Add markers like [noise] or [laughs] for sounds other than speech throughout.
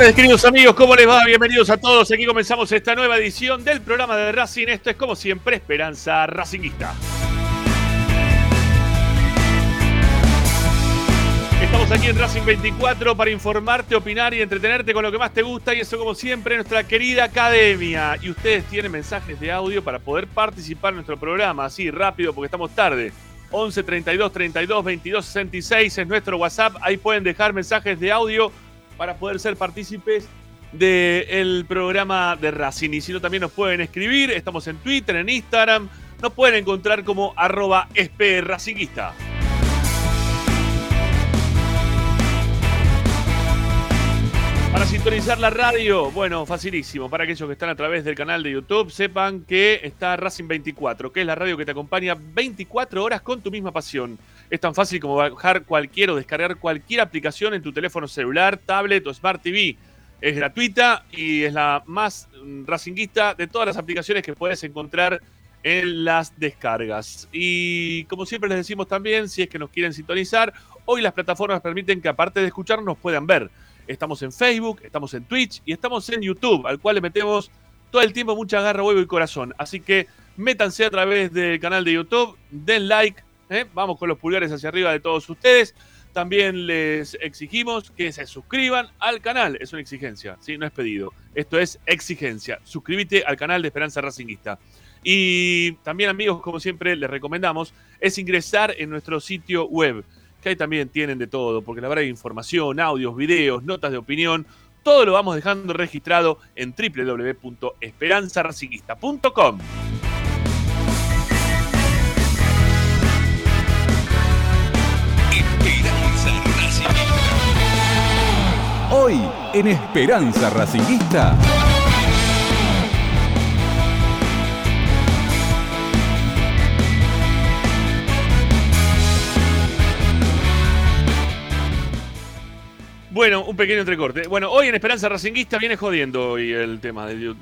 Tardes, queridos amigos, ¿cómo les va? Bienvenidos a todos. Aquí comenzamos esta nueva edición del programa de Racing. Esto es, como siempre, Esperanza Racingista. Estamos aquí en Racing 24 para informarte, opinar y entretenerte con lo que más te gusta. Y eso, como siempre, nuestra querida academia. Y ustedes tienen mensajes de audio para poder participar en nuestro programa. Así, rápido, porque estamos tarde. 11 32 32 22 66 es nuestro WhatsApp. Ahí pueden dejar mensajes de audio para poder ser partícipes del programa de Racing. Y si no, también nos pueden escribir. Estamos en Twitter, en Instagram. Nos pueden encontrar como arroba. Para sintonizar la radio, bueno, facilísimo. Para aquellos que están a través del canal de YouTube, sepan que está Racing 24, que es la radio que te acompaña 24 horas con tu misma pasión. Es tan fácil como bajar cualquier o descargar cualquier aplicación en tu teléfono celular, tablet o Smart TV. Es gratuita y es la más racinguista de todas las aplicaciones que puedes encontrar en las descargas. Y como siempre les decimos también, si es que nos quieren sintonizar, hoy las plataformas permiten que aparte de escucharnos nos puedan ver. Estamos en Facebook, estamos en Twitch y estamos en YouTube, al cual le metemos todo el tiempo mucha garra, huevo y corazón. Así que métanse a través del canal de YouTube, den like, ¿eh? Vamos con los pulgares hacia arriba de todos ustedes. También les exigimos que se suscriban al canal. Es una exigencia, ¿sí? no es pedido. Esto es exigencia. Suscríbete al canal de Esperanza Racinguista. Y también, amigos, como siempre, les recomendamos, es ingresar en nuestro sitio web, que ahí también tienen de todo, porque la verdad hay información, audios, videos, notas de opinión. Todo lo vamos dejando registrado en www.esperanzaracinguista.com. Hoy en Esperanza Racinguista. Bueno, un pequeño entrecorte. Bueno, hoy en Esperanza Racinguista viene jodiendo hoy el tema del,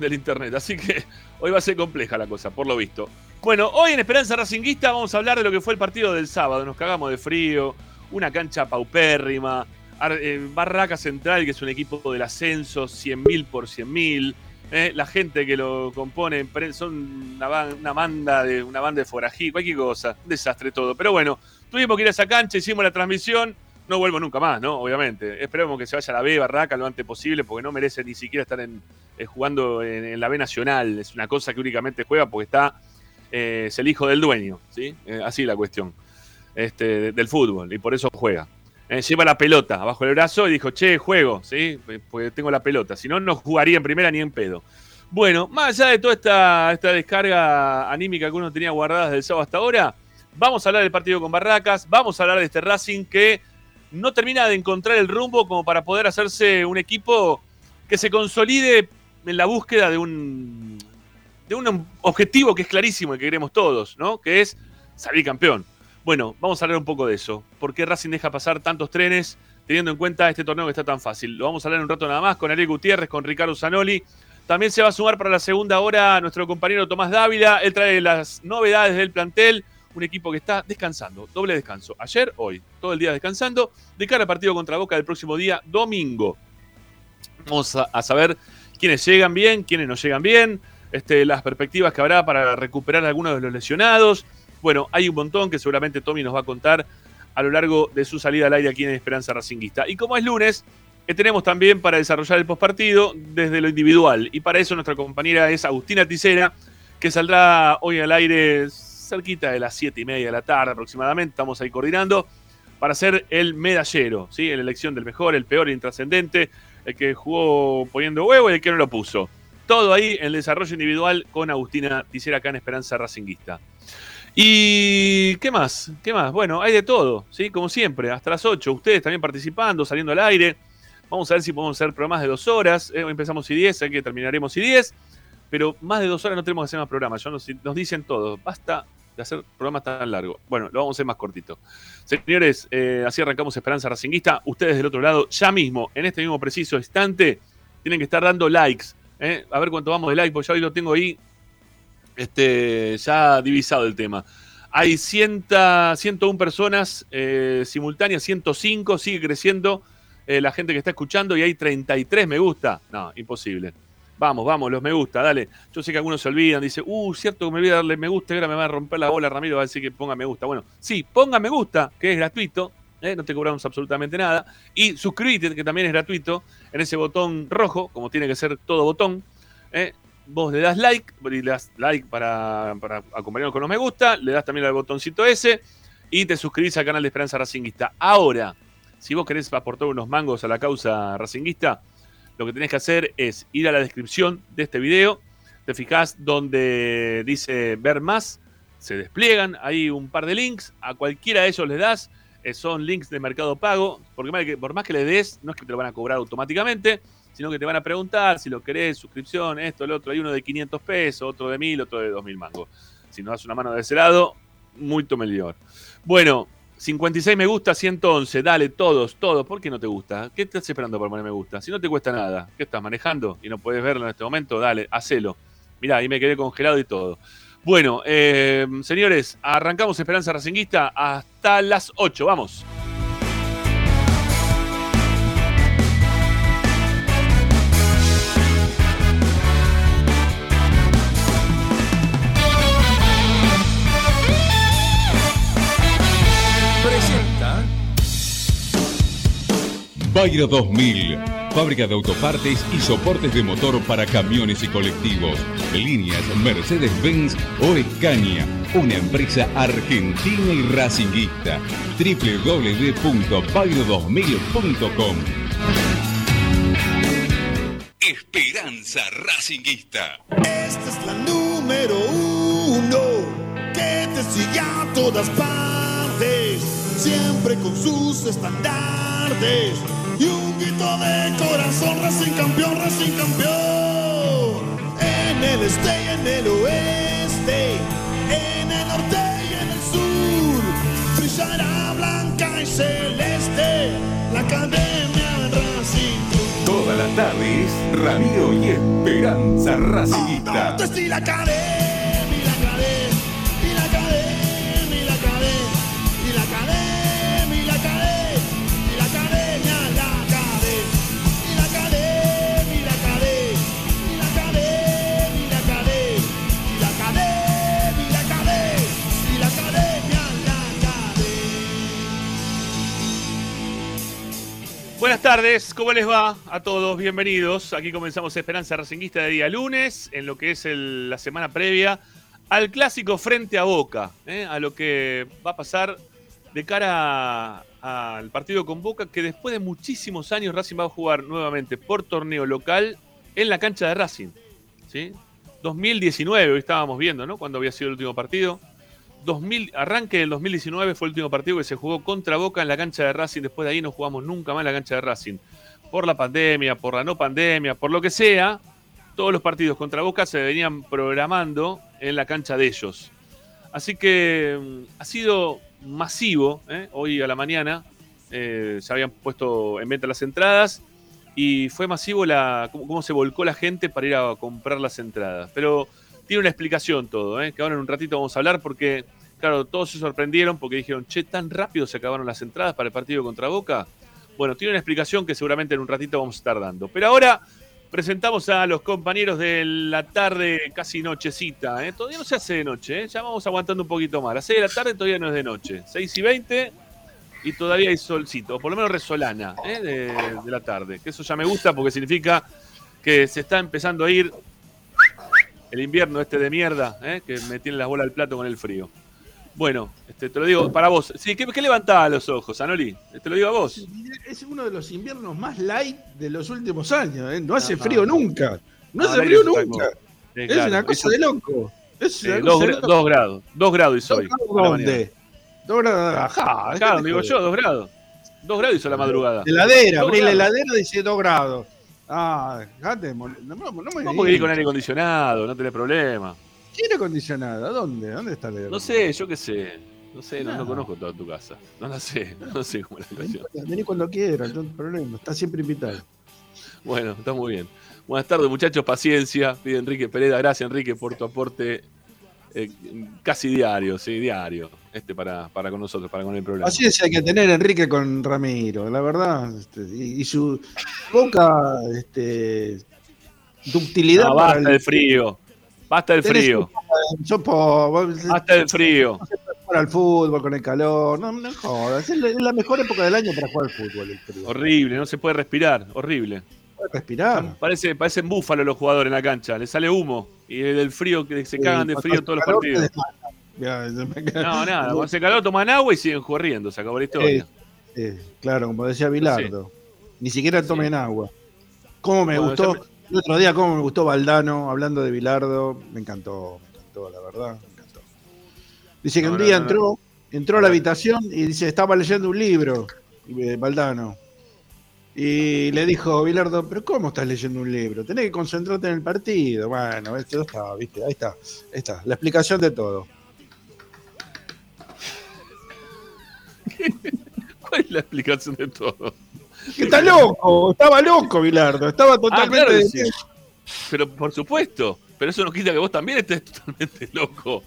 del, internet, así que hoy va a ser compleja la cosa, por lo visto. Bueno, hoy en Esperanza Racinguista vamos a hablar de lo que fue el partido del sábado. Nos cagamos de frío, una cancha paupérrima, eh, Barraca Central, que es un equipo del ascenso, 100.000 por 100.000. Eh, la gente que lo compone son una, banda de una banda de forají, cualquier cosa, un desastre todo. Pero bueno, tuvimos que ir a esa cancha, hicimos la transmisión, no vuelvo nunca más, ¿no? Obviamente. Esperemos que se vaya a la B, Barraca, lo antes posible, porque no merece ni siquiera estar eh, jugando en, la B Nacional. Es una cosa que únicamente juega porque está, es el hijo del dueño, ¿sí? así la cuestión, este, del fútbol, y por eso juega. Lleva la pelota abajo del brazo y dijo, che, juego, ¿sí? Porque tengo la pelota. Si no, no jugaría en primera ni en pedo. Bueno, más allá de toda esta, esta descarga anímica que uno tenía guardada desde el sábado hasta ahora, vamos a hablar del partido con Barracas, vamos a hablar de este Racing que no termina de encontrar el rumbo como para poder hacerse un equipo que se consolide en la búsqueda de un, de un objetivo que es clarísimo y que queremos todos, ¿no? Que es salir campeón. Bueno, vamos a hablar un poco de eso. ¿Por qué Racing deja pasar tantos trenes teniendo en cuenta este torneo que está tan fácil? Lo vamos a hablar en un rato nada más con Ariel Gutiérrez, con Ricardo Zanoli. También se va a sumar para la segunda hora nuestro compañero Tomás Dávila. Él trae las novedades del plantel. Un equipo que está descansando, doble descanso. Ayer, hoy, todo el día descansando. De cara al partido contra Boca del próximo día, domingo. Vamos a, saber quiénes llegan bien, quiénes no llegan bien. Este, las perspectivas que habrá para recuperar a algunos de los lesionados. Bueno, hay un montón que seguramente Tommy nos va a contar a lo largo de su salida al aire aquí en Esperanza Racinguista. Y como es lunes, que tenemos también para desarrollar el postpartido desde lo individual. Y para eso nuestra compañera es Agustina Ticera, que saldrá hoy al aire cerquita de las 7 y media de la tarde aproximadamente. Estamos ahí coordinando para ser el medallero, ¿sí? En la elección del mejor, el peor, el intrascendente, el que jugó poniendo huevo y el que no lo puso. Todo ahí en el desarrollo individual con Agustina Ticera acá en Esperanza Racinguista. ¿Y qué más? ¿Qué más? Bueno, hay de todo, ¿sí? Como siempre, hasta las 8. Ustedes también participando, saliendo al aire. Vamos a ver si podemos hacer programas de dos horas. Eh, empezamos y 10, sé que terminaremos y 10. Pero más de dos horas no tenemos que hacer más programas. Ya nos, dicen todo. Basta de hacer programas tan largos. Bueno, lo vamos a hacer más cortito. Señores, eh, así arrancamos Esperanza Racinguista. Ustedes del otro lado, ya mismo, en este mismo preciso instante, tienen que estar dando likes. ¿eh? A ver cuánto vamos de likes, porque ya hoy lo tengo ahí este, ya divisado el tema. Hay 100, 101 personas eh, simultáneas, 105, sigue creciendo eh, la gente que está escuchando y hay 33 me gusta. No, imposible. Vamos, vamos, los me gusta, dale. Yo sé que algunos se olvidan, dice, uh, cierto que me olvidé darle me gusta y ahora me va a romper la bola, Ramiro va a decir que ponga me gusta. Bueno, sí, ponga me gusta, que es gratuito, ¿eh? no te cobramos absolutamente nada. Y suscríbete, que también es gratuito, en ese botón rojo, como tiene que ser todo botón. ¿eh? Vos le das like, le das like para, para acompañarnos con los me gusta, le das también al botoncito ese y te suscribís al canal de Esperanza Racinguista. Ahora, si vos querés aportar unos mangos a la causa racinguista, lo que tenés que hacer es ir a la descripción de este video, te fijás donde dice ver más, se despliegan, hay un par de links, a cualquiera de ellos les das, eh, son links de Mercado Pago, porque por más que le des, no es que te lo van a cobrar automáticamente, sino que te van a preguntar si lo querés, suscripción, esto, el otro, hay uno de 500 pesos, otro de 1000, otro de 2000 mangos. Si no das una mano de ese lado, muy mejor. Bueno, 56 me gusta, 111. Dale, todos, todos. ¿Por qué no te gusta? ¿Qué estás esperando por poner me gusta? Si no te cuesta nada, ¿qué estás manejando y no puedes verlo en este momento? Dale, hacelo. Mirá, ahí me quedé congelado y todo. Bueno, eh, señores, arrancamos Esperanza Racinguista hasta las 8. Vamos. Bayro 2000, fábrica de autopartes y soportes de motor para camiones y colectivos. Líneas Mercedes-Benz o Escaña, una empresa argentina y racinguista. www.bayro2000.com Esperanza Racinguista. Esta es la número uno que te sigue a todas partes, siempre con sus estandartes y un grito de corazón, Racing campeón, Racing campeón. En el este y en el oeste, en el norte y en el sur, brillará blanca y celeste la academia Racing. Todas las tardes, Ramiro y Esperanza Racingista. la academia. Buenas tardes, ¿cómo les va a todos? Bienvenidos. Aquí comenzamos Esperanza Racinguista de día lunes, en lo que es la semana previa al clásico frente a Boca, ¿eh? a lo que va a pasar de cara al partido con Boca, que después de muchísimos años Racing va a jugar nuevamente por torneo local en la cancha de Racing. ¿sí? 2019, hoy estábamos viendo, ¿no? Cuando había sido el último partido. 2000, arranque del 2019 fue el último partido que se jugó contra Boca en la cancha de Racing. Después de ahí no jugamos nunca más en la cancha de Racing. Por la pandemia, por la no pandemia, por lo que sea, todos los partidos contra Boca se venían programando en la cancha de ellos. Así que mm, ha sido masivo. ¿eh? Hoy a la mañana eh, se habían puesto en venta las entradas y fue masivo la, cómo, se volcó la gente para ir a comprar las entradas. Pero tiene una explicación todo, ¿eh? que ahora en un ratito vamos a hablar porque, claro, todos se sorprendieron porque dijeron, che, tan rápido se acabaron las entradas para el partido contra Boca. Bueno, tiene una explicación que seguramente en un ratito vamos a estar dando. Pero ahora presentamos a los compañeros de la tarde, casi nochecita. ¿eh? Todavía no se hace de noche, ¿eh? ya vamos aguantando un poquito más. Las 6 de la tarde todavía no es de noche. 6 y 20 y todavía hay solcito, o por lo menos resolana ¿eh? de la tarde. Que eso ya me gusta porque significa que se está empezando a ir el invierno este de mierda, ¿eh? que me tiene las bolas al plato con el frío. Bueno, este, te lo digo para vos. Sí, ¿qué, qué levantaba los ojos, Anoli? Te lo digo a vos. Es uno de los inviernos más light de los últimos años. ¿eh? No hace frío nunca. No, hace frío nunca. es una cosa de loco. Es dos, grados. Dos grados hizo hoy. ¿Dónde? Dos grados. Ajá. Claro, digo yo, dos grados. Dos grados hizo la madrugada. Heladera, abrí la heladera dice dos grados. Ah, dejate, no, no, no me Vamos ir con aire acondicionado, no tenés problema. ¿Qué aire acondicionado? ¿Dónde? ¿Dónde está el aire No sé, yo qué sé. No sé, no, conozco toda tu casa. No la sé, no sé cómo la situación. Vení cuando quieras, no hay problema, está siempre invitado. Bueno, está muy bien. Buenas tardes, muchachos, paciencia. Pide Enrique Pereda, gracias Enrique por tu aporte eh, casi diario, sí, diario. Este para, para con nosotros, para con el programa. Así es, hay que tener Enrique con Ramiro, la verdad. Este, y, su poca este, ductilidad. No, basta del frío. Basta del frío. basta del frío. Jugar al fútbol con el calor. No, no jodas. Es la mejor época del año para jugar al fútbol. El frío. Horrible, no se puede respirar. Horrible. Puede respirar. Parece, parecen búfalos los jugadores en la cancha. Le sale humo. Y del frío, que se cagan de frío todos los partidos. No, nada, cuando hace calor toman agua y siguen corriendo, se acabó la historia. claro, como decía Bilardo. Ni siquiera tomen agua. ¿Cómo me gustó? El otro día, cómo me gustó Valdano hablando de Bilardo. Me encantó, me encantó, la verdad. Me encantó. Dice que un día entró, entró a la habitación y dice, estaba leyendo un libro, Valdano. Y le dijo Bilardo, pero ¿cómo estás leyendo un libro? Tenés que concentrarte en el partido. Bueno, esto está, ¿viste? Ahí está, ahí está, la explicación de todo. ¿Cuál es la explicación de todo? Que está loco, estaba loco, Bilardo, estaba ah, totalmente. Pero por supuesto, pero eso no quita que vos también estés [laughs] totalmente loco.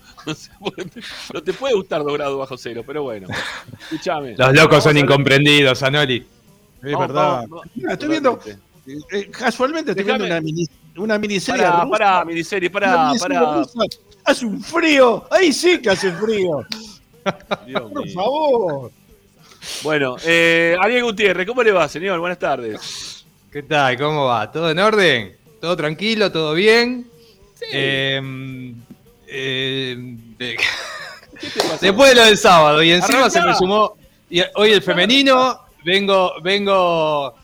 No, te puede gustar dos grados bajo cero, pero bueno. Escúchame. Los locos son incomprendidos, Anoli. Es verdad. estoy viendo. Eh, casualmente estoy viendo una, una miniserie. Pará, pará, miniserie, pará, pará. Hace un frío. Ahí sí que hace frío. Por favor. Bueno, eh, Ariel Gutiérrez, ¿cómo le va, señor? Buenas tardes. ¿Qué tal? ¿Cómo va? ¿Todo en orden? ¿Todo tranquilo? ¿Todo bien? Sí. Eh, eh, [laughs] después de lo del sábado y encima se me sumó y hoy el femenino vengo vengo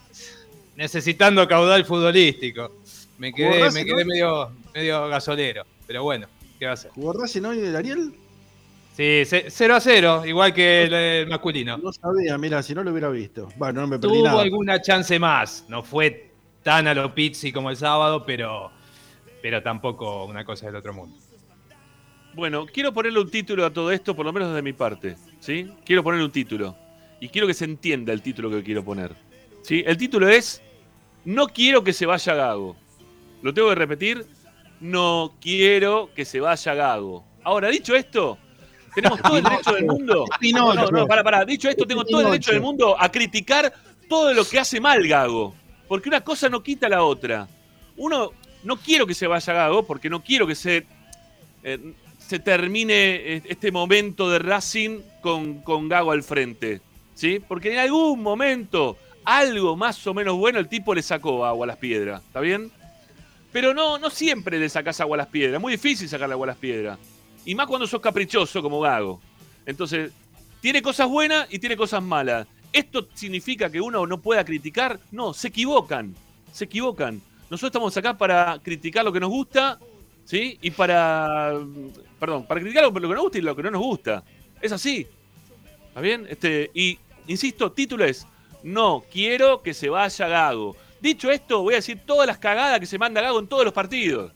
necesitando caudal futbolístico. Me quedé, me quedé medio, medio gasolero, pero bueno, ¿qué va a hacer? ¿Jugó Racing hoy el Ariel? Sí, 0 a 0, igual que el, masculino. No sabía, mira, si no lo hubiera visto. Bueno, no me perdí Tuvo alguna chance más. No fue tan a lo pizzi como el sábado, pero, pero tampoco una cosa del otro mundo. Bueno, quiero ponerle un título a todo esto, por lo menos desde mi parte. ¿sí? Quiero ponerle un título. Y quiero que se entienda el título que quiero poner. ¿sí? El título es No quiero que se vaya Gago. Lo tengo que repetir. No quiero que se vaya Gago. Ahora, dicho esto, tenemos todo el derecho del mundo. [laughs] No, no, para, para. Dicho esto, tengo todo el derecho del mundo a criticar todo lo que hace mal Gago. Porque una cosa no quita la otra. Uno, no quiero que se vaya Gago, porque no quiero que se, eh, se termine eh, este momento de Racing con, con Gago al frente. ¿Sí? Porque en algún momento, algo más o menos bueno, el tipo le sacó agua a las piedras. ¿Está bien? Pero no, no siempre le sacas agua a las piedras. Es muy difícil sacarle agua a las piedras. Y más cuando sos caprichoso como Gago. Entonces, tiene cosas buenas y tiene cosas malas. ¿Esto significa que uno no pueda criticar? No, se equivocan. Se equivocan. Nosotros estamos acá para criticar lo que nos gusta, ¿sí? Y para. Perdón, para criticar lo que nos gusta y lo que no nos gusta. Es así. ¿Está bien? Este, y, insisto, título es: No quiero que se vaya Gago. Dicho esto, voy a decir todas las cagadas que se manda Gago en todos los partidos.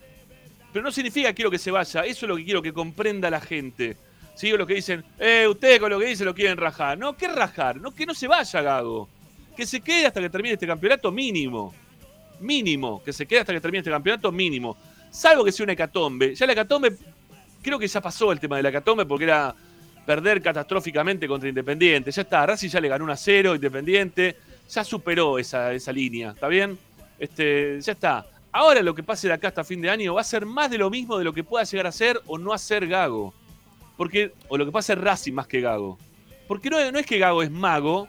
Pero no significa quiero que se vaya. Eso es lo que quiero que comprenda la gente. ¿Sí? Lo que dicen, eh, ustedes con lo que dicen lo quieren rajar. No, ¿qué rajar? No, que no se vaya, Gago. Que se quede hasta que termine este campeonato mínimo. Mínimo. Que se quede hasta que termine este campeonato mínimo. Salvo que sea una hecatombe. Ya la hecatombe, creo que ya pasó el tema de la hecatombe porque era perder catastróficamente contra Independiente. Ya está, Racing ya le ganó un a cero, Independiente. Ya superó esa, esa línea, ¿está bien? Este, ya está. Ahora lo que pase de acá hasta fin de año va a ser más de lo mismo de lo que pueda llegar a ser o no hacer Gago. Porque, o lo que pasa es Racing más que Gago. Porque no, no es que Gago es mago,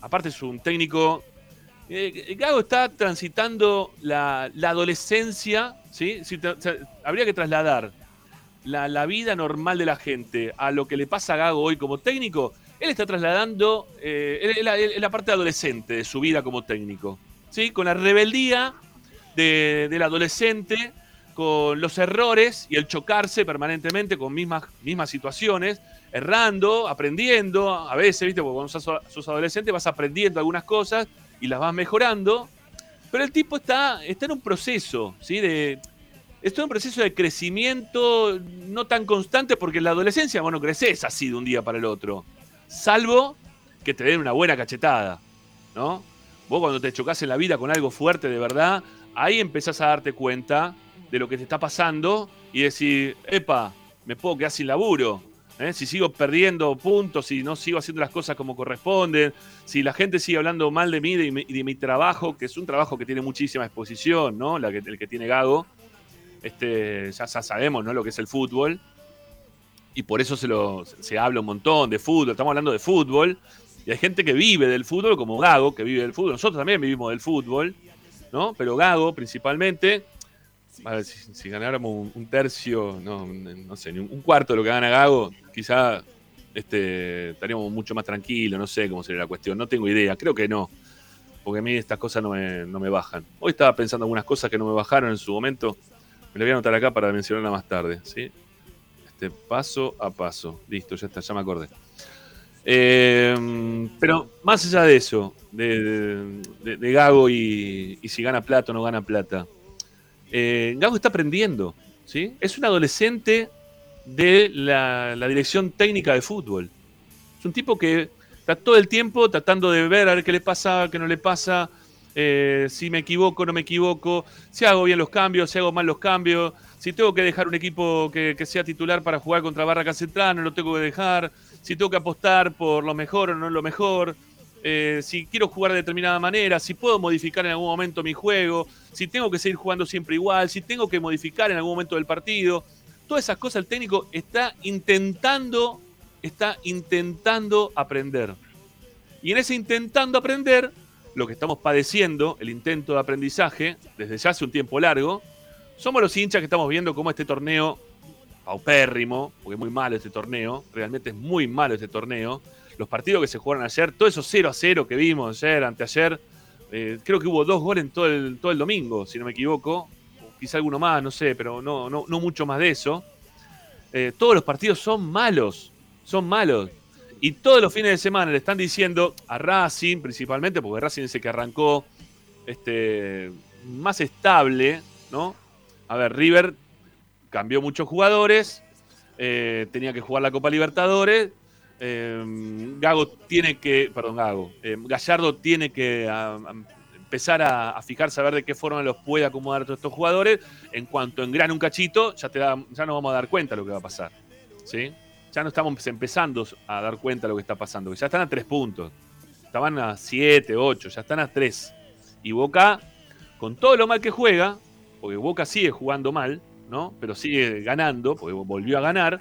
aparte es un técnico. Eh, Gago está transitando la, adolescencia, ¿sí? habría que trasladar la, vida normal de la gente a lo que le pasa a Gago hoy como técnico. Él está trasladando eh, la, parte adolescente de su vida como técnico, ¿sí? Con la rebeldía del adolescente con los errores y el chocarse permanentemente con mismas, mismas situaciones, errando, aprendiendo, a veces, ¿viste? Porque cuando sos, adolescente vas aprendiendo algunas cosas y las vas mejorando, pero el tipo está, está en un proceso, ¿sí? De, está en un proceso de crecimiento no tan constante porque en la adolescencia, bueno, creces así de un día para el otro, salvo que te den una buena cachetada, ¿no? Vos cuando te chocas en la vida con algo fuerte de verdad, ahí empezás a darte cuenta de lo que te está pasando y decir, epa, me puedo quedar sin laburo. ¿eh? si sigo perdiendo puntos, si no sigo haciendo las cosas como corresponden, si la gente sigue hablando mal de mí y de, mi trabajo, que es un trabajo que tiene muchísima exposición, ¿no? La que, el que tiene Gago, este, ya, sabemos, ¿no? Lo que es el fútbol. Y por eso se, lo, se habla un montón de fútbol, estamos hablando de fútbol. Y hay gente que vive del fútbol, como Gago, que vive del fútbol. Nosotros también vivimos del fútbol, ¿no? Pero Gago, principalmente, a ver, si, ganáramos un, tercio, no, no sé, un cuarto de lo que gana Gago, quizá este, estaríamos mucho más tranquilos, no sé cómo sería la cuestión, no tengo idea, creo que no, porque a mí estas cosas no me, no me bajan. Hoy estaba pensando algunas cosas que no me bajaron en su momento, me lo voy a anotar acá para mencionarla más tarde, ¿sí? Este, paso a paso, listo, ya está, ya me acordé. Eh, pero más allá de eso, de, Gago y, si gana plata o no gana plata, eh, Gago está aprendiendo, ¿sí? Es un adolescente de la, dirección técnica de fútbol. Es un tipo que está todo el tiempo tratando de ver a ver qué le pasa, qué no le pasa, eh, si me equivoco, no me equivoco, si hago bien los cambios, si hago mal los cambios, si tengo que dejar un equipo que, sea titular para jugar contra Barraca Central, no lo tengo que dejar, si tengo que apostar por lo mejor o no lo mejor, eh, si quiero jugar de determinada manera, si puedo modificar en algún momento mi juego, si tengo que seguir jugando siempre igual, si tengo que modificar en algún momento del partido. Todas esas cosas el técnico está intentando, está intentando aprender. Y en ese intentando aprender, lo que estamos padeciendo, el intento de aprendizaje, desde ya hace un tiempo largo, somos los hinchas que estamos viendo cómo este torneo, paupérrimo, porque es muy malo este torneo, realmente es muy malo este torneo, los partidos que se jugaron ayer, todo eso 0 a 0 que vimos ayer, anteayer, eh, creo que hubo dos goles en todo el, todo el domingo, si no me equivoco, quizá alguno más, no sé, pero no, no, mucho más de eso. Eh, todos los partidos son malos, son malos. Y todos los fines de semana le están diciendo a Racing, principalmente, porque Racing es el que arrancó este, más estable, ¿no? A ver, River cambió muchos jugadores, eh, tenía que jugar la Copa Libertadores, Em, Gago tiene que, perdón, Gago, em, Gallardo tiene que empezar a, fijarse a ver de qué forma los puede acomodar a todos estos jugadores. En cuanto engrane un cachito, ya, te ya nos vamos a dar cuenta de lo que va a pasar. ¿sí? Ya no estamos empezando a dar cuenta de lo que está pasando, ya están a tres puntos. Estaban a siete, ocho, ya están a tres. Y Boca, con todo lo mal que juega, porque Boca sigue jugando mal, ¿no? Pero sigue ganando, porque volvió a ganar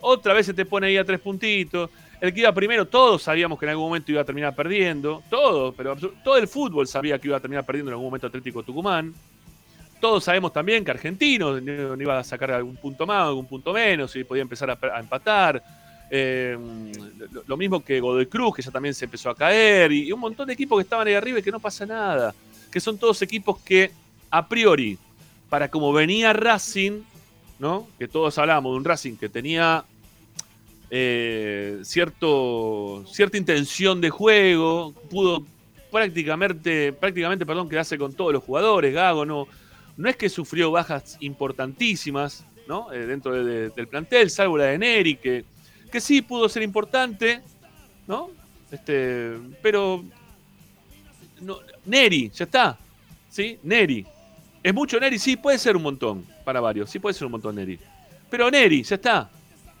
otra vez se te pone ahí a tres puntitos. El que iba primero, todos sabíamos que en algún momento iba a terminar perdiendo. Todo, pero todo el fútbol sabía que iba a terminar perdiendo en algún momento Atlético Tucumán. Todos sabemos también que Argentino no iba a sacar algún punto más, algún punto menos, y podía empezar a, empatar. Eh, lo, mismo que Godoy Cruz, que ya también se empezó a caer, y, un montón de equipos que estaban ahí arriba y que no pasa nada. Que son todos equipos que, a priori, para como venía Racing, ¿no? Que todos hablábamos de un Racing que tenía eh, cierto, cierta intención de juego, pudo prácticamente, prácticamente perdón, quedarse con todos los jugadores, Gago no, no es que sufrió bajas importantísimas ¿no? Eh, dentro del plantel, salvo la de Neri, que, que sí pudo ser importante, ¿no? Este, pero no, Neri, ya está, ¿sí? Neri. ¿Es mucho Neri? Sí, puede ser un montón para varios, sí puede ser un montón Neri. Pero Neri, ya está.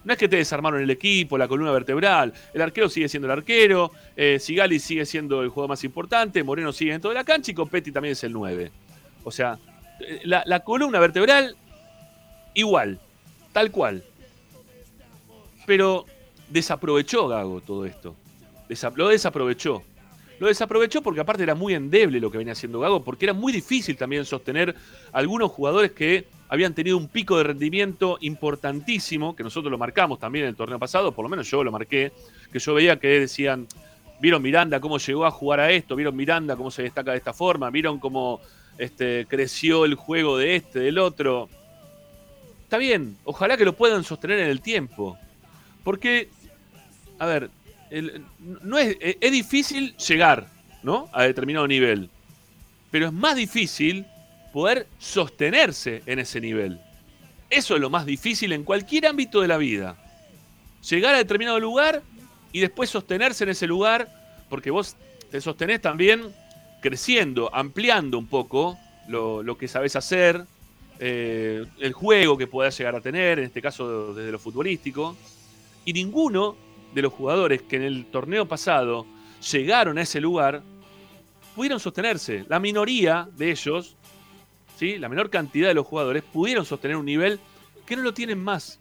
No es que te desarmaron el equipo, la columna vertebral. El arquero sigue siendo el arquero. Eh, Sigali sigue siendo el jugador más importante. Moreno sigue dentro de la cancha y Copetti también es el 9. O sea, eh, la, columna vertebral, igual. Tal cual. Pero desaprovechó Gago todo esto. lo desaprovechó. Lo desaprovechó porque aparte era muy endeble lo que venía haciendo Gago, porque era muy difícil también sostener algunos jugadores que habían tenido un pico de rendimiento importantísimo, que nosotros lo marcamos también en el torneo pasado, por lo menos yo lo marqué, que yo veía que decían, vieron Miranda cómo llegó a jugar a esto, vieron Miranda cómo se destaca de esta forma, vieron cómo este, creció el juego de este, del otro. Está bien, ojalá que lo puedan sostener en el tiempo. Porque, a ver, no es, es difícil llegar ¿no? a determinado nivel, pero es más difícil poder sostenerse en ese nivel. Eso es lo más difícil en cualquier ámbito de la vida. Llegar a determinado lugar y después sostenerse en ese lugar, porque vos te sostenés también creciendo, ampliando un poco lo, que sabes hacer, eh, el juego que puedas llegar a tener, en este caso desde lo futbolístico. Y ninguno de los jugadores que en el torneo pasado llegaron a ese lugar pudieron sostenerse. La minoría de ellos, ¿sí? la menor cantidad de los jugadores, pudieron sostener un nivel que no lo tienen más,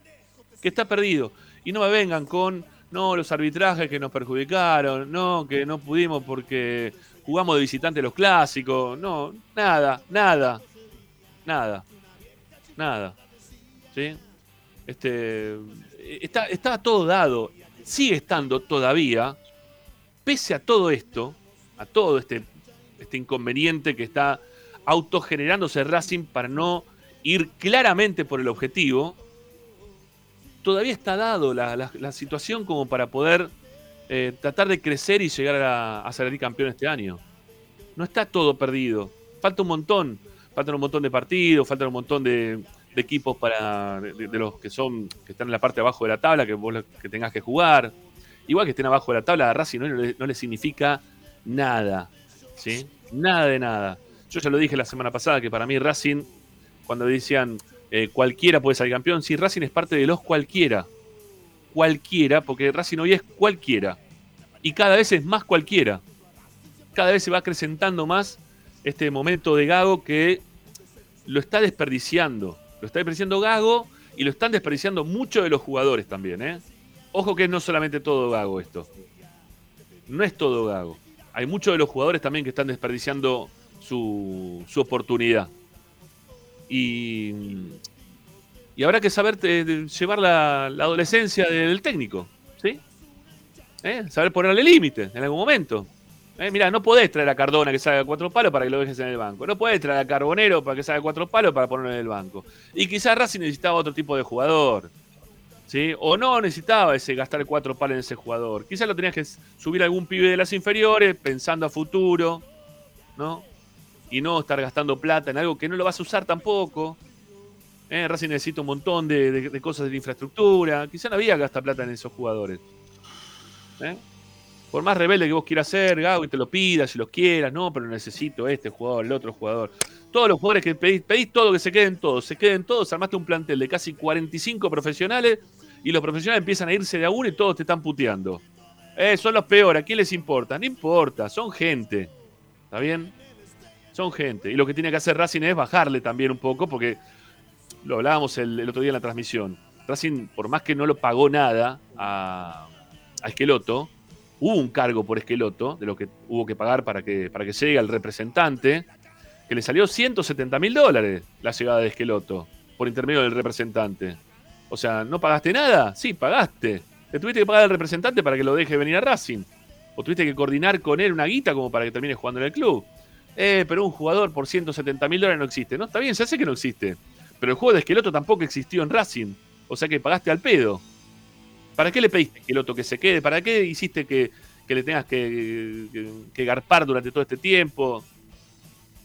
que está perdido. Y no me vengan con, no, los arbitrajes que nos perjudicaron, no, que no pudimos porque jugamos de visitante los clásicos, no, nada, nada, nada, nada. ¿Sí? Este, está, está todo dado, sigue estando todavía, pese a todo esto, a todo este, este inconveniente que está autogenerándose Racing para no ir claramente por el objetivo, todavía está dado la, situación como para poder eh, tratar de crecer y llegar a, a salir campeón este año. No está todo perdido. Falta un montón. Faltan un montón de partidos, faltan un montón de, equipos para de, los que son que están en la parte de abajo de la tabla que vos que tengas que jugar. Igual que estén abajo de la tabla, a Racing no, no le significa nada. ¿sí? Nada de nada. Yo ya lo dije la semana pasada que para mí Racing, cuando decían eh, cualquiera puede ser campeón, sí, Racing es parte de los cualquiera. Cualquiera, porque Racing hoy es cualquiera. Y cada vez es más cualquiera. Cada vez se va acrecentando más este momento de Gago que lo está desperdiciando. Lo está desperdiciando Gago y lo están desperdiciando muchos de los jugadores también. ¿eh? Ojo que no solamente todo Gago esto. No es todo Gago. Hay muchos de los jugadores también que están desperdiciando su, su oportunidad. Y, y habrá que saber eh, llevar la, adolescencia del técnico, ¿sí? ¿Eh? Saber ponerle límite en algún momento. ¿Eh? Mira, no podés traer a Cardona que salga cuatro palos para que lo dejes en el banco. No podés traer a Carbonero para que salga cuatro palos para ponerlo en el banco. Y quizás Racing necesitaba otro tipo de jugador. ¿Sí? O no necesitaba ese gastar cuatro palos en ese jugador. Quizás lo tenías que subir a algún pibe de las inferiores pensando a futuro, ¿no? y no estar gastando plata en algo que no lo vas a usar tampoco. Eh, Racing necesita un montón de, cosas de infraestructura. Quizá no había que gastar plata en esos jugadores. ¿Eh? Por más rebelde que vos quieras ser, Gago, y te lo pidas, si los quieras, no, pero necesito este jugador, el otro jugador. Todos los jugadores que pedís, pedís todo, que se queden todos, se queden todos. Armaste un plantel de casi 45 profesionales y los profesionales empiezan a irse de a uno y todos te están puteando. Eh, son los peores, ¿a quién les importa? No importa, son gente. ¿Está bien? son gente. Y lo que tiene que hacer Racing es bajarle también un poco, porque lo hablábamos el, otro día en la transmisión. Racing, por más que no lo pagó nada a, Esqueloto, hubo un cargo por Esqueloto, de lo que hubo que pagar para que, para que llegue al representante, que le salió 170 mil dólares la llegada de Esqueloto, por intermedio del representante. O sea, ¿no pagaste nada? Sí, pagaste. Te tuviste que pagar al representante para que lo deje venir a Racing. O tuviste que coordinar con él una guita como para que termine jugando en el club. Eh, pero un jugador por 170 mil dólares no existe. No, está bien, se hace que no existe. Pero el juego de esqueloto tampoco existió en Racing. O sea que pagaste al pedo. ¿Para qué le pediste a esqueloto que se quede? ¿Para qué hiciste que, le tengas que, que, garpar durante todo este tiempo?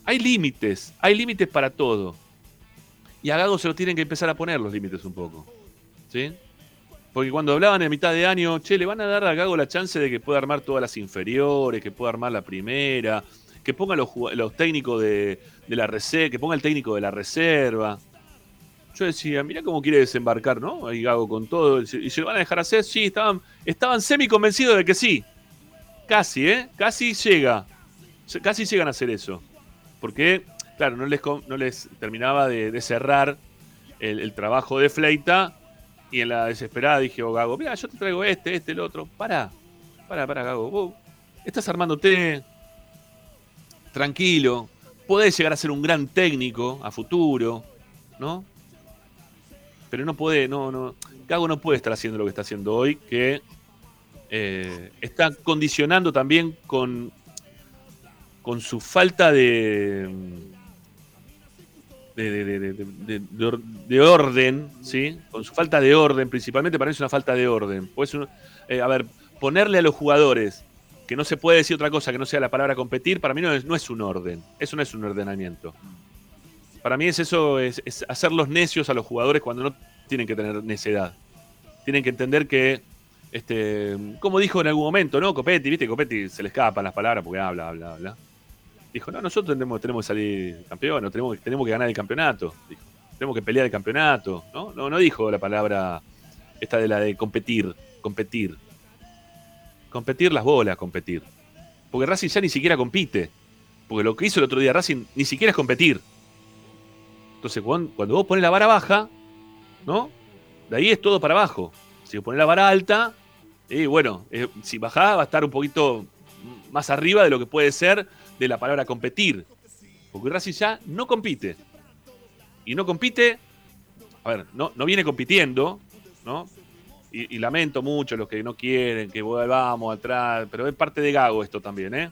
Hay límites, hay límites para todo. Y a Gago se lo tienen que empezar a poner los límites un poco. ¿Sí? Porque cuando hablaban en mitad de año, che, le van a dar a Gago la chance de que pueda armar todas las inferiores, que pueda armar la primera, que ponga los, los técnicos de, la reserva, que ponga el técnico de la reserva. Yo decía, mira cómo quiere desembarcar, ¿no? Ahí Gago con todo. ¿Y se lo van a dejar hacer? Sí, estaban, estaban semi convencidos de que sí. Casi, ¿eh? Casi llega. Casi llegan a hacer eso. Porque, claro, no les, no les terminaba de, cerrar el, trabajo de Fleita. Y en la desesperada dije, oh, Gago, mira, yo te traigo este, este, el otro. Para, para, para, Gago. Vos estás armándote tranquilo, puede llegar a ser un gran técnico a futuro, ¿no? Pero no puede, no, no. Gago no puede estar haciendo lo que está haciendo hoy, que eh, está condicionando también con, con su falta de de, orden, ¿sí? Con su falta de orden, principalmente para mí es una falta de orden. Pues, eh, a ver, ponerle a los jugadores que no se puede decir otra cosa que no sea la palabra competir, para mí no es, no es un orden. Eso no es un ordenamiento. Para mí es eso, es, hacerlos necios a los jugadores cuando no tienen que tener necedad. Tienen que entender que, este, como dijo en algún momento, ¿no? Copetti, viste, Copetti se le escapan las palabras porque habla, habla, habla. Dijo, no, nosotros tenemos, que salir campeones, tenemos, que ganar el campeonato. Tenemos que pelear el campeonato. ¿no? No, no dijo la palabra esta de la de competir, competir. Competir las bolas, competir. Porque Racing ya ni siquiera compite. Porque lo que hizo el otro día Racing ni siquiera es competir. Entonces, cuando, vos pones la vara baja, ¿no? De ahí es todo para abajo. Si vos pones la vara alta, y bueno, eh, si bajás va a estar un poquito más arriba de lo que puede ser de la palabra competir. Porque Racing ya no compite. Y no compite, a ver, no, no viene compitiendo, ¿no? Y, lamento mucho los que no quieren que volvamos atrás, pero es parte de Gago esto también, ¿eh?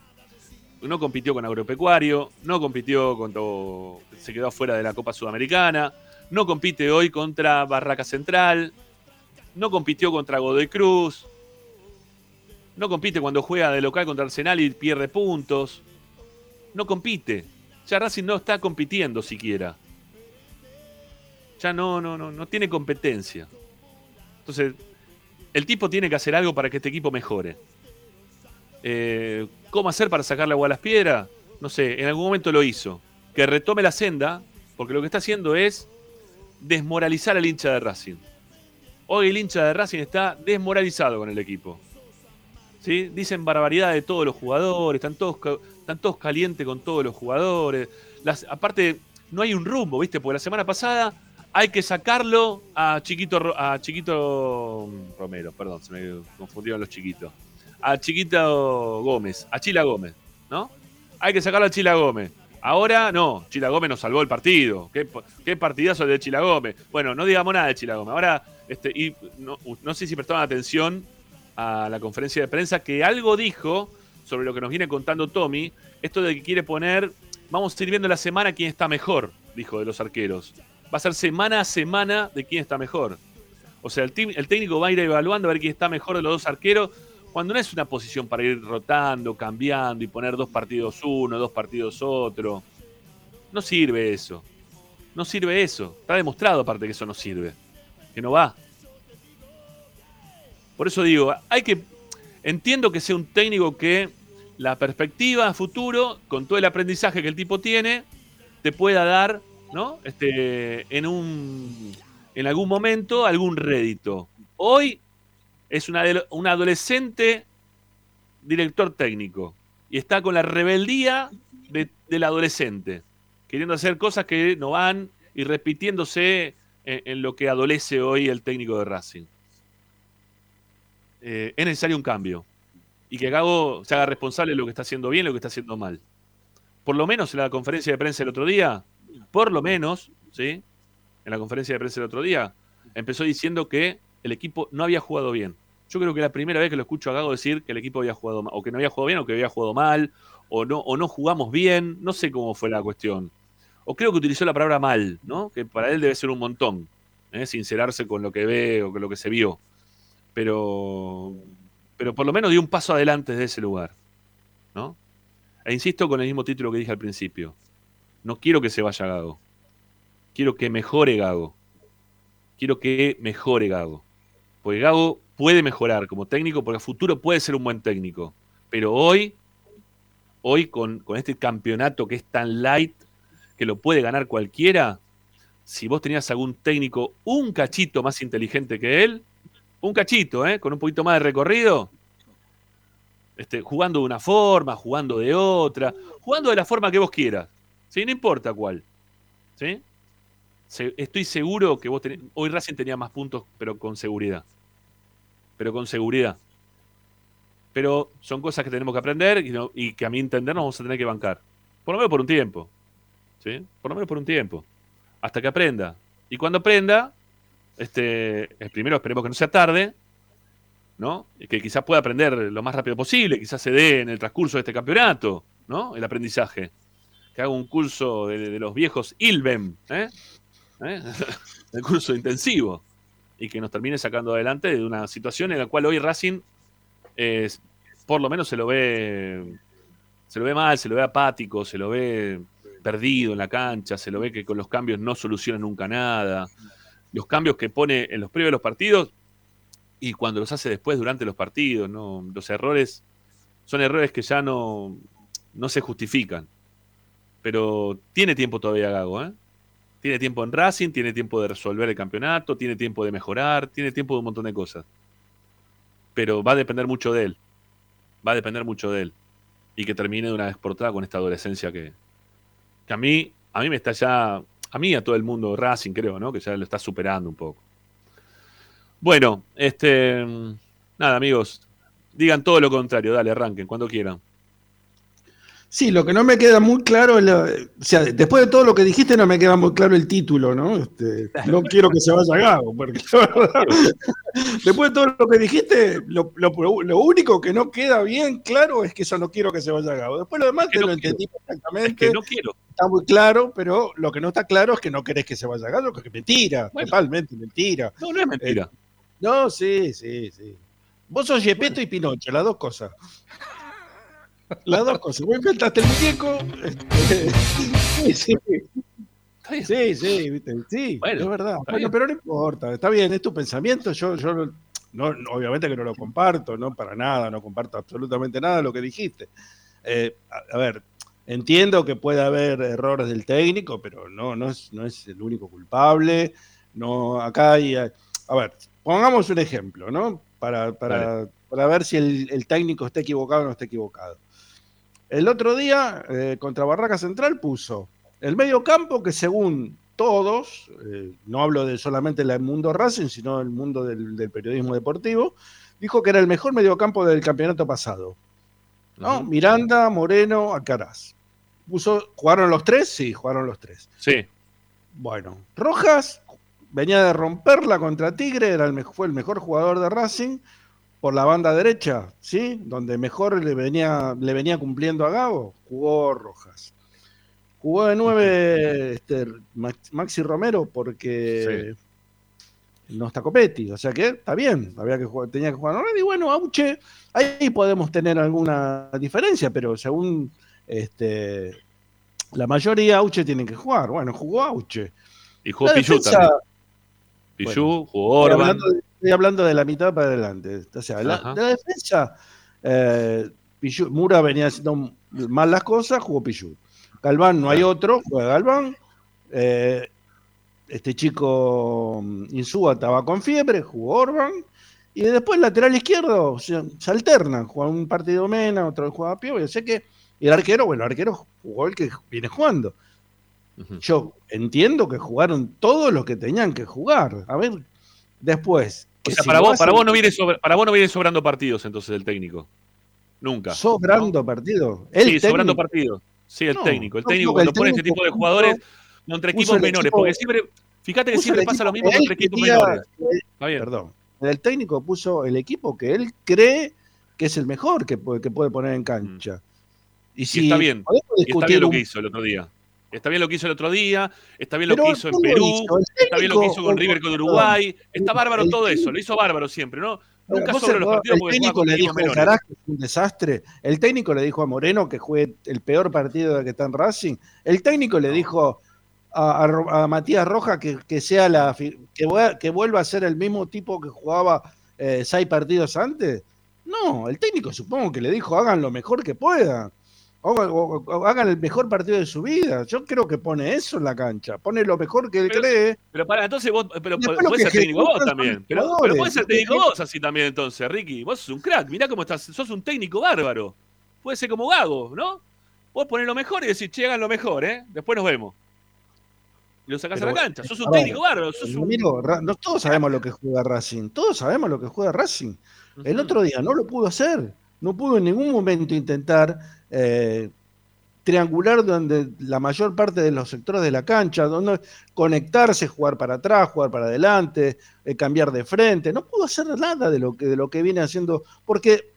No compitió con Agropecuario, no compitió cuando se quedó fuera de la Copa Sudamericana, no compite hoy contra Barraca Central, no compitió contra Godoy Cruz, no compite cuando juega de local contra Arsenal y pierde puntos, no compite. Ya Racing no está compitiendo siquiera. Ya no, no, no, no tiene competencia. Entonces, el tipo tiene que hacer algo para que este equipo mejore. Eh, ¿Cómo hacer para sacarle agua a las piedras? No sé, en algún momento lo hizo. Que retome la senda, porque lo que está haciendo es desmoralizar al hincha de Racing. Hoy el hincha de Racing está desmoralizado con el equipo. ¿Sí? Dicen barbaridad de todos los jugadores, están todos, están todos calientes con todos los jugadores. Aparte, no hay un rumbo, ¿viste? Porque la semana pasada hay que sacarlo a Chiquito, a Chiquito Romero, perdón, se me confundieron los chiquitos. A Chiquito Gómez, a Chila Gómez, ¿no? Hay que sacarlo a Chila Gómez. Ahora no, Chila Gómez nos salvó el partido. ¿Qué, qué partidazo de Chila Gómez? Bueno, no digamos nada de Chila Gómez. Ahora, este, y no, no sé si prestaban atención a la conferencia de prensa que algo dijo sobre lo que nos viene contando Tommy, esto de que quiere poner, vamos a ir viendo la semana quién está mejor, dijo de los arqueros va a ser semana a semana de quién está mejor. O sea, el, el técnico va a ir evaluando a ver quién está mejor de los dos arqueros, cuando no es una posición para ir rotando, cambiando y poner dos partidos uno, dos partidos otro. No sirve eso. No sirve eso. Está demostrado aparte que eso no sirve. Que no va. Por eso digo, hay que. Entiendo que sea un técnico que la perspectiva a futuro, con todo el aprendizaje que el tipo tiene, te pueda dar ¿no? Este, en, un, en algún momento algún rédito. Hoy es una, un adolescente director técnico y está con la rebeldía del adolescente, queriendo hacer cosas que no van y repitiéndose en, lo que adolece hoy el técnico de Racing. Eh, es necesario un cambio y que Gago se haga responsable de lo que está haciendo bien y lo que está haciendo mal. Por lo menos en la conferencia de prensa el otro día, por lo menos, ¿sí? En la conferencia de prensa el otro día, empezó diciendo que el equipo no había jugado bien. Yo creo que la primera vez que lo escucho a Gago decir que el equipo había jugado mal, o que no había jugado bien, o que había jugado mal, o no, o no jugamos bien, no sé cómo fue la cuestión. O creo que utilizó la palabra mal, ¿no? Que para él debe ser un montón, ¿eh? sincerarse con lo que ve o con lo que se vio. Pero, pero por lo menos dio un paso adelante de ese lugar, ¿no? E insisto con el mismo título que dije al principio. No quiero que se vaya Gago. Quiero que mejore Gago. Quiero que mejore Gago. Porque Gago puede mejorar como técnico, porque a futuro puede ser un buen técnico. Pero hoy, hoy con, con este campeonato que es tan light, que lo puede ganar cualquiera, si vos tenías algún técnico un cachito más inteligente que él, un cachito, ¿eh? con un poquito más de recorrido, este, jugando de una forma, jugando de otra, jugando de la forma que vos quieras. ¿sí? No importa cuál. ¿sí? estoy seguro que vos tenés, hoy Racing tenía más puntos, pero con seguridad. Pero con seguridad. Pero son cosas que tenemos que aprender y, que a mi entender nos vamos a tener que bancar. Por lo menos por un tiempo. ¿sí? Por lo menos por un tiempo. Hasta que aprenda. Y cuando aprenda, este, primero esperemos que no sea tarde, ¿no? Y que quizás pueda aprender lo más rápido posible, quizás se dé en el transcurso de este campeonato, ¿no? El aprendizaje que haga un curso de, los viejos ILBEM, ¿eh? ¿Eh? [laughs] el curso intensivo, y que nos termine sacando adelante de una situación en la cual hoy Racing por lo menos se lo ve se lo ve mal, se lo ve apático, se lo ve perdido en la cancha, se lo ve que con los cambios no soluciona nunca nada. Los cambios que pone en los previos de los partidos y cuando los hace después durante los partidos, ¿no? Los errores son errores que ya no, no se justifican. Pero tiene tiempo todavía Gago, ¿eh? Tiene tiempo en Racing, tiene tiempo de resolver el campeonato, tiene tiempo de mejorar, tiene tiempo de un montón de cosas. Pero va a depender mucho de él. Va a depender mucho de él. Y que termine de una vez por todas con esta adolescencia que, que a mí, a mí me está ya, a mí a todo el mundo Racing creo, ¿no? Que ya lo está superando un poco. Bueno, este, nada amigos, digan todo lo contrario, dale, arranquen cuando quieran. Sí, lo que no me queda muy claro, es o sea, después de todo lo que dijiste no me queda muy claro el título, ¿no? Este, no quiero que se vaya a Gago, porque [laughs] después de todo lo que dijiste, lo, único que no queda bien claro es que eso no quiero que se vaya a Gago. Después lo demás te lo entendí perfectamente. no quiero. Está muy claro, pero lo que no está claro es que no querés que se vaya a Gago, que es mentira, totalmente mentira. No, no es mentira. Eh, no, sí, sí, sí. Vos sos Yepeto y Pinocho, las dos cosas. Las dos cosas. Vos inventaste el muñeco. Este, sí, sí. Sí, sí, ¿viste? sí, es verdad. Bueno, pero no importa, está bien, es tu pensamiento. Yo, yo no, obviamente que no lo comparto, no para nada, no comparto absolutamente nada de lo que dijiste. Eh, a, ver, entiendo que puede haber errores del técnico, pero no, no es, no es el único culpable. No, acá hay. A ver, pongamos un ejemplo, ¿no? Para, para, para ver si el, el técnico está equivocado o no está equivocado. El otro día, eh, contra Barraca Central, puso el medio campo que según todos, eh, no hablo de solamente el mundo Racing, sino el mundo del, periodismo deportivo, dijo que era el mejor mediocampo del campeonato pasado. ¿no? Miranda, Moreno, Alcaraz. Puso, ¿Jugaron los tres? Sí, jugaron los tres. Sí. Bueno, Rojas venía de romperla contra Tigre, era el, fue el mejor jugador de Racing, por la banda derecha, ¿sí? Donde mejor le venía, le venía cumpliendo a Gago, jugó Rojas. Jugó de nueve este, Maxi Romero porque no está Copetti, o sea que está bien, había que jugar, tenía que jugar Y bueno, Auche, ahí podemos tener alguna diferencia, pero según este, la mayoría, Auche tiene que jugar. Bueno, jugó Auche. Y jugó Pichu también. Pichu, jugó Orban estoy hablando de la mitad para adelante. O sea, la, de la defensa, eh, Mura venía haciendo mal las cosas, jugó Pichu. Galván no hay otro, juega Galván. Eh, este chico mm, Insúa estaba con fiebre, jugó Orban. Y después lateral izquierdo se, alternan, juega un partido Mena, otro juega Pío. Yo sé que el arquero, bueno, el arquero jugó el que viene jugando. Yo entiendo que jugaron todos los que tenían que jugar. A ver, después, o sea, para, vos, para, vos no viene para vos no viene sobrando partidos entonces el técnico. Nunca. ¿Sobrando partidos? Sí, sobrando partidos. Sí, el técnico. El técnico cuando pone este tipo de jugadores contra equipos menores. porque siempre, fíjate que siempre pasa lo mismo contra equipos menores. Perdón. El técnico puso el equipo que él cree que es el mejor que puede, que puede poner en cancha. Mm. Y, si está bien. Y está bien lo que hizo el otro día. Está bien lo que hizo el otro día, está bien lo que hizo en Perú, está bien lo que hizo con River con Uruguay, está bárbaro todo eso, lo hizo bárbaro siempre, ¿no? Nunca sobre los partidos el técnico le dijo a que es un desastre. El técnico le dijo a Moreno que juegue el peor partido de que está en Racing. El técnico le dijo a, Matías Roja que, sea la que, que, vuelva a ser el mismo tipo que jugaba eh, seis partidos antes. No, el técnico supongo que le dijo hagan lo mejor que puedan o, hagan el mejor partido de su vida. Yo creo que pone eso en la cancha, pone lo mejor que cree. Pero para, entonces vos, pero podés ser técnico vos también. Pero, pero podés ser técnico vos así también entonces, Ricky. Vos sos un crack, mirá cómo estás, sos un técnico bárbaro. Puede ser como Gago, ¿no? Vos ponés lo mejor y decís, che, hagan lo mejor, ¿eh? Después nos vemos. Y lo sacás a la cancha. Sos un técnico bárbaro. Sos un... no, todos sabemos lo que juega Racing. Todos sabemos lo que juega Racing. El otro día no lo pudo hacer. No pudo en ningún momento intentar eh, triangular donde la mayor parte de los sectores de la cancha, donde conectarse, jugar para atrás, jugar para adelante, eh, cambiar de frente. No pudo hacer nada de lo que, de lo que viene haciendo, porque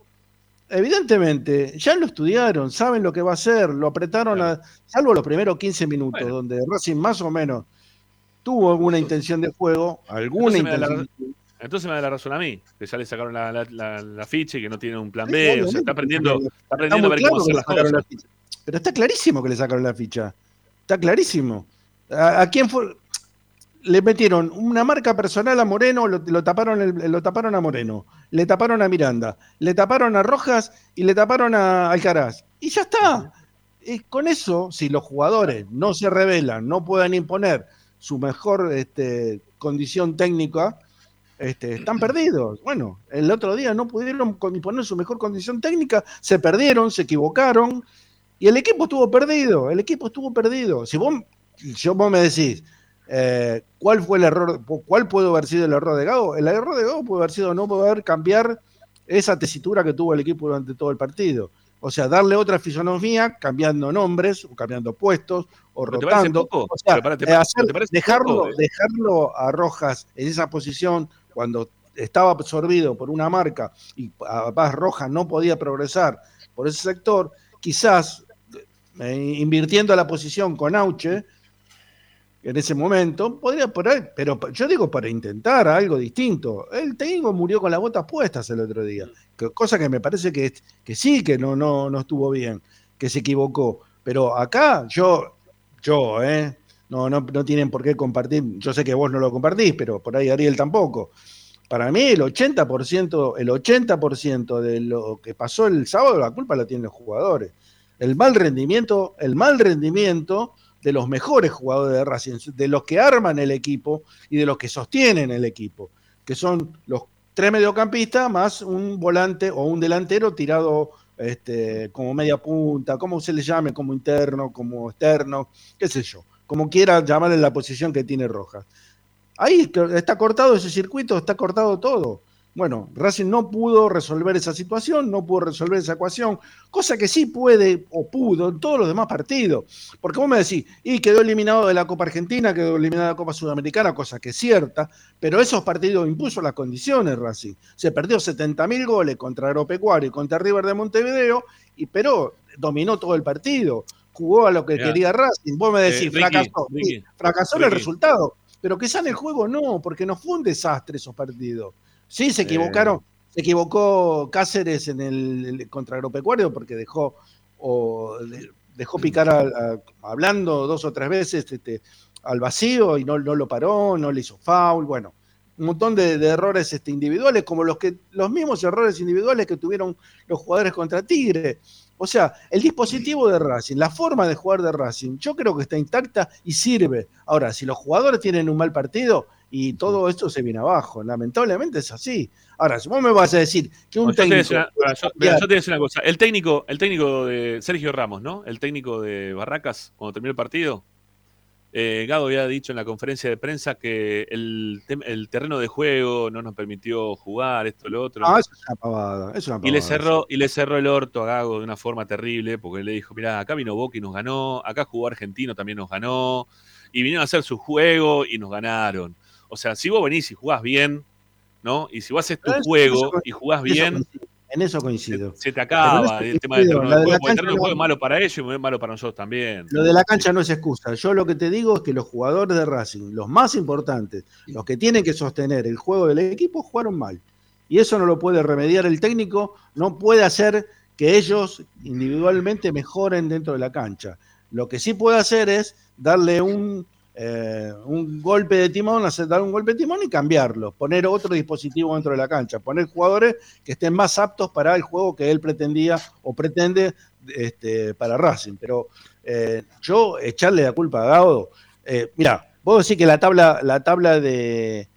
evidentemente ya lo estudiaron, saben lo que va a hacer, lo apretaron, a, salvo los primeros 15 minutos, donde Racing más o menos tuvo alguna intención de juego, alguna intención. Entonces me da la razón a mí, que ya le sacaron la, ficha y que no tiene un plan B, o sea, está aprendiendo, está aprendiendo a ver cómo hacer las cosas. Pero está clarísimo que le sacaron la ficha. Está clarísimo. ¿A, quién fue? Le metieron una marca personal a Moreno, lo, taparon lo taparon a Moreno, le taparon a Miranda, le taparon a Rojas y le taparon a Alcaraz. Y ya está. Y con eso, si los jugadores no se rebelan, no pueden imponer su mejor este, condición técnica, este, están perdidos. Bueno, el otro día no pudieron poner su mejor condición técnica, se perdieron, se equivocaron y el equipo estuvo perdido. El equipo estuvo perdido. Si vos, vos me decís, eh, ¿cuál fue el error? ¿Cuál puede haber sido el error de Gago? El error de Gago puede haber sido no poder cambiar esa tesitura que tuvo el equipo durante todo el partido. O sea, darle otra fisonomía, cambiando nombres, o cambiando puestos, o rotando. O sea, dejarlo, dejarlo a Rojas en esa posición cuando estaba absorbido por una marca y además Rojas no podía progresar por ese sector, quizás eh, invirtiendo la posición con Auche, en ese momento, podría poner, pero yo digo para intentar algo distinto. El técnico murió con las botas puestas el otro día, cosa que me parece que, que sí, que no, no, no estuvo bien, que se equivocó. Pero acá yo, yo, ¿eh? No, no, no tienen por qué compartir, yo sé que vos no lo compartís, pero por ahí Ariel tampoco. Para mí el 80%, el 80% de lo que pasó el sábado, la culpa la tienen los jugadores. El mal rendimiento, el mal rendimiento de los mejores jugadores de Racing, de los que arman el equipo y de los que sostienen el equipo, que son los tres mediocampistas más un volante o un delantero tirado este, como media punta, como se le llame, como interno, como externo, qué sé yo, como quiera llamarle la posición que tiene Rojas. Ahí está cortado ese circuito, está cortado todo. Bueno, Racing no pudo resolver esa situación, no pudo resolver esa ecuación, cosa que sí puede o pudo en todos los demás partidos. Porque vos me decís, y quedó eliminado de la Copa Argentina, quedó eliminado de la Copa Sudamericana, cosa que es cierta, pero esos partidos impuso las condiciones Racing. Se perdió 70.000 goles contra Agropecuario y contra River de Montevideo, y, pero dominó todo el partido, jugó a lo que quería Racing. Vos me decís, eh, fracasó, fracasó el resultado, pero que en el juego no, porque no fue un desastre esos partidos. Sí, se equivocaron. Se equivocó Cáceres en el, contra Agropecuario porque dejó o dejó picar hablando dos o tres veces este, al vacío y no, no, lo paró, no le hizo foul, bueno, un montón de, errores este, individuales, como los que los mismos errores individuales que tuvieron los jugadores contra Tigre. O sea, el dispositivo de Racing, la forma de jugar de Racing, yo creo que está intacta y sirve. Ahora, si los jugadores tienen un mal partido, y todo esto se viene abajo. Lamentablemente es así. Ahora, si vos me vas a decir que un técnico. Yo te, voy a decir una cosa. El técnico, el técnico de Sergio Ramos, ¿no? El técnico de Barracas, cuando terminó el partido, eh, Gado había dicho en la conferencia de prensa que el, terreno de juego no nos permitió jugar, esto, lo otro. Ah, eso es una pavada. Es una pavada y, le cerró, y le cerró el orto a Gago de una forma terrible, porque le dijo: Mirá, acá vino Boca y nos ganó, acá jugó Argentino también nos ganó, y vinieron a hacer su juego y nos ganaron. O sea, si vos venís y jugás bien, ¿no? Y si vos haces tu juego y jugás bien. En eso coincido. Se, te acaba el tema del terreno de juego. el terreno de juego es malo para ellos y es malo para nosotros también. Lo de la cancha no es excusa. Yo lo que te digo es que los jugadores de Racing, los más importantes, los que tienen que sostener el juego del equipo, jugaron mal. Y eso no lo puede remediar el técnico, no puede hacer que ellos individualmente mejoren dentro de la cancha. Lo que sí puede hacer es darle un eh, un golpe de timón, hacer dar un golpe de timón y cambiarlo, poner otro dispositivo dentro de la cancha, poner jugadores que estén más aptos para el juego que él pretendía o pretende este, para Racing. Pero eh, yo echarle la culpa a Gaudo, eh, mira, puedo decir que la tabla, la tabla de,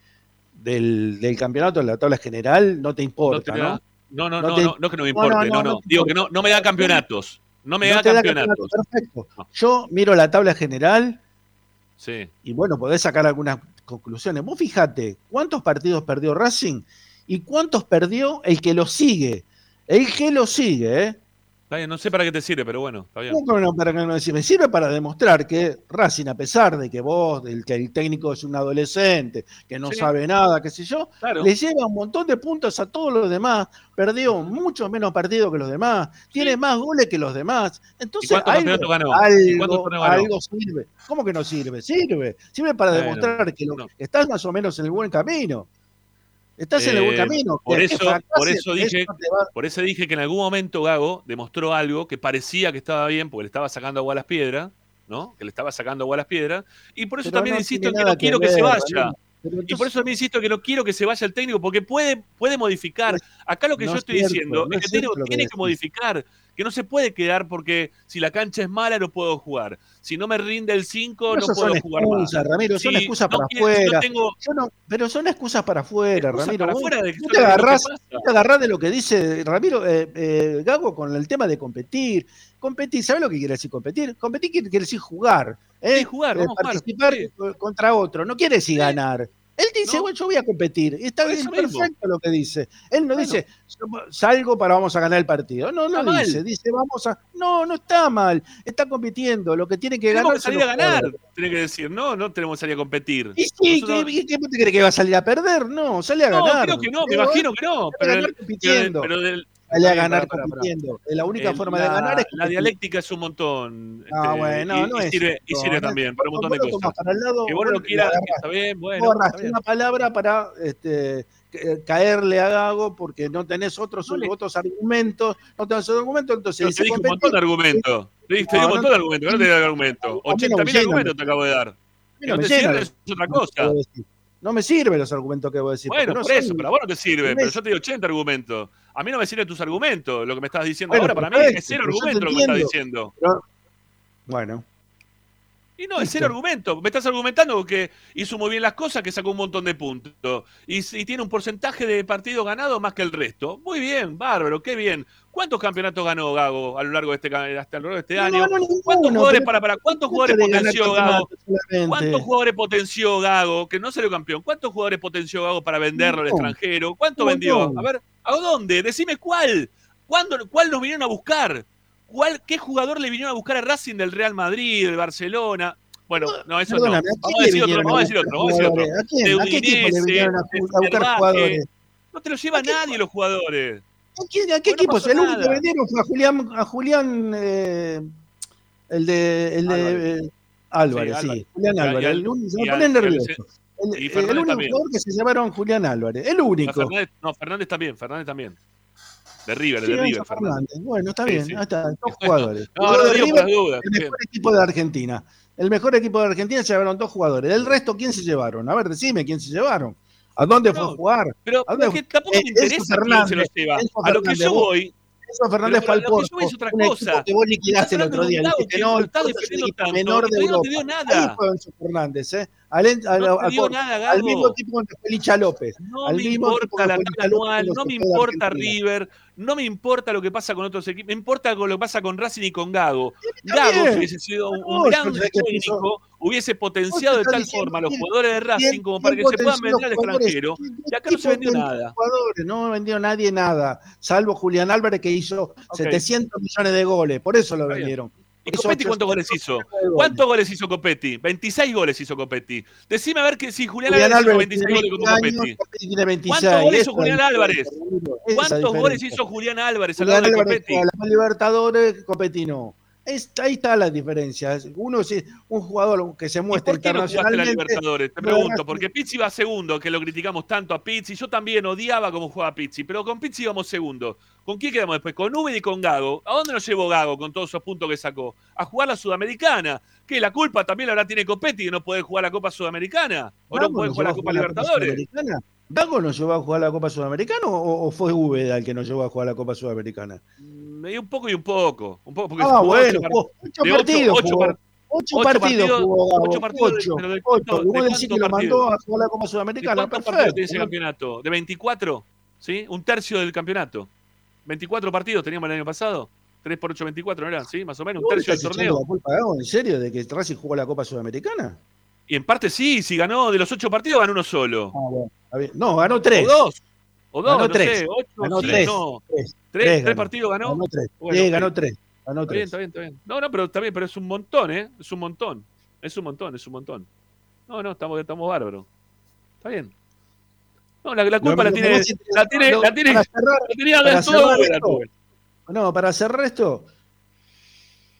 del, campeonato, la tabla general, no te importa, ¿no? No, no, no, no, no, que no me importe, no, no, digo que no, no me da campeonatos. No me da campeonatos. perfecto. Yo miro la tabla general y bueno, podés sacar algunas conclusiones. Vos fíjate, ¿cuántos partidos perdió Racing? ¿Y cuántos perdió el que lo sigue? El que lo sigue, ¿eh? No sé para qué te sirve, pero bueno, está bien. No, para qué me sirve. Me sirve para demostrar que Racing, a pesar de que vos, el, que el técnico es un adolescente, que no sabe nada, qué sé yo, le lleva un montón de puntos a todos los demás, perdió mucho menos partidos que los demás, tiene más goles que los demás. Entonces, algo, ganó? Algo, sirve. ¿Cómo que no sirve? Sirve. Sirve para demostrar que, estás más o menos en el buen camino. Estás en el buen eh, camino. Por eso, por eso dije, por eso dije que en algún momento Gago demostró algo que parecía que estaba bien, porque le estaba sacando agua a las piedras, ¿no? Que le estaba sacando agua a las piedras. Y por eso también insisto en que no quiero que, se vaya. y por eso también insisto que no quiero que se vaya el técnico, porque puede, puede modificar. Acá lo que yo estoy diciendo es que el técnico tiene que modificar, que no se puede quedar porque si la cancha es mala no puedo jugar. Si no me rinde el 5 no puedo jugar más. Ramiro, son excusas para afuera. pero son excusas para afuera, Ramiro. Para de te, agarrás, te agarrás de lo que dice Ramiro eh, eh, Gago con el tema de competir. Competir, ¿sabes lo que quiere decir competir? Competir quiere, decir jugar. ¿eh? jugar, vamos participar contra otro. No quiere decir ganar. Él dice, bueno, yo voy a competir. Está bien, perfecto lo que dice. Él no dice, salgo para vamos a ganar el partido. No, no dice. Dice, vamos a. No, no está mal. Está compitiendo. Lo que tiene que ganar. Que salir a ganar. Tiene que decir, no, no tenemos que salir a competir. ¿Y sí? ¿Qué, ¿qué, te cree que va a salir a perder? No, sale a ganar. No, creo que no, me imagino que no. Pero, compitiendo. pero, del, Sale a ganar compitiendo. La única forma de ganar es. La dialéctica es un montón. Ah, este, bueno, no, y, sirve, y sirve también para un montón de cosas. Para el lado, que vos no quieras, está bien, bueno. una palabra para este, caerle a Gago porque no tenés otros, otros argumentos. No tenés otros argumentos, entonces. te dije un montón de argumentos. Te dije un montón de argumentos, no te di argumentos. 80.000 argumentos te acabo de dar. No te sirve, es otra cosa. No me sirven los argumentos que voy a decir. Bueno, por eso, pero a vos no te sirve. Pero yo te digo 80 argumentos. A mí no me sirven tus argumentos, lo que me estás diciendo ahora. Para mí es cero argumento lo que me estás diciendo. bueno. Y no, es cero argumento. Me estás argumentando que hizo muy bien las cosas, que sacó un montón de puntos. Y, y tiene un porcentaje de partidos ganados más que el resto. Muy bien, bárbaro, qué bien. ¿Cuántos campeonatos ganó Gago a lo largo de este, hasta lo largo de este año? ¿Cuántos jugadores para para cuántos jugadores potenció Gago? ¿Cuántos jugadores potenció Gago que no salió campeón? ¿Cuántos jugadores potenció Gago para venderlo al extranjero? ¿Cuánto vendió? A ver, ¿a dónde? Decime cuál. ¿Cuándo, ¿Cuál nos vinieron a buscar? ¿Cuál, ¿Qué jugador le vinieron a buscar a Racing del Real Madrid, del Barcelona? Bueno, no, eso no. Vamos a decir otro, vamos a decir otro, vamos a decir otro. ¿A, quién? ¿A qué equipo le vinieron a, buscar jugadores? No te lo lleva nadie los jugadores. ¿A qué, equipo? El único que vendieron fue a Julián, a Julián eh, el de, el de eh, Álvarez, sí, Julián Álvarez. el único, se me pone nervioso. El, el único jugador que se llamaron Julián Álvarez, el único. No, Fernández, no, Fernández también, Fernández también. De River, de River, Fernández. Bueno, está bien, ahí está, dos jugadores. [laughs] no, no, de River, dudas, el mejor equipo de Argentina. El mejor equipo de Argentina se llevaron dos jugadores. Del resto, ¿quién se llevaron? A ver, decime quién se llevaron. ¿A dónde fue a jugar? Pero, es que tampoco me interesa quién se lo lleva. A lo que yo voy. Eso Fernández fue al Porto. Es otra cosa. que vos liquidaste el otro día. que no. Menor de no te dio nada. Ahí fue Fernández, ¿eh? Al, al, no te dio nada, al mismo tipo que Felicha López. No al me importa la tabla anual, no me importa River, no me importa lo que pasa con otros equipos, me importa lo que pasa con Racing y con Gago. Gago hubiese sido un gran técnico, hubiese potenciado de tal forma a los jugadores de Racing como para que se puedan vender al extranjero. Y acá no se vendió nada. No vendió nadie nada, salvo Julián Álvarez que hizo 700 millones de goles, por eso lo vendieron. ¿Y Copetti cuántos goles hizo? ¿Cuántos goles hizo Copetti? 26 goles hizo Copetti. Decime a ver que si Julián, Álvarez hizo 26 goles con Copetti. ¿Cuántos goles hizo Julián Álvarez? ¿Cuántos goles hizo Julián Álvarez al lado de Copetti? La Libertadores, Copetti no ahí está la diferencia. Uno es un jugador que se muestra ¿Y por qué internacionalmente. No la Libertadores? Te pregunto, porque Pizzi va segundo, que lo criticamos tanto a Pizzi. Yo también odiaba cómo jugaba Pizzi, pero con Pizzi íbamos segundo. ¿Con quién quedamos después? Con Uber y con Gago. ¿A dónde nos llevó Gago con todos esos puntos que sacó? A jugar la Sudamericana. ¿Qué? ¿La culpa también ahora tiene Copetti que no puede jugar la Copa Sudamericana? ¿O no puede jugar la Copa Libertadores? ¿Gago nos llevó a jugar la Copa Sudamericana o, fue Úbeda el que nos llevó a jugar la Copa Sudamericana? Mm, un poco y un poco. Un poco ah, bueno, ocho, partidos. Ocho, partidos Ocho partidos. Ocho. De, ocho. decir que lo mandó a jugar la Copa Sudamericana. ¿De cuántos partidos tiene ese campeonato? ¿De 24? ¿Sí? Un tercio del campeonato. ¿24 partidos teníamos el año pasado? 3 por 8, 24, ¿no era? ¿Sí? Más o menos. Un tercio del torneo. ¿En serio de que Racing jugó la Copa Sudamericana? Y en parte sí, si ganó de los ocho partidos, ganó uno solo. Ah, no, ganó tres. O dos. O dos, ganó no tres. Sé, ocho, ganó sí, tres. No. Tres, tres, tres, partidos ganó. Ganó tres. Bueno, sí, ganó tres. Ganó está bien, está bien, está bien. No, no, pero está bien, pero es un montón, ¿eh? Es un montón. Es un montón, es un montón. No, no, estamos, estamos bárbaros. Está bien. No, la, la culpa la, tiene, la, tiene, la tiene. La todo. No, para cerrar esto,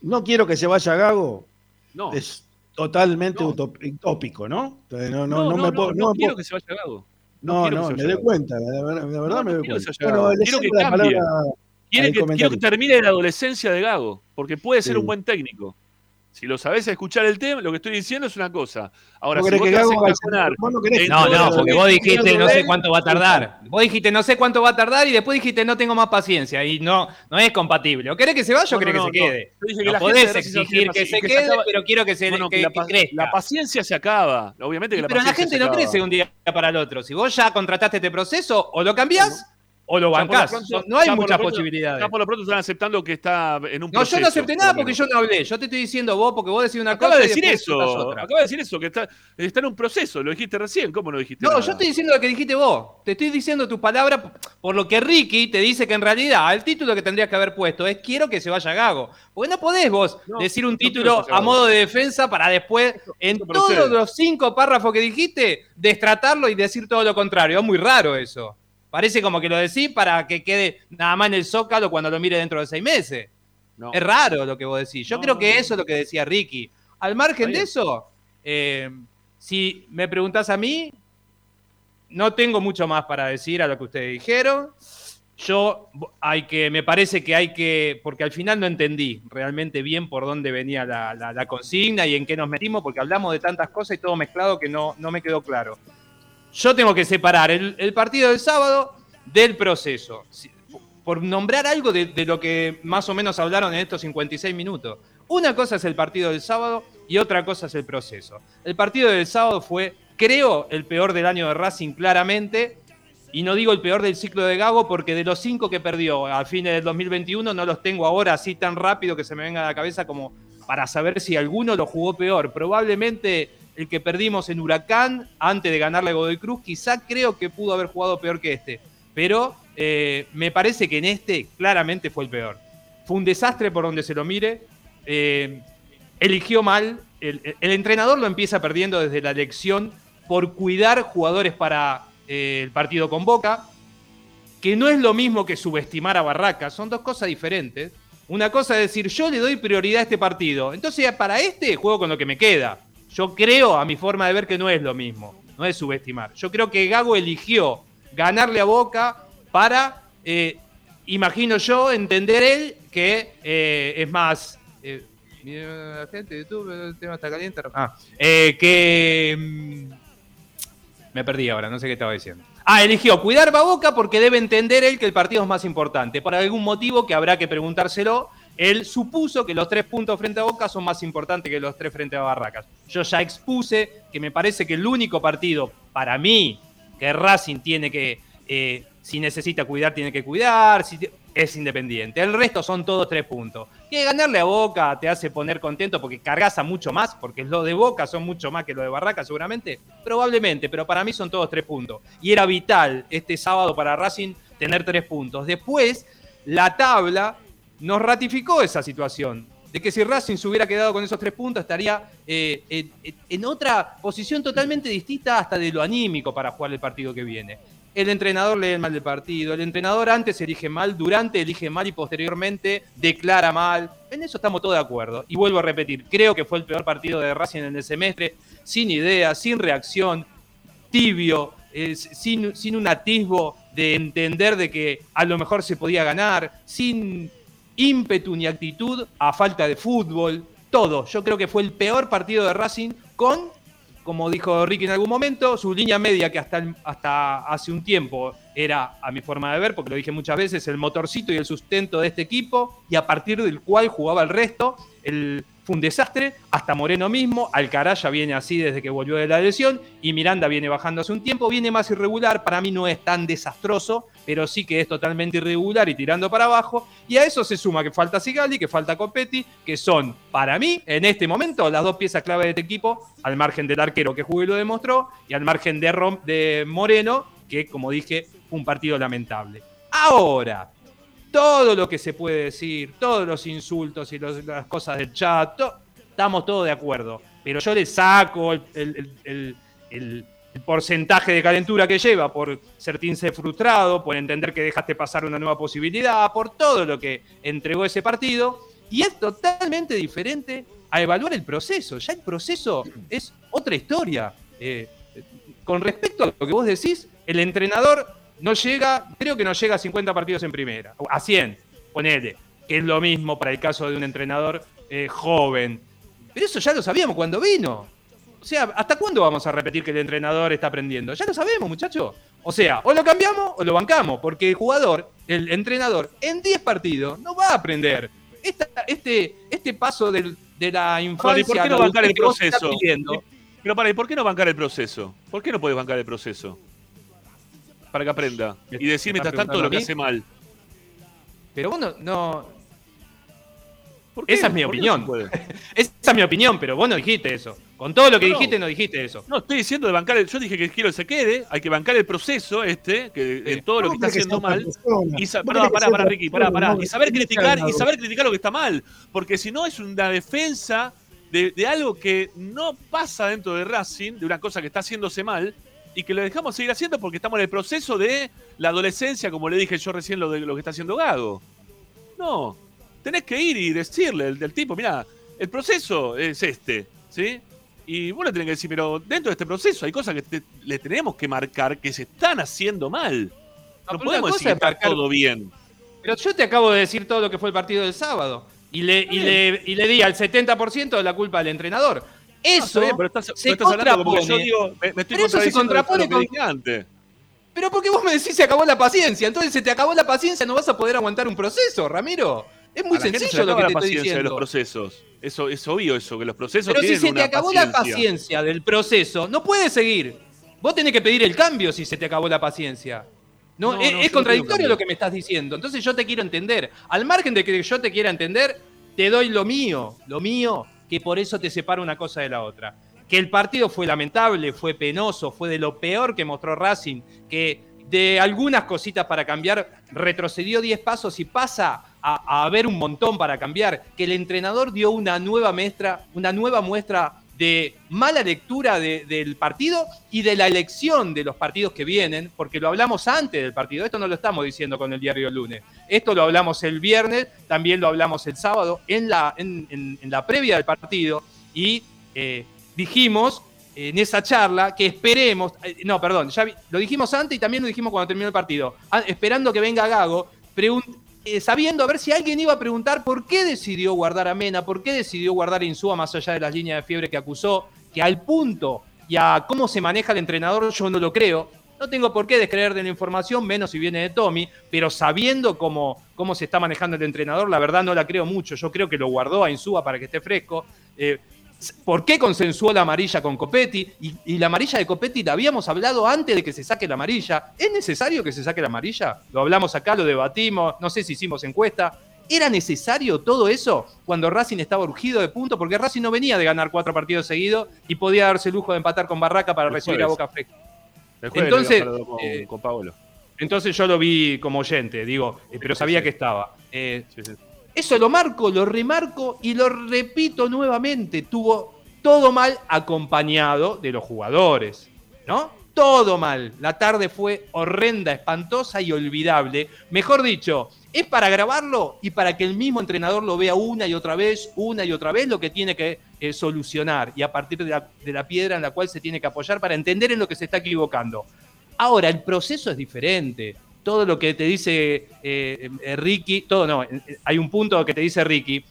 no quiero que se vaya Gago. No. Es totalmente utópico, ¿no? no, no, no, no, me puedo, no, quiero que se vaya Gago. No, no, me doy cuenta, de verdad, me doy cuenta. quiero que cambie. Quiero que, quiero que termine la adolescencia de Gago, porque puede ser un buen técnico. Si lo sabés escuchar el tema, lo que estoy diciendo es una cosa. Ahora, ¿Vos si vos que te haces no querés No, no, porque que vos dijiste no sé cuánto va a tardar. [laughs] Vos dijiste no sé cuánto va a tardar y después dijiste no tengo más paciencia. Y no, no es compatible. O querés que se vaya o No, querés no, que se quede. Yo dije que No la gente podés exigir que se quede, acaba- pero quiero que se Bueno, que- que la, que pa- crezca. la paciencia se acaba. Obviamente que la pero la gente se no acaba. crece de un día para el otro. Si vos ya contrataste este proceso, o lo cambiás o lo lo bancás. pronto- no hay ya lo muchas pronto- posibilidades. Ya por lo pronto están aceptando que está en un No, proceso. yo no acepté nada lo porque yo no hablé. Yo te estoy diciendo vos porque vos decís una Acaba cosa de y decir eso. Acaba de decir eso, que está, está en un proceso. Lo dijiste recién. ¿Cómo no dijiste No, nada? yo estoy diciendo lo que dijiste vos. Te estoy diciendo tus palabras por lo que Ricky te dice que en realidad el título que tendrías que haber puesto es quiero que se vaya Gago. Porque no podés vos No, decir un no título a modo de defensa para después, en todos los cinco párrafos que dijiste, destratarlo y decir todo lo contrario. Es muy raro eso. Parece como que lo decís para que quede nada más en el zócalo cuando lo mire dentro de seis meses. No. Es raro lo que vos decís. Yo No, creo que no, eso es lo que decía Ricky. Al margen de eso, eh, si me preguntás a mí, no tengo mucho más para decir a lo que ustedes dijeron. Yo hay que, me parece que hay que, porque al final no entendí realmente bien por dónde venía la, la- la consigna y en qué nos metimos, porque hablamos de tantas cosas y todo mezclado que no, no me quedó claro. Yo tengo que separar el, partido del sábado del proceso. Por nombrar algo de, de lo que más o menos hablaron en estos 56 minutos. Una cosa es el partido del sábado y otra cosa es el proceso. El partido del sábado fue, creo, el peor del año de Racing claramente. Y no digo el peor del ciclo de Gago porque de los cinco que perdió a fines del 2021 no los tengo ahora así tan rápido que se me venga a la cabeza como para saber si alguno lo jugó peor. Probablemente el que perdimos en Huracán antes de ganarle a Godoy Cruz, quizá creo que pudo haber jugado peor que este. Pero eh, me parece que en este claramente fue el peor. Fue un desastre por donde se lo mire. Eh, eligió mal. El, entrenador lo empieza perdiendo desde la elección por cuidar jugadores para eh, el partido con Boca, que no es lo mismo que subestimar a Barraca, son dos cosas diferentes. Una cosa es decir, yo le doy prioridad a este partido, entonces para este juego con lo que me queda. Yo creo, a mi forma de ver, que no es lo mismo, no es subestimar. Yo creo que Gago eligió ganarle a Boca para, eh, imagino yo, entender él que eh, es más... eh, la gente de YouTube, el tema está caliente. Ah, eh, que... mm, me perdí ahora, no sé qué estaba diciendo. Ah, eligió cuidar a Boca porque debe entender él que el partido es más importante. Por algún motivo que habrá que preguntárselo, él supuso que los tres puntos frente a Boca son más importantes que los tres frente a Barracas. Yo ya expuse que me parece que el único partido para mí que Racing tiene que, eh, si necesita cuidar, tiene que cuidar, si es independiente. El resto son todos tres puntos. Que ganarle a Boca te hace poner contento porque cargas a mucho más, porque lo de Boca son mucho más que lo de Barraca seguramente. Probablemente, pero para mí son todos tres puntos. Y era vital este sábado para Racing tener tres puntos. Después, la tabla nos ratificó esa situación. De que si Racing se hubiera quedado con esos tres puntos, estaría eh, en, otra posición totalmente distinta hasta de lo anímico para jugar el partido que viene. El entrenador lee mal del partido, el entrenador antes elige mal, durante elige mal y posteriormente declara mal. En eso estamos todos de acuerdo. Y vuelvo a repetir, creo que fue el peor partido de Racing en el semestre, sin idea, sin reacción, tibio, eh, sin, sin un atisbo de entender de que a lo mejor se podía ganar, sin ímpetu ni actitud a falta de fútbol, todo. Yo creo que fue el peor partido de Racing con, como dijo Ricky en algún momento, su línea media que hasta, hasta hace un tiempo era, a mi forma de ver, porque lo dije muchas veces, el motorcito y el sustento de este equipo y a partir del cual jugaba el resto. El, fue un desastre, hasta Moreno mismo, Alcaraz ya viene así desde que volvió de la lesión y Miranda viene bajando hace un tiempo, viene más irregular, para mí no es tan desastroso, pero sí que es totalmente irregular y tirando para abajo, y a eso se suma que falta Sigali, que falta Copetti, que son, para mí, en este momento, las dos piezas clave de este equipo, al margen del arquero que jugó y lo demostró, y al margen de, Rom- de Moreno, que como dije, un partido lamentable. Ahora, todo lo que se puede decir, todos los insultos y las cosas del chat, estamos todos de acuerdo. Pero yo le saco el porcentaje de calentura que lleva por sentirse frustrado, por entender que dejaste pasar una nueva posibilidad, por todo lo que entregó ese partido. Y es totalmente diferente a evaluar el proceso. Ya el proceso es otra historia. Eh, con respecto a lo que vos decís, el entrenador no llega, creo que no llega a 50 partidos en primera, a 100, ponele, que es lo mismo para el caso de un entrenador eh, joven. Pero eso ya lo sabíamos cuando vino. O sea, ¿hasta cuándo vamos a repetir que el entrenador está aprendiendo? Ya lo sabemos, muchachos. O sea, o lo cambiamos o lo bancamos, porque el jugador, el entrenador, en 10 partidos no va a aprender. este, este paso de la infancia... ¿Por qué no bancar el proceso? Pero para, ¿y por qué no bancar el proceso? ¿Por qué no puedes bancar el proceso? Para que aprenda. Y decir mientras tanto lo que hace mal. Pero bueno, no, esa es mi opinión. [laughs] Esa es mi opinión, pero vos no dijiste eso. Con todo lo que dijiste, no dijiste eso. No, estoy diciendo de bancar. El, yo dije que quiero que se quede. Hay que bancar el proceso este, que en todo lo que está haciendo mal. Y pará, pará, Ricky, pará, pará. Y saber criticar, y saber criticar lo que está mal. Porque si no es una defensa de, de, algo que no pasa dentro de Racing, de una cosa que está haciéndose mal, y que lo dejamos seguir haciendo porque estamos en el proceso de la adolescencia, como le dije yo recién, lo de lo que está haciendo Gago. No, tenés que ir y decirle del, tipo, mira, el proceso es este, ¿sí? Y vos le tenés que decir, pero dentro de este proceso hay cosas que le tenemos que marcar que se están haciendo mal. No, podemos decir que está todo bien. Pero yo te acabo de decir todo lo que fue el partido del sábado. Y le, y le, y le di al 70% de la culpa al entrenador. Eso pero estás, se contrapone. yo digo, me, estoy pero eso se contrapone con... Pero porque vos me decís se acabó la paciencia. Entonces, si te acabó la paciencia, no vas a poder aguantar un proceso, Ramiro. Es muy sencillo lo que te estoy diciendo. De los procesos. Eso es obvio eso, que los procesos Pero si se te acabó la paciencia del proceso, no puedes seguir. Vos tenés que pedir el cambio si se te acabó la paciencia. No, es, contradictorio lo que me estás diciendo. Entonces yo te quiero entender. Al margen de que yo te quiera entender, te doy lo mío, lo mío, que por eso te separa una cosa de la otra. Que el partido fue lamentable, fue penoso, fue de lo peor que mostró Racing, que de algunas cositas para cambiar retrocedió 10 pasos y pasa a, haber un montón para cambiar, que el entrenador dio una nueva muestra, una nueva muestra de mala lectura del partido y de la elección de los partidos que vienen, porque lo hablamos antes del partido, esto no lo estamos diciendo con el diario el lunes, esto lo hablamos el viernes, también lo hablamos el sábado en la, en, la previa del partido y eh, dijimos en esa charla que esperemos, eh, no, perdón, ya lo dijimos antes y también lo dijimos cuando terminó el partido, esperando que venga Gago, eh, sabiendo a ver si alguien iba a preguntar por qué decidió guardar a Mena, por qué decidió guardar a Insúa más allá de las líneas de fiebre que acusó, que al punto y a cómo se maneja el entrenador yo no lo creo. No tengo por qué descreer de la información, menos si viene de Tommy, pero sabiendo cómo, cómo se está manejando el entrenador, la verdad no la creo mucho. Yo creo que lo guardó a Insúa para que esté fresco. Eh, ¿Por qué consensuó la amarilla con Copetti? Y, la amarilla de Copetti la habíamos hablado antes de que se saque la amarilla. ¿Es necesario que se saque la amarilla? Lo hablamos acá, lo debatimos, no sé si hicimos encuesta. ¿Era necesario todo eso cuando Racing estaba urgido de punto? Porque Racing no venía de ganar cuatro partidos seguidos y podía darse el lujo de empatar con Barraca para recibir a Boca Fresca. Entonces, eh, con, entonces yo lo vi como oyente, digo, eh, pero sabía que estaba. Eh, eso lo marco, lo remarco y lo repito nuevamente. Tuvo todo mal acompañado de los jugadores, ¿no? Todo mal. La tarde fue horrenda, espantosa y olvidable. Mejor dicho, es para grabarlo y para que el mismo entrenador lo vea una y otra vez, una y otra vez lo que tiene que eh, solucionar y a partir de la, de la piedra en la cual se tiene que apoyar para entender en lo que se está equivocando. Ahora, el proceso es diferente todo lo que te dice eh, eh, Ricky, todo no, eh, hay un punto que te dice Ricky,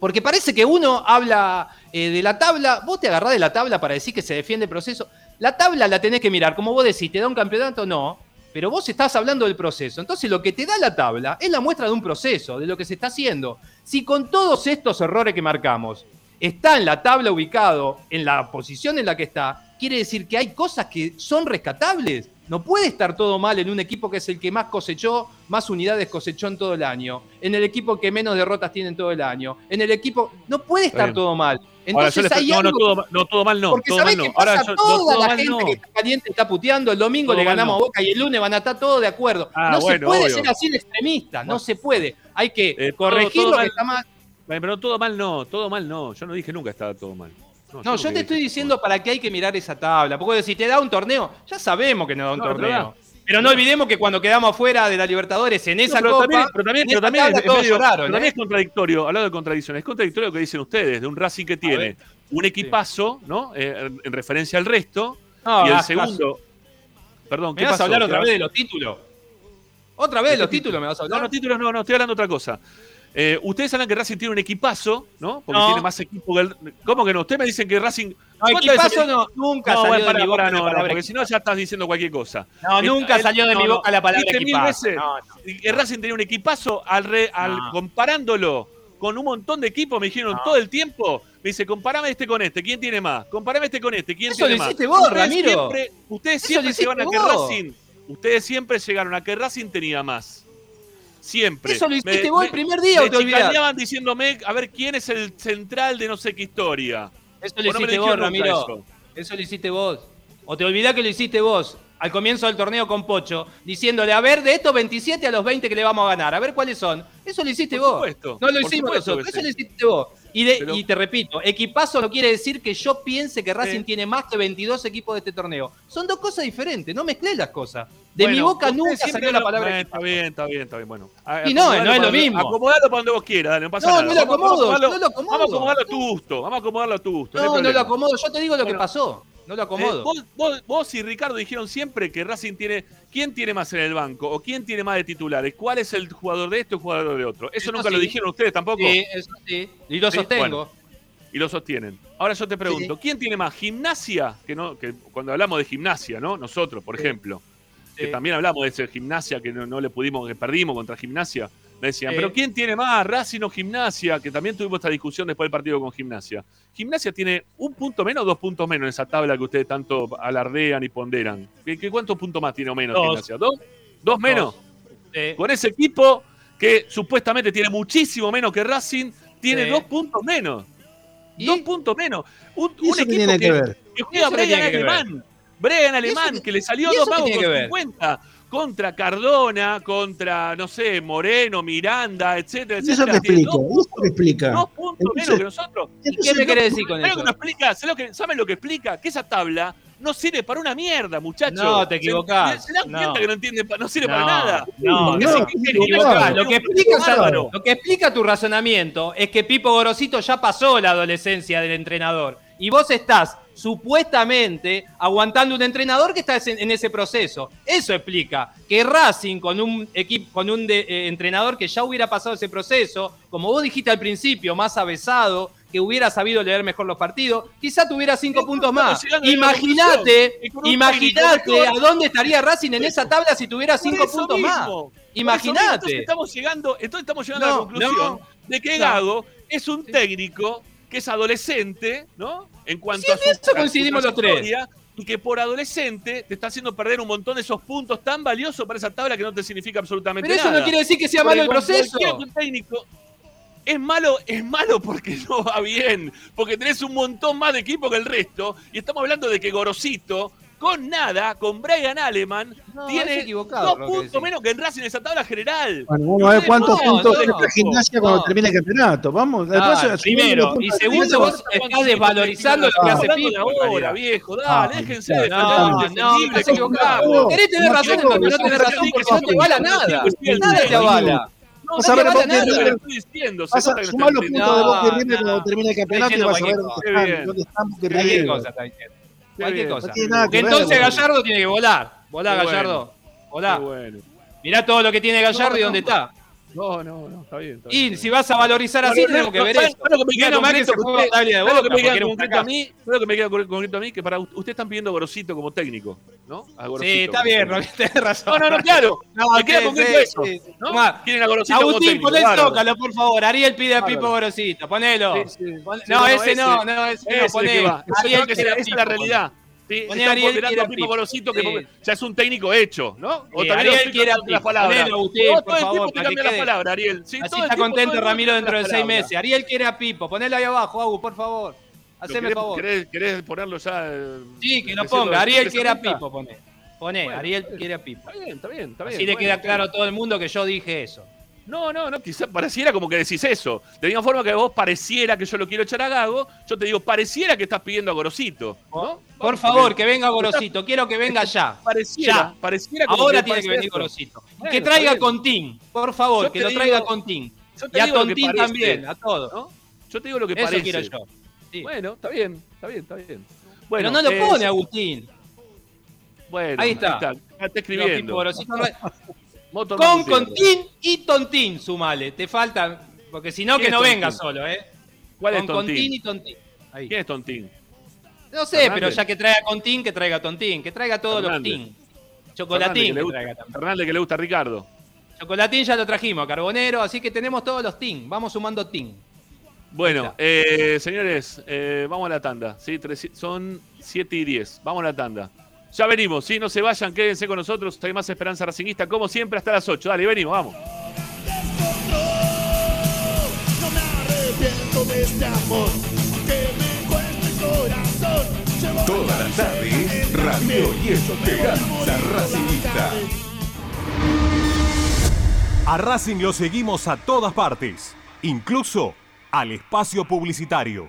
porque parece que uno habla de la tabla, vos te agarrás de la tabla para decir que se defiende el proceso, la tabla la tenés que mirar, como vos decís, ¿te da un campeonato? No, pero vos estás hablando del proceso, entonces lo que te da la tabla es la muestra de un proceso, de lo que se está haciendo. Si con todos estos errores que marcamos está en la tabla ubicado en la posición en la que está, quiere decir que hay cosas que son rescatables. No puede estar todo mal en un equipo que es el que más cosechó, más unidades cosechó en todo el año, en el equipo que menos derrotas tiene en todo el año, en el equipo... No puede estar todo mal. Entonces no, no, todo, no, todo mal no. Porque todo mal no. Ahora, toda la gente que está caliente está puteando, el domingo le ganamos a Boca y el lunes van a estar todos de acuerdo. Ah, no se puede ser así de extremista, no se puede. Hay que eh, corregir lo que está mal. Pero todo mal no, todo mal no. Yo no dije nunca estaba todo mal. No, yo, te estoy diciendo para qué hay que mirar esa tabla. Porque si te da un torneo, ya sabemos que no da un torneo. Pero no olvidemos que cuando quedamos fuera de la Libertadores en esa pero copa. También, pero también, pero también, es, también ¿eh? es contradictorio, hablando de contradicciones, es contradictorio lo que dicen ustedes, de un Racing que tiene un equipazo, ¿no? Eh, en referencia al resto. y el segundo. Perdón, ¿qué ¿Me vas a hablar otra vez de los títulos? ¿Otra vez de los títulos me vas a hablar? No, los títulos no, no, estoy hablando de otra cosa. Eh, ustedes saben que Racing tiene un equipazo, ¿no? Porque tiene más equipo que el. ¿Cómo que no? Ustedes me dicen que Racing. No, equipazo no, nunca no, salió para, de mi boca no, porque si no ya estás diciendo cualquier cosa. No, El- nunca el- salió de mi boca la palabra Viste mil equipazo. veces que Racing tenía un equipazo al, re- al comparándolo con un montón de equipos, me dijeron todo el tiempo. Me dice, comparame este con este, ¿quién tiene más? Comparame este con este, ¿quién Eso tiene lo más? hiciste vos, Ustedes Ramiro. Siempre, ustedes siempre hiciste llegaron a que. Racing. Ustedes siempre llegaron a que Racing tenía más. Siempre. Eso lo hiciste vos el primer día, me ¿o te diciéndome a ver quién es el central de no sé qué historia. Eso lo no hiciste vos, Ramiro. eso. Eso lo hiciste vos. O te olvidás que lo hiciste vos al comienzo del torneo con Pocho, diciéndole, a ver, de estos 27 a los 20 que le vamos a ganar, a ver cuáles son. Eso lo hiciste Por vos. supuesto, no lo hicimos nosotros, eso lo hiciste vos. Y, de- Pero- y te repito, equipazo no quiere decir que yo piense que Racing tiene más que 22 equipos de este torneo. Son dos cosas diferentes, no mezclé las cosas. De mi boca nunca salió la palabra Eh. Está bien, está bien, está bien. Bueno, a- Y no, no es lo mismo. Acomodalo para donde vos quieras, dale, no pasa No, nada. no lo Vamos- vamos a acomodo, no lo acomodo. Vamos a acomodarlo a tu gusto, vamos a acomodarlo a tu gusto. No, no lo acomodo, yo te digo lo que pasó. No lo Eh, acomodo. vos, vos- vos y Ricardo dijeron siempre que Racing tiene. ¿Quién tiene más en el banco? ¿O quién tiene más de titulares? ¿Cuál es el jugador de este o el jugador de otro? Eso, Eso nunca lo dijeron ustedes tampoco. Sí, eso sí. Y lo Sí, sostengo. bueno. Y lo sostienen. Ahora yo te pregunto, ¿quién tiene más? ¿Gimnasia? Que no, que cuando hablamos de gimnasia, ¿no? Nosotros, por ejemplo, que también hablamos de ese gimnasia que no, no le pudimos, que perdimos contra gimnasia. Me decían, pero ¿quién tiene más? Racing o Gimnasia, que también tuvimos esta discusión después del partido con Gimnasia. Gimnasia tiene un punto menos o dos puntos menos en esa tabla que ustedes tanto alardean y ponderan. ¿Qué, qué- cuántos puntos más tiene o menos Dos. Gimnasia? ¿Dos? ¿Dos menos? Con ese equipo que supuestamente tiene muchísimo menos que Racing, tiene dos puntos menos. ¿Y? Dos puntos menos. Un, ¿Y un equipo tiene que, que ver? que juega ¿Y eso qué Bregan que alemán. Bregan ¿Y alemán, eso que le salió dos tiene con que ver? 50 contra Cardona, contra, no sé, Moreno, Miranda, etcétera, ¿Y eso etcétera. qué Tiene explica? dos, ¿Y eso qué explica? dos puntos Entonces- menos que nosotros. ¿Y qué me querés decir con ¿Sabes lo eso? que nos explica? ¿Sabes lo que, ¿saben lo que explica? Que esa tabla no sirve para una mierda, muchachos. No, te ¿Se- equivocás. ¿Se, dan No. cuenta que no entiende? No sirve para No, nada. no, no, si- te Te equivocás. Lo que explica lo que explica tu razonamiento es que Pipo Gorosito ya pasó la adolescencia del entrenador y vos estás supuestamente aguantando un entrenador que está en ese proceso. Eso explica que Racing con un equipo con un de- eh, entrenador que ya hubiera pasado ese proceso, como vos dijiste al principio, más avesado, que hubiera sabido leer mejor los partidos, quizá tuviera cinco puntos más. Imagínate, imagínate a dónde estaría Racing en esa tabla si tuviera cinco puntos más. mismo. Imagínate. Entonces estamos llegando, entonces estamos llegando a la conclusión no, de que no. Gago es un técnico que es adolescente, ¿no? En cuanto Sí, a su, eso coincidimos los tres. Y que por adolescente te está haciendo perder un montón de esos puntos tan valiosos para esa tabla que no te significa absolutamente Pero eso nada. no quiere decir que sea malo el proceso. técnico es malo, es malo porque no va bien, porque tenés un montón más de equipo que el resto, y estamos hablando de que Gorosito, con nada, con Brian Aleman, No, tiene dos puntos menos que en Racing en esa tabla general. Bueno, vamos a ver cuántos no, puntos no, tiene no, la gimnasia cuando termine el campeonato. Vamos, subimos primero, y segundo, vos estás desvalorizando lo que hace en ahora, viejo, dale, Ah, déjense de No, no, estás equivocado. Querés tener razón que no tenés razón porque que no te vale a nada. Nada te avala. No, Vas se a ver que River- le estoy diciendo. Vas a sumar los puntos No, de Boca River no. cuando termine el campeonato y vas a ver dónde están, Qué bien. Dónde Cualquier bien. cosa. No que ver, entonces boludo. Gallardo tiene que volar. Volá, Qué bueno. Gallardo. Volá. Bueno. Mirá todo lo que tiene Gallardo y No, dónde no. está. No, no, no, está bien. está bien. Y si vas a valorizar así, tenemos que ver ¿saben- eso. a Italia de ¿Sabes lo Boca, que me porque queda era un concreto a fracaso. mí? ¿Sabes lo que me queda concreto a mí? Que para ustedes están pidiendo Gorosito como técnico, ¿no? A Gorosito Sí, está bien. Robin, tenés razón. No, no, no, claro. [laughs] No, me queda concreto eso. ¿no? Quieren a Gorosito como Agustín, técnico. poné el bárbaro. zócalo, por favor. Ariel pide a. Pipo Gorosito. Ponelo. Sí, sí. Pon- Sí, no, ese no, no, ese no, poné. Ariel que es la realidad. Sí, están Ariel quiere a Pipo. Gorosito, que Sí. ya es un técnico hecho, ¿no? O Sí, también Ariel quiere las palabras. Ponelo, Agustín, No, por todo el favor, tiempo te que las palabras, Ariel. Sí, Así todo el está contento el Ramiro dentro de seis meses. Ariel quiere a Pipo. Ponelo ahí abajo, Agus, por favor. ¿Lo Haceme querés- favor. Querés, querés ponerlo ya? eh, Sí, que lo ponga. Ariel quiere a? Pipo, poné. Poné, Bueno, Ariel quiere a Pipo. Está bien, está bien, está bien. Así le bueno, queda está claro a todo el mundo que yo dije eso. No, no, no, quizás pareciera como que decís eso. De la misma forma que vos pareciera que yo lo quiero echar a Gago, yo te digo, pareciera que estás pidiendo a Gorosito. ¿no? Por favor, que venga Gorosito. Quiero que venga ya. Pareciera, Ya. pareciera como Ahora que tiene que venir eso. Gorosito. Bueno, que está traiga bien. Contín. Por favor, Yo que lo traiga digo-. Yo te Y a Tontín también, a todos. ¿no? Yo te digo lo que Eso parece. quiero yo. Sí. Bueno, está bien, está bien, está bien. Pero Bueno, no lo eh, pone, Agustín. Bueno, Ahí está. Está, No, Pipo escribiendo. Gorosito no es- Motor Con. Contín y Tontín, sumale. Te faltan Porque si no, que no venga solo, ¿eh? ¿Cuál Con es Tontín? Contín y Tontín. Ahí. ¿Quién es Tontín? No sé, Fernández. pero ya que traiga Contín, que traiga Tontín, que traiga todos los. Tin. Fernández, Chocolatín que le que gusta- traiga también. Fernández que le gusta a Ricardo. Chocolatín ya lo trajimos, Carbonero, así que tenemos todos los Tin. Vamos sumando Tin. Bueno, eh, señores, eh, vamos a la tanda. ¿sí? Tres- son 7 y 10. Vamos a la tanda. Ya venimos, ¿sí? No se vayan, quédense con nosotros. Hay más Esperanza Racingista, como siempre, hasta las 8. Dale, venimos, vamos. No me arrepiento de este amor, aunque me cueste el corazón. Llevo Todas las tardes, Radio y Esperanza Racingista. A Racing lo seguimos a todas partes, incluso al espacio publicitario.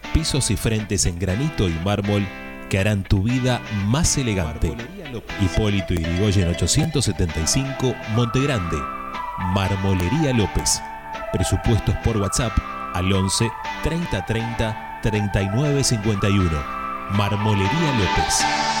pisos y frentes en granito y mármol que harán tu vida más elegante. Hipólito Yrigoyen 875, Montegrande. Marmolería López. Presupuestos por WhatsApp al 11 30 30 39 51. Marmolería López.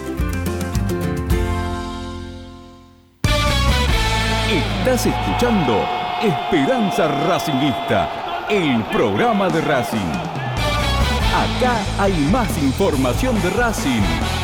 Estás escuchando Esperanza Racingista, el programa de Racing. Acá hay más información de Racing.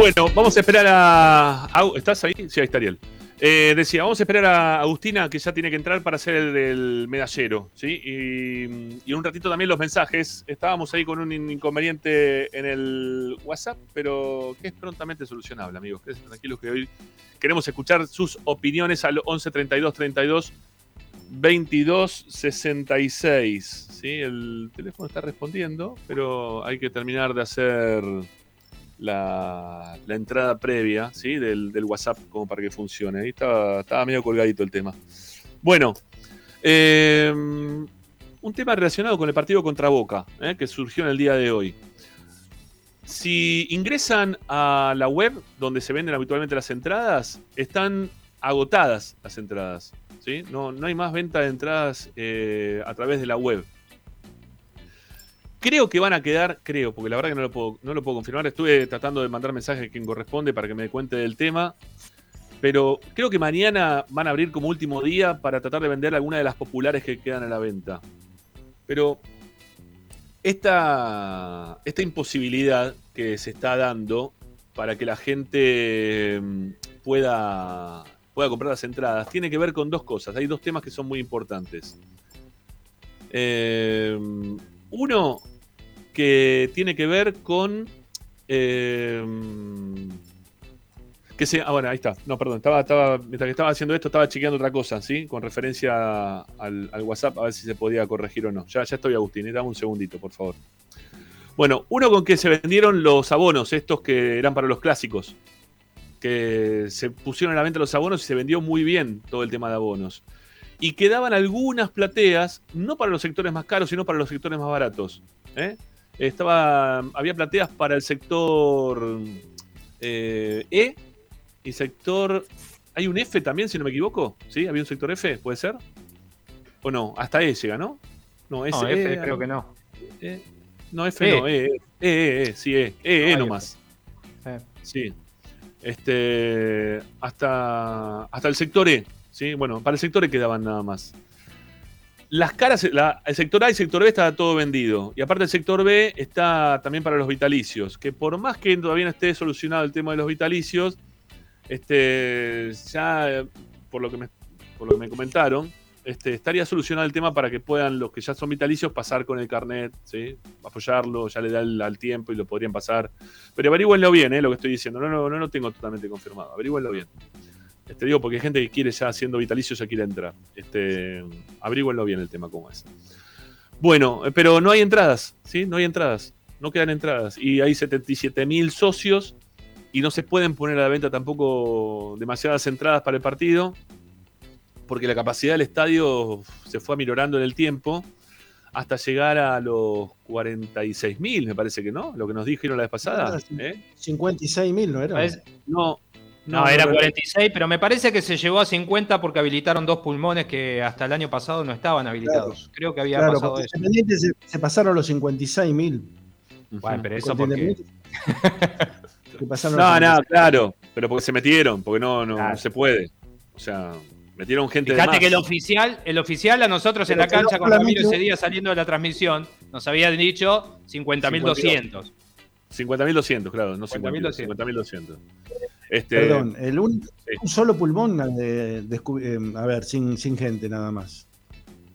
Bueno, vamos a esperar a. ¿Estás ahí? Sí, ahí está Ariel. Eh, decía, vamos a esperar a Agustina, que ya tiene que entrar para hacer el del medallero, ¿sí? Y, un ratito también los mensajes. Estábamos ahí con un inconveniente en el WhatsApp, pero que es prontamente solucionable, amigos. Quédense tranquilos que hoy queremos escuchar sus opiniones al 11 32 32 22 66. ¿sí? El teléfono está respondiendo, pero hay que terminar de hacer la, entrada previa ¿sí? del, WhatsApp como para que funcione. Ahí estaba, medio colgadito el tema. Bueno, eh, un tema relacionado con el partido contra Boca, ¿eh? que surgió en el día de hoy. Si ingresan a la web donde se venden habitualmente las entradas, están agotadas las entradas. ¿sí? No, no hay más venta de entradas eh, a través de la web. Creo que van a quedar, creo, porque la verdad que no lo puedo, confirmar. Estuve tratando de mandar mensajes a quien corresponde para que me cuente del tema. Pero creo que mañana van a abrir como último día para tratar de vender algunas de las populares que quedan a la venta. Pero esta, esta imposibilidad que se está dando para que la gente mm, pueda, pueda comprar las entradas tiene que ver con dos cosas. Hay dos temas que son muy importantes. Eh, uno que tiene que ver con. Eh, que se, ah, bueno, ahí está. No, perdón. Estaba, estaba, mientras que estaba haciendo esto, estaba chequeando otra cosa, ¿sí? Con referencia al, WhatsApp, a ver si se podía corregir o no. Ya, ya estoy, Agustín. ¿eh? Dame un segundito, por favor. Bueno, uno con que se vendieron los abonos, estos que eran para los clásicos. Que se pusieron a la venta los abonos y se vendió muy bien todo el tema de abonos y quedaban algunas plateas, no para los sectores más caros, sino para los sectores más baratos. ¿eh? Estaba, había plateas para el sector eh, E y sector... ¿Hay un F también, si no me equivoco? ¿Sí? ¿Había un sector F? ¿Puede ser? ¿O no? Hasta E llega, ¿no? No, S, F, creo que no. E, no, F no, E, E, E, E, sí, E, E, E nomás. Sí. Este, hasta, hasta el sector E. Bueno, para el sector E quedaban nada más. Las caras, el sector A y el sector B está todo vendido. Y aparte el sector B está también para los vitalicios. Que por más que todavía no esté solucionado el tema de los vitalicios, este, ya por lo que me, comentaron, este, estaría solucionado el tema para que puedan los que ya son vitalicios pasar con el carnet, apoyarlo, ya le da al tiempo y lo podrían pasar. Pero averigüenlo bien, ¿eh? lo que estoy diciendo. No, no, no lo tengo totalmente confirmado. Averigüenlo bien. Este, digo, porque hay gente que quiere ya siendo vitalicio, ya quiere entrar. Este, abríguenlo bien el tema como es. Bueno, eh, pero no hay entradas, ¿sí? No hay entradas. No quedan entradas. Y hay 77 mil socios y no se pueden poner a la venta tampoco demasiadas entradas para el partido porque la capacidad del estadio se fue aminorando en el tiempo hasta llegar a los 46 mil, me parece que no, lo que nos dijeron la vez pasada. 56 ¿eh? mil, ¿no era? No, no, era 46, pero me parece que se llegó a 50 porque habilitaron dos pulmones que hasta el año pasado no estaban habilitados. Creo que había pasado eso. Se, se, pasaron los 56 mil. Bueno, pero eso porque... no, no, claro, pero porque se metieron, porque no, no, se puede. O sea, metieron gente Fíjate que el oficial, el oficial a nosotros en la cancha con Ramiro ese día saliendo de la transmisión nos había dicho 50.200. 50.200, claro, no 50.200. 50.200. Este, Perdón, el un, solo pulmón, de, eh, a ver, sin, sin gente nada más.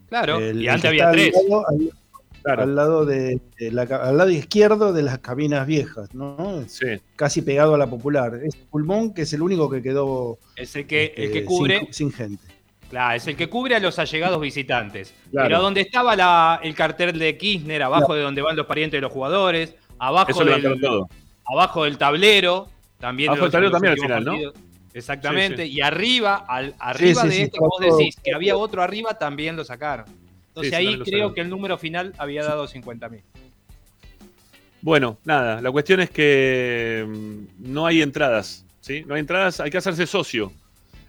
Claro, y antes había tres. Al lado, de, al lado izquierdo de las cabinas viejas, ¿no? Sí. Casi pegado a la popular. Es pulmón que es el único que quedó. Es el que, el que este, cubre. Sin, gente. Claro, es el que cubre a los allegados visitantes. Pero donde estaba la, el cartel de Kirchner, abajo de donde van los parientes de los jugadores, abajo, del, abajo del tablero, también Abajo del tablero también al final, ¿no? Exactamente. Y arriba, al, arriba de esto vos decís que había otro arriba, también lo sacaron. Entonces ahí creo que el número final había dado 50.000. Bueno, nada, la cuestión es que mm, no hay entradas, ¿sí? No hay entradas, hay que hacerse socio.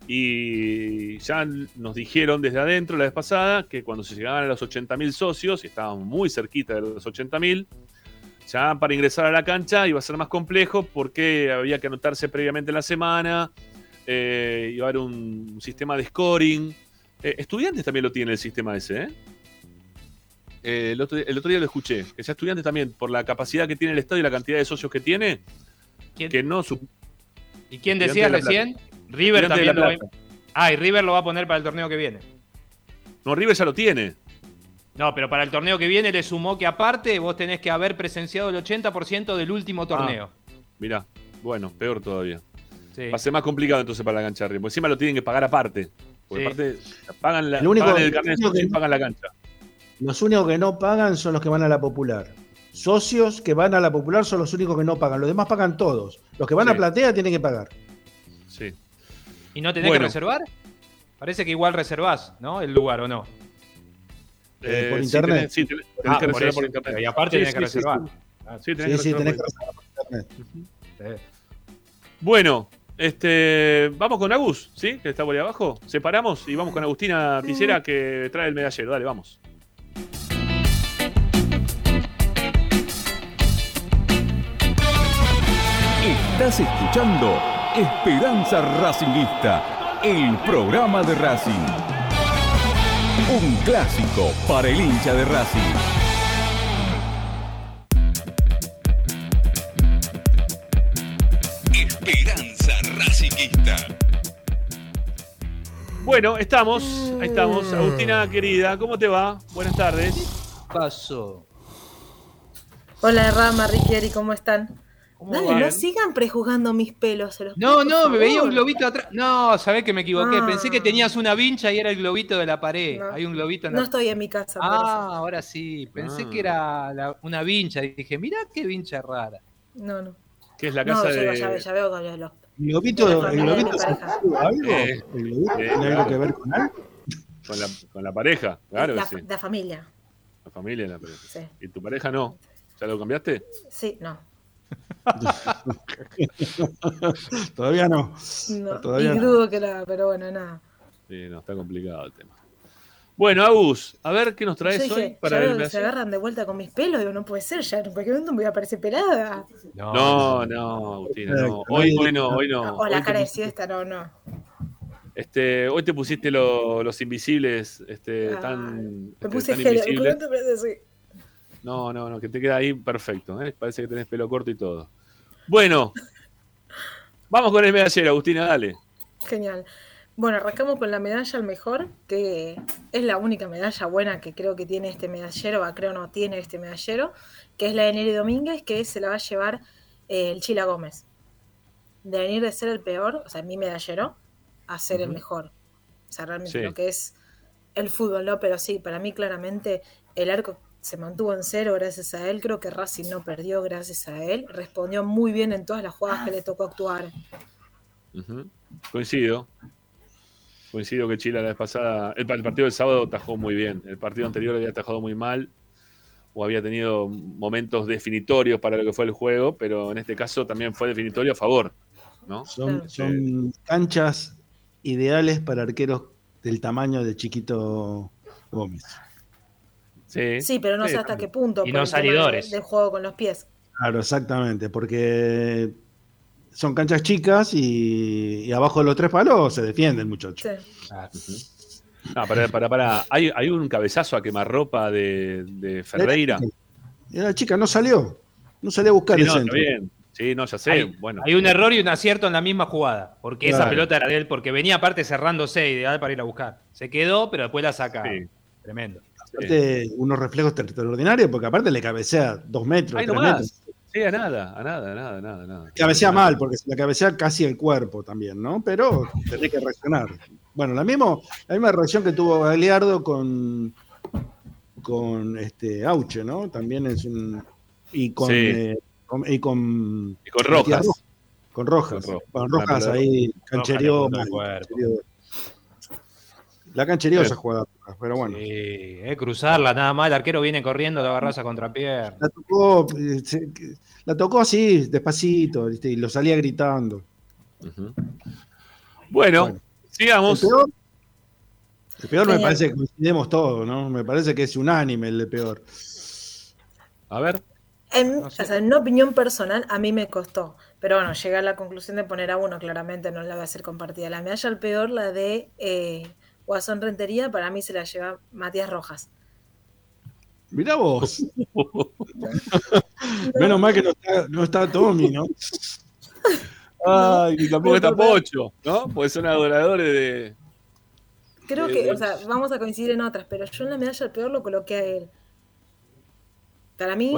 Y ya nos dijeron desde adentro la vez pasada que cuando se llegaban a los 80.000 socios, y estábamos muy cerquita de los 80.000, ya para ingresar a la cancha iba a ser más complejo porque había que anotarse previamente en la semana, eh, iba a haber un, sistema de scoring. Eh, estudiantes también lo tiene el sistema ese, ¿eh? el, otro, día lo escuché, que sea estudiantes también, por la capacidad que tiene el estadio y la cantidad de socios que tiene, ¿Quién? que no su- ¿Y quién decía de recién? River también lo va Plata. Ah, y River lo va a poner para el torneo que viene. No, River ya lo tiene. No, pero para el torneo que viene le sumó que aparte vos tenés que haber presenciado el 80% del último torneo. Mirá, bueno, peor todavía. Sí. Va a ser más complicado entonces para la cancha de. Porque encima lo tienen que pagar aparte. Porque Sí. aparte pagan, la, El único- pagan el carnet que- pagan la cancha. Los únicos que no pagan son los que van a la popular. Socios que van a la popular son los únicos que no pagan. Los demás pagan todos. Los que van Sí. a platea tienen que pagar. Sí. ¿Y no tenés Bueno. que reservar? Parece que igual reservás, ¿no? El lugar, ¿o no? Eh, por sí, internet. tenés- sí, tenés, tenés Ah, que por reservar por internet. Y aparte Sí, tenés que reservar. sí. Ah, Sí, tenés que reservar por por internet. Bueno, este, vamos con Agus, ¿sí? Que está por ahí abajo. Separamos y vamos con Agustina Pisera que trae el medallero. Dale, vamos. Estás escuchando Esperanza Racingista, el programa de Racing. Un clásico para el hincha de Racing. Esperanza Racingista. Bueno, estamos, ahí estamos. Agustina querida, ¿cómo te va? Buenas tardes. Paso. Hola Rama, Riquieri, ¿cómo están? ¿Cómo Dale, van? no sigan prejuzgando mis pelos. se los No, pido, no, me veía un globito atrás. No, sabés que me equivoqué. Ah. Pensé que tenías una vincha y era el globito de la pared. No. Hay un globito en la No estoy en mi casa. Ah, ahora sí. Pensé Ah. que era la- una vincha. Y dije, mirá qué vincha rara. No, no. Que es la No, casa ya, de. ya, veo- ya veo con los. ¿El globito, el globito algo? Eh, ¿El globito eh, tiene algo que ver con algo? Con la, con la pareja, claro la, que sí. la familia. La familia, la pareja. Sí. ¿Y tu pareja no? ¿Ya lo cambiaste? Sí, no. [laughs] Todavía no. no. Todavía y no. dudo que la. Pero bueno, nada. Sí, no, está complicado el tema. Bueno, Agus, a ver qué nos traes dije, hoy para ya el se agarran de vuelta con mis pelos. Digo, no puede ser, ya en cualquier momento me voy a aparecer pelada. No, no, Agustina, no. Hoy, hoy no, hoy no. o Hoy la te cara de siesta, no, no. Este, hoy te pusiste lo- los invisibles, este, Ah, tan, Me este, puse tan gel. invisibles. No, no, no, que te queda ahí perfecto. ¿eh? Parece que tenés pelo corto y todo. Bueno, vamos con el medallero, Agustina, dale. Genial. Bueno, arrancamos con la medalla al mejor, que es la única medalla buena que creo que tiene este medallero, va, creo no tiene este medallero, que es la de Neri Domínguez, que se la va a llevar eh, el Chila Gómez. De venir de ser el peor, o sea, mi medallero, a ser el mejor. O sea, realmente Sí. lo que es el fútbol, ¿no? Pero sí, para mí claramente el arco se mantuvo en cero gracias a él. Creo que Racing no perdió gracias a él. Respondió muy bien en todas las jugadas que le tocó actuar. Coincido. Coincido que Chile la vez pasada, el, el partido del sábado atajó muy bien. El partido anterior había atajado muy mal o había tenido momentos definitorios para lo que fue el juego, pero en este caso también fue definitorio a favor. ¿no? Son, son canchas ideales para arqueros del tamaño de Chiquito Gómez. Sí, Sí, pero no Sí, sé hasta qué punto. Y no salidores. de- Del juego con los pies. Claro, exactamente, porque son canchas chicas y, y abajo de los tres palos se defiende el muchacho. Sí. No, para, para, para. Hay, hay un cabezazo a quemarropa de, de Ferreira. Y la chica no salió, no salió a buscar Sí, el no, está bien. Sí, no, ya sé. Hay, bueno, hay un error y un acierto en la misma jugada. Porque esa pelota era de él, porque venía aparte cerrándose, ideal para ir a buscar. Se quedó, pero después la saca. Sí. Tremendo. Aparte, unos reflejos extraordinarios, porque aparte le cabecea dos metros, Ay, tres nomás. metros. Sí, a nada, a nada, a nada, a nada, nada. Cabecea mal, porque se la cabecea casi el cuerpo también, ¿no? Pero tenés que reaccionar. Bueno, la, mismo, la misma reacción que tuvo Galeardo con, con este Auche, ¿no? También es un. Y con. Sí. eh, con- y con, Y con Rojas. Con Rojas. Con Ro- Con Rojas ahí canchereó. Rojas le mal, puso el cuerpo. canchereó. La canchereó Pero- esa jugada, pero bueno. Sí, eh, cruzarla nada más. El arquero viene corriendo, la agarras a contrapierna. La tocó, eh, se- la tocó así, despacito, ¿viste? y lo salía gritando. Bueno, Bueno. sigamos. El peor, el peor me Genial. parece que coincidimos todos, ¿no? Me parece que es unánime el de peor. A ver. En, No sé. o sea, en opinión personal, a mí me costó. Pero bueno, llegar a la conclusión de poner a uno, claramente no la voy a hacer compartida. La medalla al peor, la de eh, Guasón Rentería, para mí se la lleva Matías Rojas. Mirá vos. [laughs] Menos mal que no está, no está Tommy, ¿no? Ay, y tampoco está Pocho, ¿no? Porque son adoradores de. Creo que, o sea, vamos a coincidir en otras, pero yo en la medalla al peor lo coloqué a él. Para mí.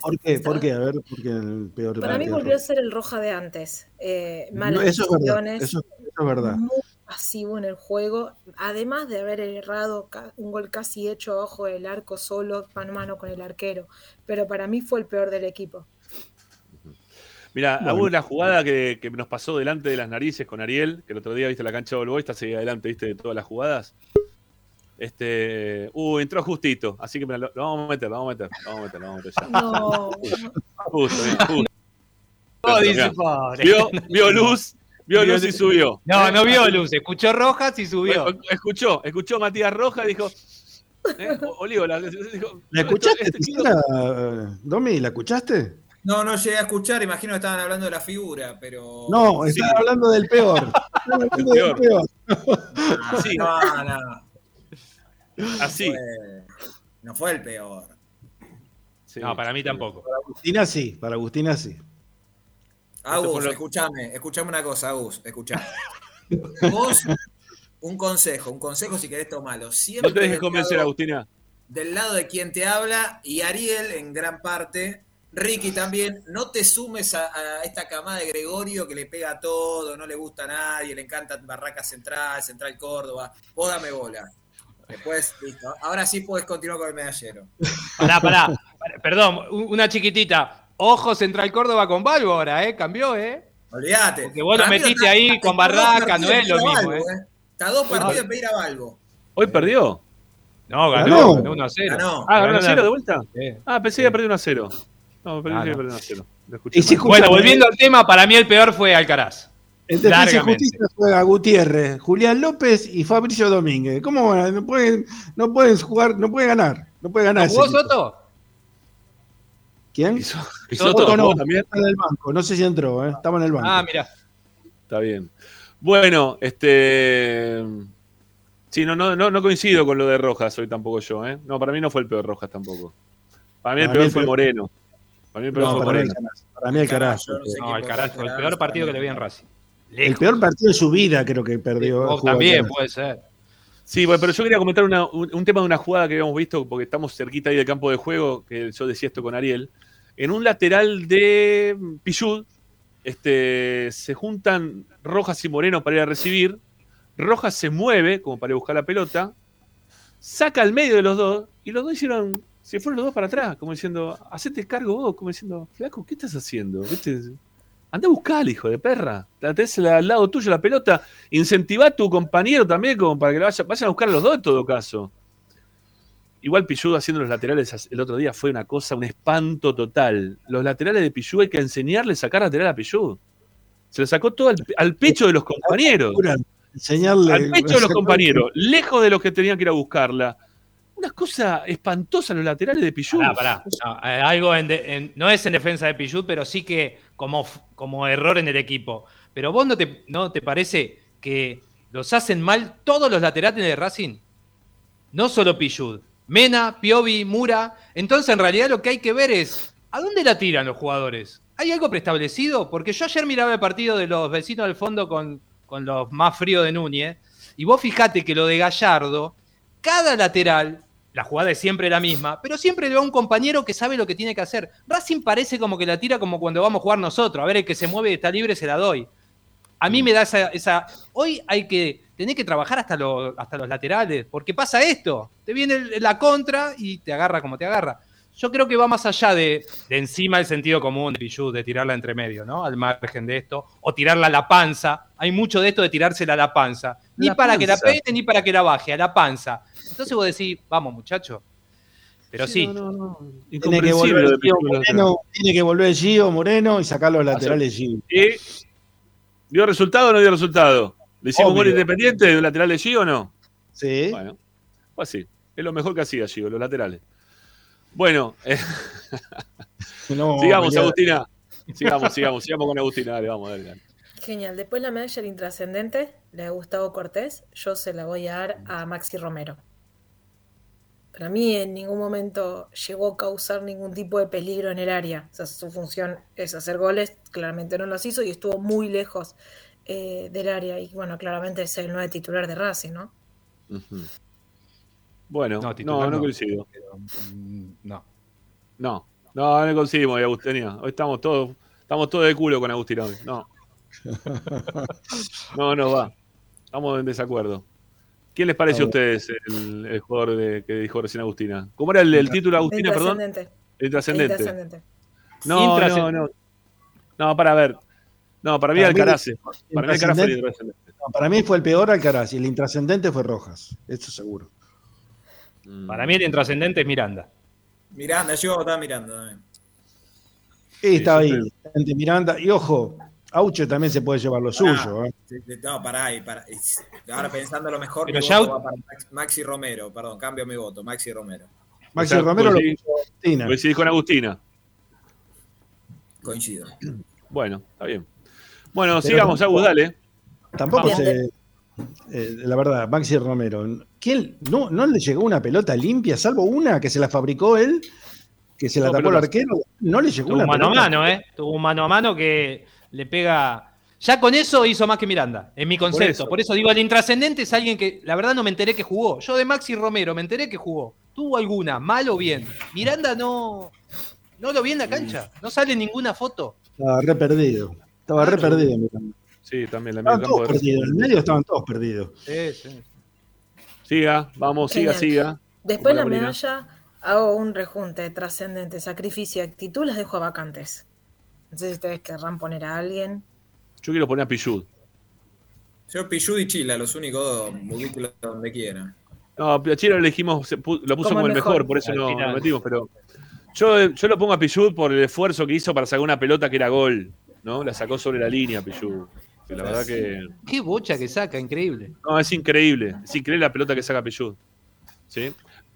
¿Por qué? ¿Por qué? A ver, ¿por qué el peor? Para mí volvió a ser el roja de antes. Eh, malas eso, es verdad, eso, es verdad. Muy pasivo en el juego. Además de haber errado un gol casi hecho ojo del arco solo, mano a mano con el arquero. Pero para mí fue el peor del equipo. Mira, hubo una jugada que, nos pasó delante de las narices con Ariel, que el otro día viste la cancha de Volvo, está seguida adelante, viste, de todas las jugadas. Este, uh, entró justito, así que lo, vamos a meter, lo vamos a meter, lo vamos a meter, lo vamos a meter ya. No. [laughs] Justo, justo. [laughs] No, dice Vio, vio luz, vio luz y subió. No, no vio luz, escuchó rojas y subió. Escuchó, escuchó Matías Roja y dijo, ¿eh? Olivo, la, dijo, ¿La escuchaste, este Domi? ¿La escuchaste? No, no llegué a escuchar, imagino que estaban hablando de la figura, pero. No, estaban hablando del peor. el peor. Del peor. sí. No, no. Así. No fue, el peor. no, para mí tampoco. Para Agustina sí, para Agustina sí. Agus, escúchame, escúchame una cosa, Agus, escuchame. [laughs] Vos, un consejo, un consejo si querés tomarlo. Siempre no te dejes convencer, Agustina. Del lado de quien te habla y Ariel en gran parte. Ricky también, no te sumes a, a, esta camada de Gregorio que le pega a todo, no le gusta a nadie, le encanta Barraca Central, Central Córdoba. Vos dame bola. Después, listo. Ahora sí puedes continuar con el medallero. Pará, pará. Perdón, una chiquitita. Ojo Central Córdoba con Balbo ahora, ¿eh? Cambió, ¿eh? Olvídate. Porque vos lo metiste ahí con Barraca, no es lo mismo, ¿eh? ¿eh? Está dos partidos de pedir a Balbo. ¿Hoy perdió? No, ganó, ganó 1 a 0. Ah, ganó 1 a 0 de vuelta. Ah, pensé que había perdido 1 a 0. No, pensé que había perdido 1 a 0. bueno, volviendo al tema, para mí el peor fue Alcaraz. El defensa justicia juega Gutiérrez, Julián López y Fabricio Domínguez. ¿Cómo no pueden, no pueden jugar, no pueden ganar? No puede ganar. ¿Jugó Soto? ¿Quién? Soto, [laughs] no, también está en el banco. No sé si entró, ¿eh? estaba en el banco. Ah, mira. Está bien. Bueno, este. Sí, no, no, no, coincido con lo de Rojas hoy tampoco yo, ¿eh? No, para mí no fue el peor Rojas tampoco. Para mí el peor fue Moreno. Para mí el peor fue Moreno. Para mí el carajo. No, el carajo, el peor partido que le vi en Racing. El peor partido de su vida creo que perdió. también puede ser. Sí, bueno, pero yo quería comentar un, tema de una jugada que habíamos visto, porque estamos cerquita ahí del campo de juego, que yo decía esto con Ariel. En un lateral de Pichud, este, se juntan Rojas y Moreno para ir a recibir. Rojas se mueve como para ir a buscar la pelota, saca al medio de los dos, y los dos hicieron, se fueron los dos para atrás, como diciendo, hacete cargo vos, como diciendo, flaco, ¿qué estás haciendo? Anda a buscar, hijo de perra. La tenés al lado tuyo la pelota. Incentiva a tu compañero también, como para que lo vaya, vayan a buscar a los dos en todo caso. Igual Pillú haciendo los laterales el otro día fue una cosa, un espanto total. Los laterales de Pillú hay que enseñarle a sacar lateral a Pillú. Se lo sacó todo al, pecho de los compañeros. Enseñarle, al pecho de los compañeros, lejos de los que tenían que ir a buscarla una cosa espantosa los laterales de. Pará, No, eh, algo no es en defensa de Pichut, pero sí que como, como error en el equipo. Pero vos no te, no te parece que los hacen mal todos los laterales de Racing. No solo Pichut. Mena, Piovi, Mura. Entonces, en realidad, lo que hay que ver es a dónde la tiran los jugadores. ¿Hay algo preestablecido? Porque yo ayer miraba el partido de los vecinos del fondo con, con los más fríos de Núñez. Y vos fijate que lo de Gallardo, cada lateral la jugada es siempre la misma, pero siempre le va un compañero que sabe lo que tiene que hacer. Racing parece como que la tira como cuando vamos a jugar nosotros. A ver, el que se mueve está libre, se la doy. A mí me da esa. Hoy hay que. tener que trabajar hasta, hasta los laterales, porque pasa esto. Te viene la contra y te agarra como te agarra. Yo creo que va más allá de, encima el sentido común de de tirarla entre medio, ¿no? Al margen de esto. O tirarla a la panza. Hay mucho de esto de tirársela a la panza. Ni para que la pegue ni para que la baje, a la panza. Entonces vos decís, vamos muchacho. Pero sí. Tiene, que volver Moreno, tiene que volver Gio Moreno y sacar los laterales Gio. ¿Dio resultado o no dio resultado? ¿Le hicimos gol independiente de lateral de Gio o no? Sí. Bueno, pues sí. Es lo mejor que hacía Gio, los laterales. Bueno, eh, [laughs] sigamos, Agustina. Sigamos, sigamos, sigamos con Agustina. Dale, vamos, dale, dale. Genial. Después la medalla del intrascendente, le ha Gustavo Cortés. Yo se la voy a dar a Maxi Romero. Para mí en ningún momento llegó a causar ningún tipo de peligro en el área. O sea, su función es hacer goles, claramente no los hizo y estuvo muy lejos eh, del área. Y bueno, claramente es el nuevo titular de Racing, ¿no? Bueno, no, titular no, coincido. Mm, No. No, no, no coincidimos, hoy, Agustina. Hoy estamos todos, estamos todos de culo con Agustín. No. [laughs] No, no va. Estamos en desacuerdo. ¿Quién les parece a ustedes el, el jugador de- que dijo recién Agustina? ¿Cómo era el, el título, Agustina, perdón? Intrascendente. El trascendente. Intrascendente. No, no, Intrascendente. no. No, para ver. No, para mí Para mí, Alcaraz. Para mí Alcaraz fue el intrascendente-. No, para mí fue el peor Alcaraz y el intrascendente fue Rojas, eso seguro. Mm. Para mí el intrascendente es Miranda. Miranda, yo estaba mirando también. Y estaba ahí, Miranda. Y ojo, Auche también se puede llevar lo suyo. ¿eh? No, pará, y pará. Ahora pensando lo mejor, Pero mi ya- voto va para Max- Maxi Romero. Perdón, cambio mi voto, Maxi Romero. Maxi O sea, Romero lo coincidí- puso Agustina. Coincidís con Agustina. Coincido. Bueno, está bien. Bueno, Pero sigamos, Agus, dale. Tampoco se. eh, la verdad, Maxi Romero. ¿quién, no, ¿No le llegó una pelota limpia, salvo una que se la fabricó él, que se la No, tapó el arquero? No le llegó Tuvo una un mano a pelota. mano, ¿eh? Tuvo un mano a mano que le pega. Ya con eso hizo más que Miranda, en mi concepto. eso. Por eso, digo, el intrascendente es alguien que la verdad no me enteré que jugó. Yo de Maxi Romero me enteré que jugó. Tuvo alguna, mal o bien. Miranda no, no lo vi en la cancha. No sale ninguna foto. Estaba re perdido. Estaba re perdido. Miranda. Sí, también la Estaban todos de perdidos. En el medio estaban todos perdidos. Sí, sí. Siga, vamos, siga, Genial. siga. Después la medalla hago un rejunte trascendente, sacrificio y actitud, las dejo vacantes. No sé si ustedes querrán poner a alguien. Yo quiero poner a Pichud. Yo, Pichud y Chila, los únicos dos donde quiera. No, a Chile lo elegimos, lo puso Como como, el mejor, mejor. por eso no lo metimos, pero yo, yo lo pongo a Pichud por el esfuerzo que hizo para sacar una pelota que era gol, ¿no? La sacó sobre la línea Pichud. Que la verdad que Qué bocha que saca, increíble. no, es increíble, es increíble la pelota que saca Pichud. ¿Sí?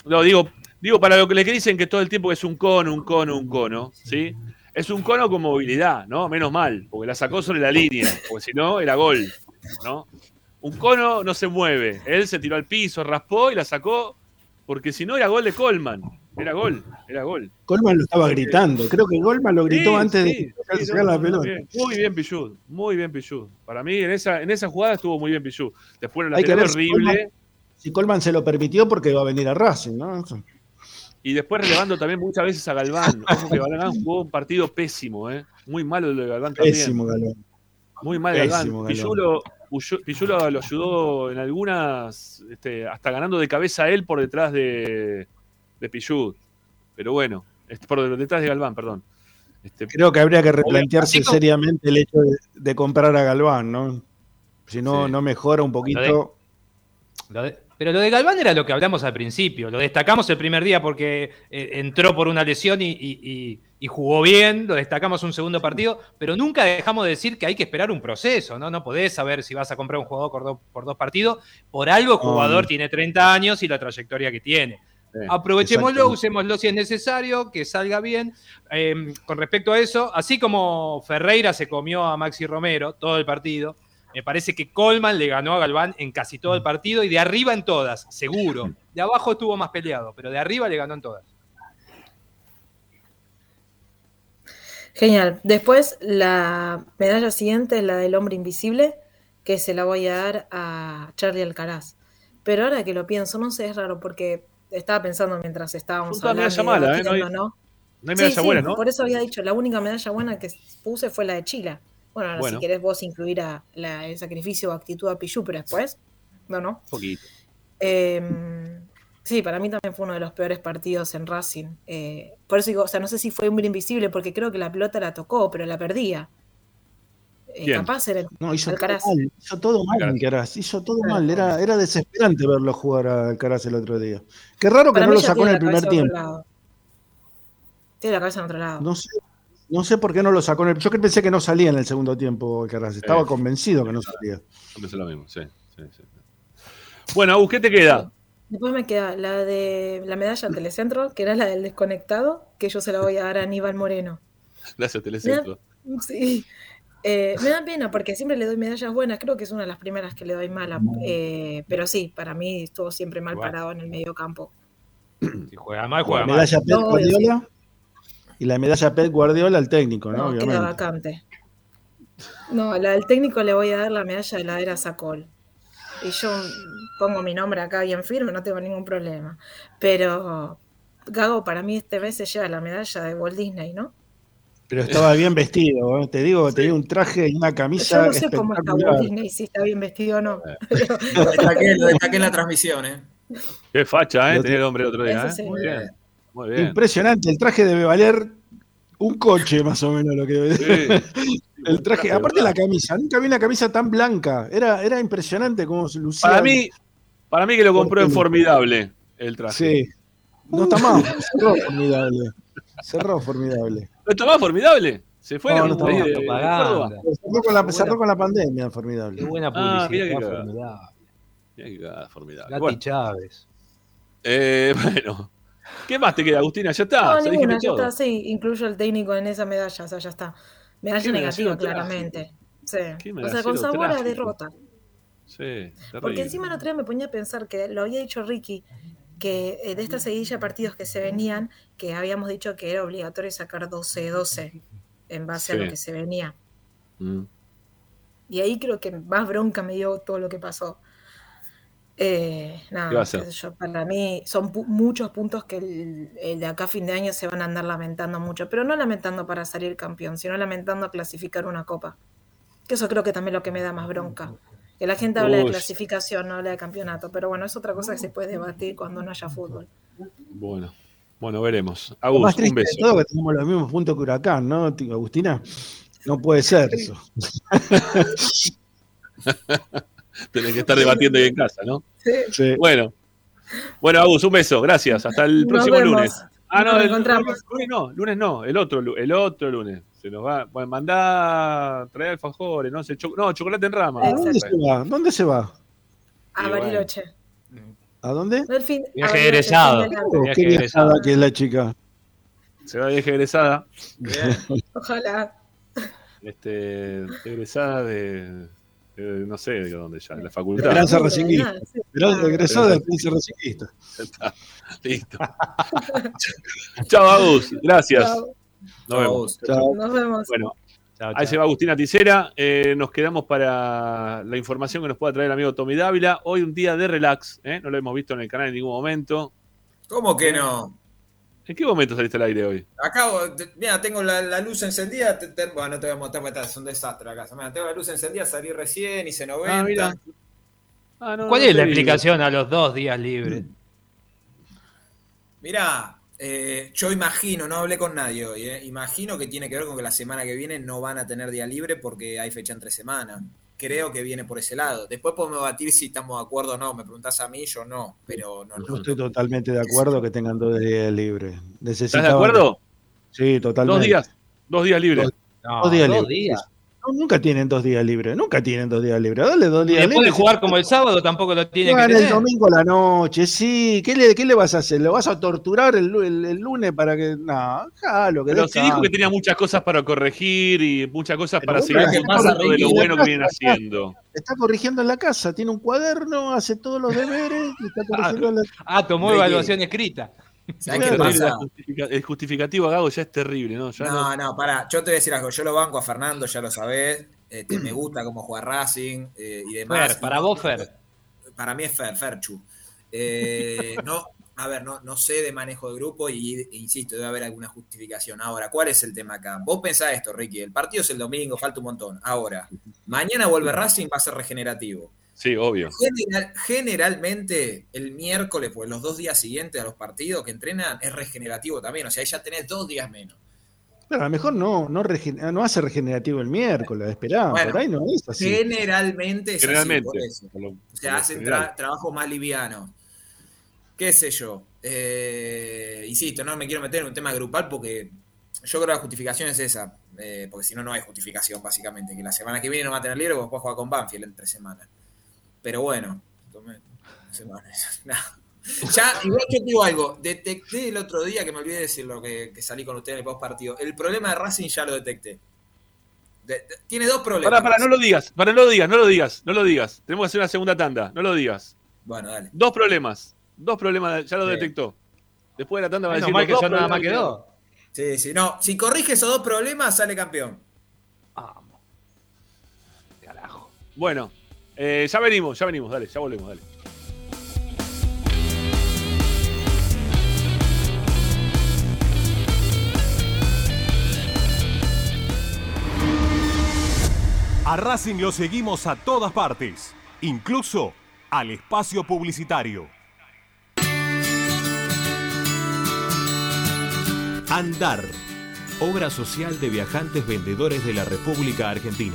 No, digo, digo para lo que le que dicen que todo el tiempo es un cono, un cono, un cono, ¿sí? Es un cono con movilidad, ¿no? Menos mal, porque la sacó sobre la línea, porque si no era gol, ¿no? Un cono no se mueve, él se tiró al piso, raspó y la sacó, porque si no era gol de Colman, era gol, era gol. Colman lo estaba gritando. Creo que Colman lo gritó Sí, antes sí, de sí, no, la pelota. bien. Muy bien Pichud, muy bien Pichud. Para mí en esa, en esa jugada estuvo muy bien Pichud. Después en la horrible Si Colman se lo permitió porque iba a venir a Racing, ¿no? Y después relevando también muchas veces a Galván. Ojo que Galván jugó un partido pésimo, ¿eh? Muy malo el de Galván también. Pésimo, Galván. Muy mal Pésimo, Galván. Galván. Pichud lo, Uyo- Pichud lo, ayudó en algunas, este, hasta ganando de cabeza a él por detrás de, de Pichud. Pero bueno, este, por detrás de Galván, perdón. Este, Creo que habría que replantearse seriamente el hecho de, de comprar a Galván, ¿no? Si no, Sí. no mejora un poquito. Lo de- pero lo de Galván era lo que hablamos al principio. Lo destacamos el primer día porque eh, entró por una lesión y, y- y- y jugó bien. Lo destacamos un segundo partido. Pero nunca dejamos de decir que hay que esperar un proceso. No, no podés saber si vas a comprar un jugador por, do- por dos partidos. Por algo el jugador tiene 30 años y la trayectoria que tiene. Sí, Aprovechémoslo, usémoslo si es necesario, que salga bien. Eh, con respecto a eso, así como Ferreira se comió a Maxi Romero todo el partido, me parece que Colman le ganó a Galván en casi todo el partido y de arriba en todas, seguro. De abajo estuvo más peleado, pero de arriba le ganó en todas. Genial. Después la medalla siguiente es la del hombre invisible, que se la voy a dar a Charlie Alcaraz. Pero ahora que lo pienso, no sé, es raro porque estaba pensando mientras estábamos todas hablando malas, ¿eh? No hay- ¿no? No hay medalla sí, buena, ¿no? por eso había dicho, la única medalla buena que puse fue la de Chile. Bueno, ahora Bueno. si querés vos incluir a la, el sacrificio o actitud a Pichu, pero después, no, no. Un poquito. Eh, sí, para mí también fue uno de los peores partidos en Racing. Eh, por eso digo, o sea, no sé si fue hombre invisible porque creo que la pelota la tocó, pero la perdía. Eh, capaz era No, hizo Alcaraz. todo mal. Hizo todo mal Alcaraz. Hizo todo mal. Era, era desesperante verlo jugar a Alcaraz el otro día. Qué raro que Para no lo sacó en el primer tiempo. Tiene la cabeza en otro lado. No sé, no sé por qué no lo sacó en el. Yo que pensé que no salía en el segundo tiempo Alcaraz. Estaba convencido que no salía. Yo pensé lo mismo, sí. sí, sí. Bueno, Agus, ¿qué te queda? Después me queda la de la medalla Telecentro, que era la del desconectado, que yo se la voy a dar a Aníbal Moreno. Gracias, Telecentro. Sí. Eh, me da pena porque siempre le doy medallas buenas, creo que es una de las primeras que le doy mala, eh, pero sí, para mí estuvo siempre mal parado en el medio campo. Si juega mal, juega La mal. medalla y la medalla Pep Guardiola al técnico, ¿no? No, queda vacante. No, la del técnico le voy a dar la medalla de la era Sacol. Y yo pongo mi nombre acá bien firme, no tengo ningún problema. Pero Gago para mí este vez se lleva la medalla de Walt Disney, ¿no? Pero estaba bien vestido, ¿eh? te digo, tenía un traje y una Yo camisa no sé cómo está Walt. Disney, si está bien vestido o no. Lo destaqué, lo destaqué en la transmisión, ¿eh? Qué facha, ¿eh? Tenía el hombre el otro día, ¿eh? sí. Muy bien. Muy bien. Impresionante, el traje debe valer un coche más o menos lo que Sí. [laughs] el traje, aparte la camisa, nunca vi una camisa tan blanca, era, era impresionante cómo se lucía. Para mí, para mí que lo compró en formidable el traje. Sí. No está mal, [laughs] cerró formidable. Cerró formidable. ¿No está más formidable? Se fue No, no está de- mal. de. Cerró con la, cerró con la pandemia, formidable. Qué buena Ah, mira publicidad. formidable. Mirá cagada, formidable. Bueno, Chávez. eh, [laughs] bueno. ¿Qué más te queda, Agustina? Ya está. No, ya dijiste ninguna, ya todo. está, sí, incluyo el técnico en esa medalla, o sea, ya está. Medalla negativa, claramente. Sí. O sea, con sabor a trágico. derrota. Sí, terrible. Porque encima el otro día me ponía a pensar que lo había dicho Ricky, que eh, de esta seguidilla de partidos que se venían, que habíamos dicho que era obligatorio sacar 12-12 en base a lo que se venía. Mm. Y ahí creo que más bronca me dio todo lo que pasó. Eh, nada, ¿Qué va a qué sé hacer? yo, para mí son pu- muchos puntos que el, el de acá a fin de año se van a andar lamentando mucho, pero no lamentando para salir campeón, sino lamentando a clasificar una copa. Que eso creo que también es lo que me da más bronca. Que la gente habla de Uy. clasificación, no habla de campeonato, pero bueno, es otra cosa que se puede debatir cuando no haya fútbol. Bueno, bueno, veremos. Agus, más un triste de beso. todo que tenemos los mismos puntos que Huracán, ¿no, Agustina? No puede ser eso. [laughs] Tenés que estar debatiendo ahí en casa, ¿no? Sí. Bueno. Bueno, Agus, un beso. Gracias. Hasta el Nos próximo vemos. lunes. Ah, no, Nos el, encontramos. lunes no, lunes no, el otro, el otro lunes. Se nos va. Bueno, mandá, traer alfajores, no sé, cho- no, chocolate en rama. ¿A dónde se va? ¿Dónde se va? A. Bariloche. ¿A dónde? Viaje egresado. qué egresado. viajada que es la chica. Se va viaje egresada. Ojalá. Este, egresada de, de- no sé de dónde ya, de la facultad. Esperanza de Racinguista. Pero Ah. regresó del Prince Racinguista. Está, Listo. [laughs] Chao, Agus. Gracias. Chao. Nos vemos. Chao. Nos vemos. Bueno, ahí se va Agustina Ticera. Eh, nos quedamos para la información que nos pueda traer el amigo Tommy Dávila. Hoy un día de relax, ¿eh? no lo hemos visto en el canal en ningún momento. ¿Cómo que no? ¿En qué momento saliste al aire hoy? Acabo, mira, tengo la, la luz encendida. te- te- bueno, no te voy a mostrar porque es un desastre acá. Mira, tengo la luz encendida, salí recién, hice 90. Ah, mira. Ah, no, ¿Cuál no es la explicación a los dos días libres? Mirá, eh, yo imagino, no hablé con nadie hoy, eh, imagino que tiene que ver con que la semana que viene no van a tener día libre porque hay fecha entre semanas. Creo que viene por ese lado. Después podemos debatir si estamos de acuerdo o no. Me preguntás a mí, yo no, pero no. Yo no, estoy no. totalmente de acuerdo que tengan dos días libres. ¿Estás de acuerdo? Sí, totalmente. Dos días. Dos días libres. No, Dos días dos libres. días. Nunca tienen dos días libres. Nunca tienen dos días libres. Dale dos días después de libres. jugar como el sábado tampoco lo tiene que Juegan el tener. domingo a la noche, sí. ¿Qué le, qué le vas a hacer? ¿Lo vas a torturar el, el- el lunes para que.? No, lo que Pero sí dijo que tenía muchas cosas para corregir y muchas cosas Pero para seguir ¿qué disfrutando pasa, de lo bueno que vienen haciendo. Está corrigiendo en la casa, tiene un cuaderno, hace todos los deberes está corrigiendo en la Ah, tomó evaluación escrita. El justificativo a Gago ya es terrible, ¿no? Ya no- No, no, pará. Yo te voy a decir algo. Yo lo banco a Fernando, ya lo sabés. Este, me [clears throat] gusta cómo juega Racing eh, y demás. Fer, para vos, Fer. Para mí es Fer, Ferchu. Eh, no, a ver, no, no sé de manejo de grupo y e insisto, debe haber alguna justificación. Ahora, ¿cuál es el tema acá? Vos pensás esto, Ricky. El partido es el domingo, falta un montón. Ahora, mañana vuelve Racing, va a ser regenerativo. Sí, obvio. General- generalmente el miércoles, pues los dos días siguientes a los partidos que entrenan, es regenerativo también. O sea, ahí ya tenés dos días menos. Pero a lo mejor no, no, regen- no hace regenerativo el miércoles, esperá, Bueno, por ahí no es así. Generalmente es Generalmente. así, por eso. por lo- O sea, hacen tra- trabajo más liviano. ¿Qué sé yo? Eh, insisto, no me quiero meter en un tema grupal porque yo creo que la justificación es esa. eh, porque si no, no hay justificación, básicamente. Que la semana que viene no va a tener libre porque después juega con Banfield entre semanas. Pero bueno, tomé- semanas. [laughs] No. Ya, igual yo te digo algo. Detecté el otro día, que me olvidé de decirlo, que, que salí con ustedes en el post partido. El problema de Racing ya lo detecté. De- de- tiene dos problemas. Pará, pará, no lo digas, pará, no lo digas, no lo digas, no lo digas. Tenemos que hacer una segunda tanda, no lo digas. Bueno, dale. Dos problemas, dos problemas, ya lo Sí. detectó. Después de la tanda va a decir. que eso nada más quedó. Sí, sí, no. Si corrige esos dos problemas, sale campeón. Carajo. Bueno, eh, ya venimos, ya venimos, dale, ya volvemos, dale. A Racing lo seguimos a todas partes, incluso al espacio publicitario. Andar, obra social de viajantes vendedores de la República Argentina.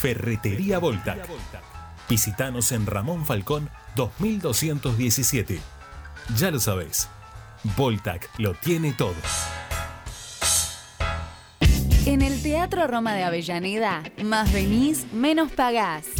Ferretería Voltac. Visítanos en Ramón Falcón 2217. Ya lo sabés, Voltac lo tiene todo. En el Teatro Roma de Avellaneda, más venís, menos pagás.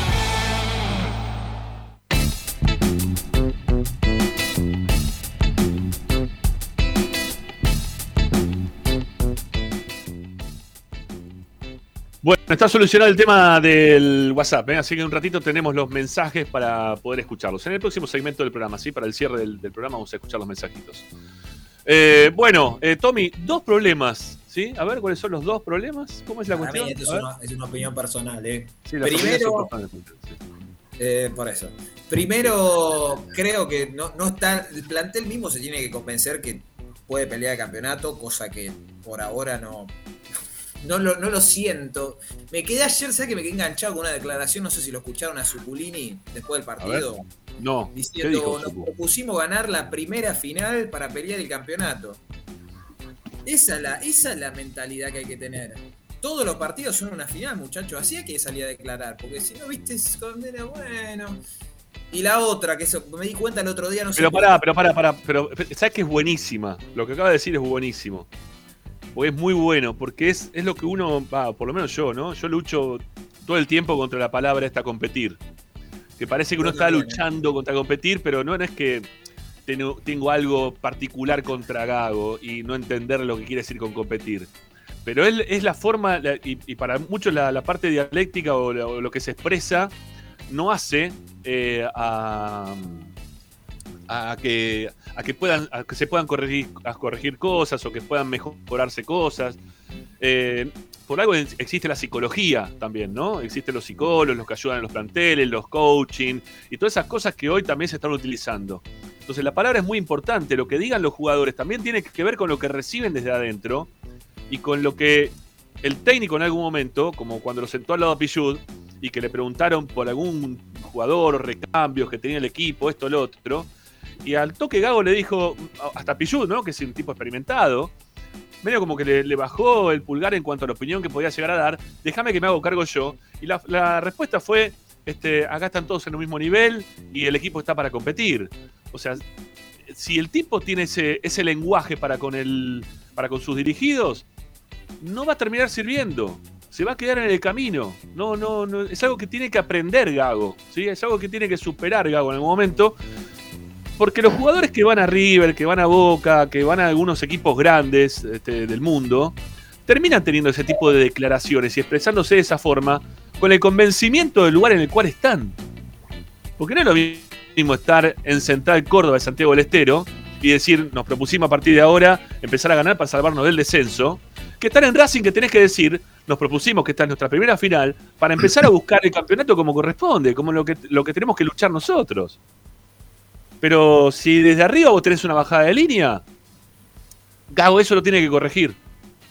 Bueno, está solucionado el tema del WhatsApp, ¿eh? así que en un ratito tenemos los mensajes para poder escucharlos. En el próximo segmento del programa, ¿sí? Para el cierre del, programa vamos a escuchar los mensajitos. Eh, bueno, eh, Tommy, dos problemas, ¿sí? A ver, ¿cuáles son los dos problemas? ¿Cómo es la cuestión? es, una, opinión personal, ¿eh? Primero, por eso. Primero, creo que no, no está. El plantel mismo se tiene que convencer que puede pelear el campeonato, cosa que por ahora no, no lo, no lo siento. Me quedé ayer, ¿sabes que me quedé enganchado con una declaración? No sé si lo escucharon a Zuculini después del partido. No. Diciendo, nos propusimos ganar la primera final para pelear el campeonato. Esa es, la, esa es la mentalidad que hay que tener. Todos los partidos son una final, muchachos. Así hay que salir a declarar. Porque si no, viste, condena, bueno. Y la otra, que eso, me di cuenta el otro día, no sé. Pero pará, pero pará, pará. Pero, ¿sabes que es buenísima? Lo que acaba de decir es buenísimo porque es muy bueno, porque es, es lo que uno, por lo menos yo, ¿no? Yo lucho todo el tiempo contra la palabra esta competir. Que parece que uno está luchando contra competir, pero no, es que tengo, algo particular contra Gago y no entender lo que quiere decir con competir. Pero él es la forma, y, para muchos la, parte dialéctica o lo, que se expresa, no hace eh, a a que, a que, puedan, que se puedan corregir, a corregir cosas o que puedan mejorarse cosas. Eh, por algo existe la psicología también, ¿no? Existen los psicólogos, los que ayudan en los planteles, los coaching y todas esas cosas que hoy también se están utilizando. Entonces la palabra es muy importante, lo que digan los jugadores también tiene que ver con lo que reciben desde adentro y con lo que el técnico en algún momento, como cuando lo sentó al lado a Pichud y que le preguntaron por algún jugador recambios que tenía el equipo, esto, lo otro, y al toque Gago le dijo, hasta Pichud, ¿no? Que es un tipo experimentado, medio como que le, bajó el pulgar en cuanto a la opinión que podía llegar a dar, déjame que me hago cargo yo. Y la, respuesta fue, este, acá están todos en el mismo nivel y el equipo está para competir. O sea, si el tipo tiene ese, ese lenguaje para con, el, para con sus dirigidos, no va a terminar sirviendo. Se va a quedar en el camino. No, no, no. Es algo que tiene que aprender Gago. ¿sí? Es algo que tiene que superar Gago en algún momento. Porque los jugadores que van a River, que van a Boca, que van a algunos equipos grandes este, del mundo, terminan teniendo ese tipo de declaraciones y expresándose de esa forma con el convencimiento del lugar en el cual están. Porque no es lo mismo estar en Central Córdoba de Santiago del Estero y decir, nos propusimos a partir de ahora empezar a ganar para salvarnos del descenso, que estar en Racing que tenés que decir, nos propusimos que esta es nuestra primera final para empezar a buscar el campeonato como corresponde, como lo que, lo que tenemos que luchar nosotros. Pero si desde arriba vos tenés una bajada de línea, Gago eso lo tiene que corregir.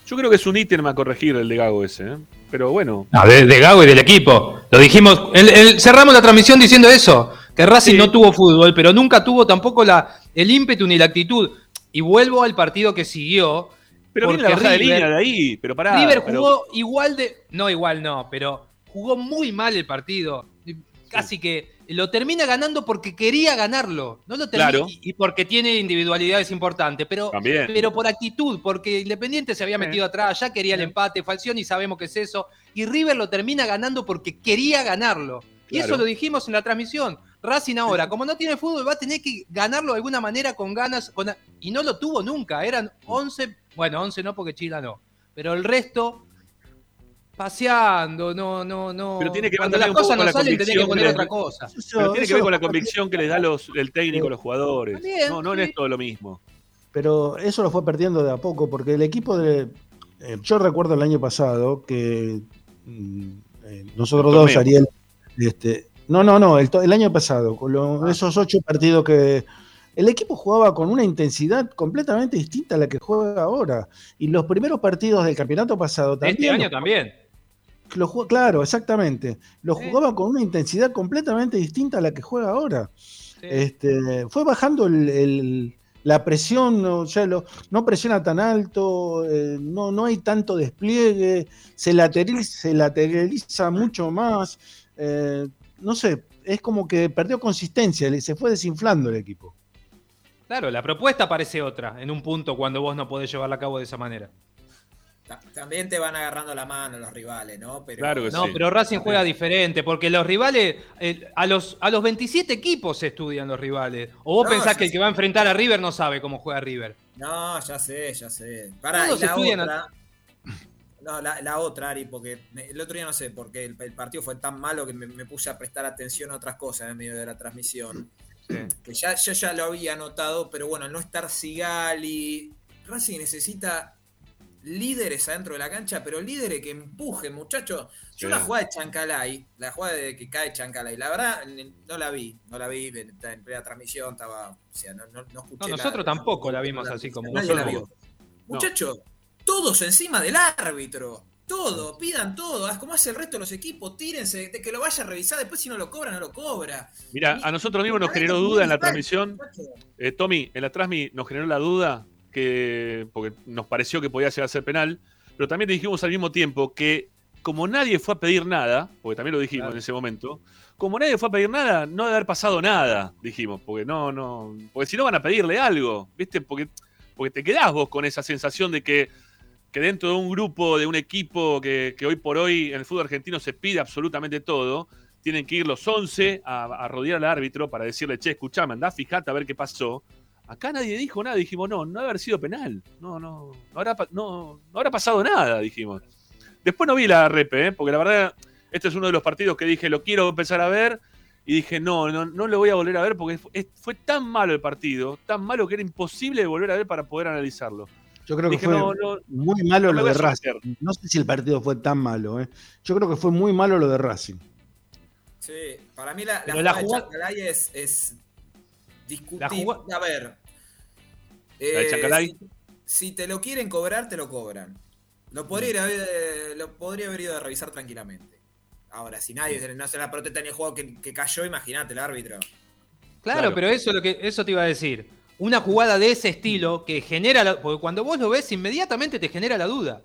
Yo creo que es un ítem a corregir el de Gago ese, ¿eh? pero bueno. No, de, Gago y del equipo. Lo dijimos, cerramos la transmisión diciendo eso, que Racing no tuvo fútbol, pero nunca tuvo tampoco la, el ímpetu ni la actitud. Y vuelvo al partido que siguió. Pero viene la bajada de línea de ahí, pero pará. River jugó igual de. No, igual no, pero jugó muy mal el partido. Casi que lo termina ganando porque quería ganarlo. No lo termina, y, porque tiene individualidades importantes, pero, pero por actitud, porque Independiente se había metido atrás, ya quería el empate, Falcioni sabemos que es eso, y River lo termina ganando porque quería ganarlo. Y eso lo dijimos en la transmisión. Racing ahora, como no tiene fútbol, va a tener que ganarlo de alguna manera con ganas, y no lo tuvo nunca. Eran 11, bueno, 11 no porque Chila no, pero el resto paseando, no, no, no. Pero tiene que ver las cosas no salen, tenés que poner otra cosa. Pero tiene que ver con la convicción que les da los, el técnico a los jugadores. no, no es todo lo mismo. Pero eso lo fue perdiendo de a poco, porque el equipo de. Eh, yo recuerdo el año pasado que mm, eh, nosotros dos, Ariel. Este, no, no, no, el, año pasado, con ah. esos ocho partidos que. El equipo jugaba con una intensidad completamente distinta a la que juega ahora. Y los primeros partidos del campeonato pasado también. Este año también claro, exactamente. Lo jugaba con una intensidad completamente distinta a la que juega ahora. Este, fue bajando la presión, no, no presiona tan alto, eh, no, no hay tanto despliegue, se lateraliza, se lateraliza mucho más. Eh, no sé, es como que perdió consistencia, se fue desinflando el equipo. Claro, la propuesta parece otra en un punto cuando vos no podés llevarla a cabo de esa manera. También te van agarrando la mano los rivales, ¿no? Pero, claro que no, pero Racing juega diferente, porque los rivales, eh, a, los, a los 27 equipos se estudian los rivales. O vos pensás que el que va a enfrentar a River no sabe cómo juega River. No, ya sé, ya sé. Para, y la otra, no, la, otra, Ari, porque el otro día no sé, porque el, partido fue tan malo que me, puse a prestar atención a otras cosas en medio de la transmisión. Que ya, yo ya lo había notado, pero bueno, no estar Sigali. Racing necesita líderes adentro de la cancha, pero líderes que empujen, muchachos. Yo la jugada de Chancalay, la jugada de que cae Chancalay, la verdad no la vi, no la vi en, plena transmisión, estaba, o sea, no, no, escuché. No, nosotros tampoco la vimos así como Nadie la vio. Muchachos, todos encima del árbitro. Todo, pidan todo, haz como hace el resto de los equipos, tírense, de que lo vaya a revisar, después si no lo cobra, no lo cobra. Mira, a nosotros mismos nos generó duda en la transmisión. Eh, Tommy, en la transmisión nos generó la duda que porque nos pareció que podía llegar a ser penal, pero también dijimos al mismo tiempo que como nadie fue a pedir nada, porque también lo dijimos en ese momento, como nadie fue a pedir nada, no debe haber pasado nada, dijimos, porque no, no, porque si no van a pedirle algo, ¿viste? Porque, porque te quedás vos con esa sensación de que, que dentro de un grupo, de un equipo que, hoy por hoy en el fútbol argentino se pide absolutamente todo, tienen que ir los 11 a, a rodear al árbitro para decirle, che, escuchame, andá, fijate a ver qué pasó. Acá nadie dijo nada, dijimos, no, no haber sido penal. No, no, no habrá, no, no habrá pasado nada, dijimos. Después no vi la repe, ¿eh? porque la verdad, este es uno de los partidos que dije, lo quiero empezar a ver. Y dije, no, no, no lo voy a volver a ver porque fue, tan malo el partido, tan malo que era imposible de volver a ver para poder analizarlo. Yo creo que fue muy malo lo de Racing. No sé si el partido fue tan malo. ¿eh? Yo creo que fue muy malo lo de Racing. Sí, para mí la, la, jugada, de es, es discutible. A ver, eh, si, te lo quieren cobrar, te lo cobran. Lo podría, lo podría haber ido a revisar tranquilamente. Ahora, si nadie no se la protesta en el juego que, cayó, imagínate el árbitro. Claro, pero eso, lo que, eso te iba a decir. Una jugada de ese estilo que genera. porque cuando vos lo ves, inmediatamente te genera la duda.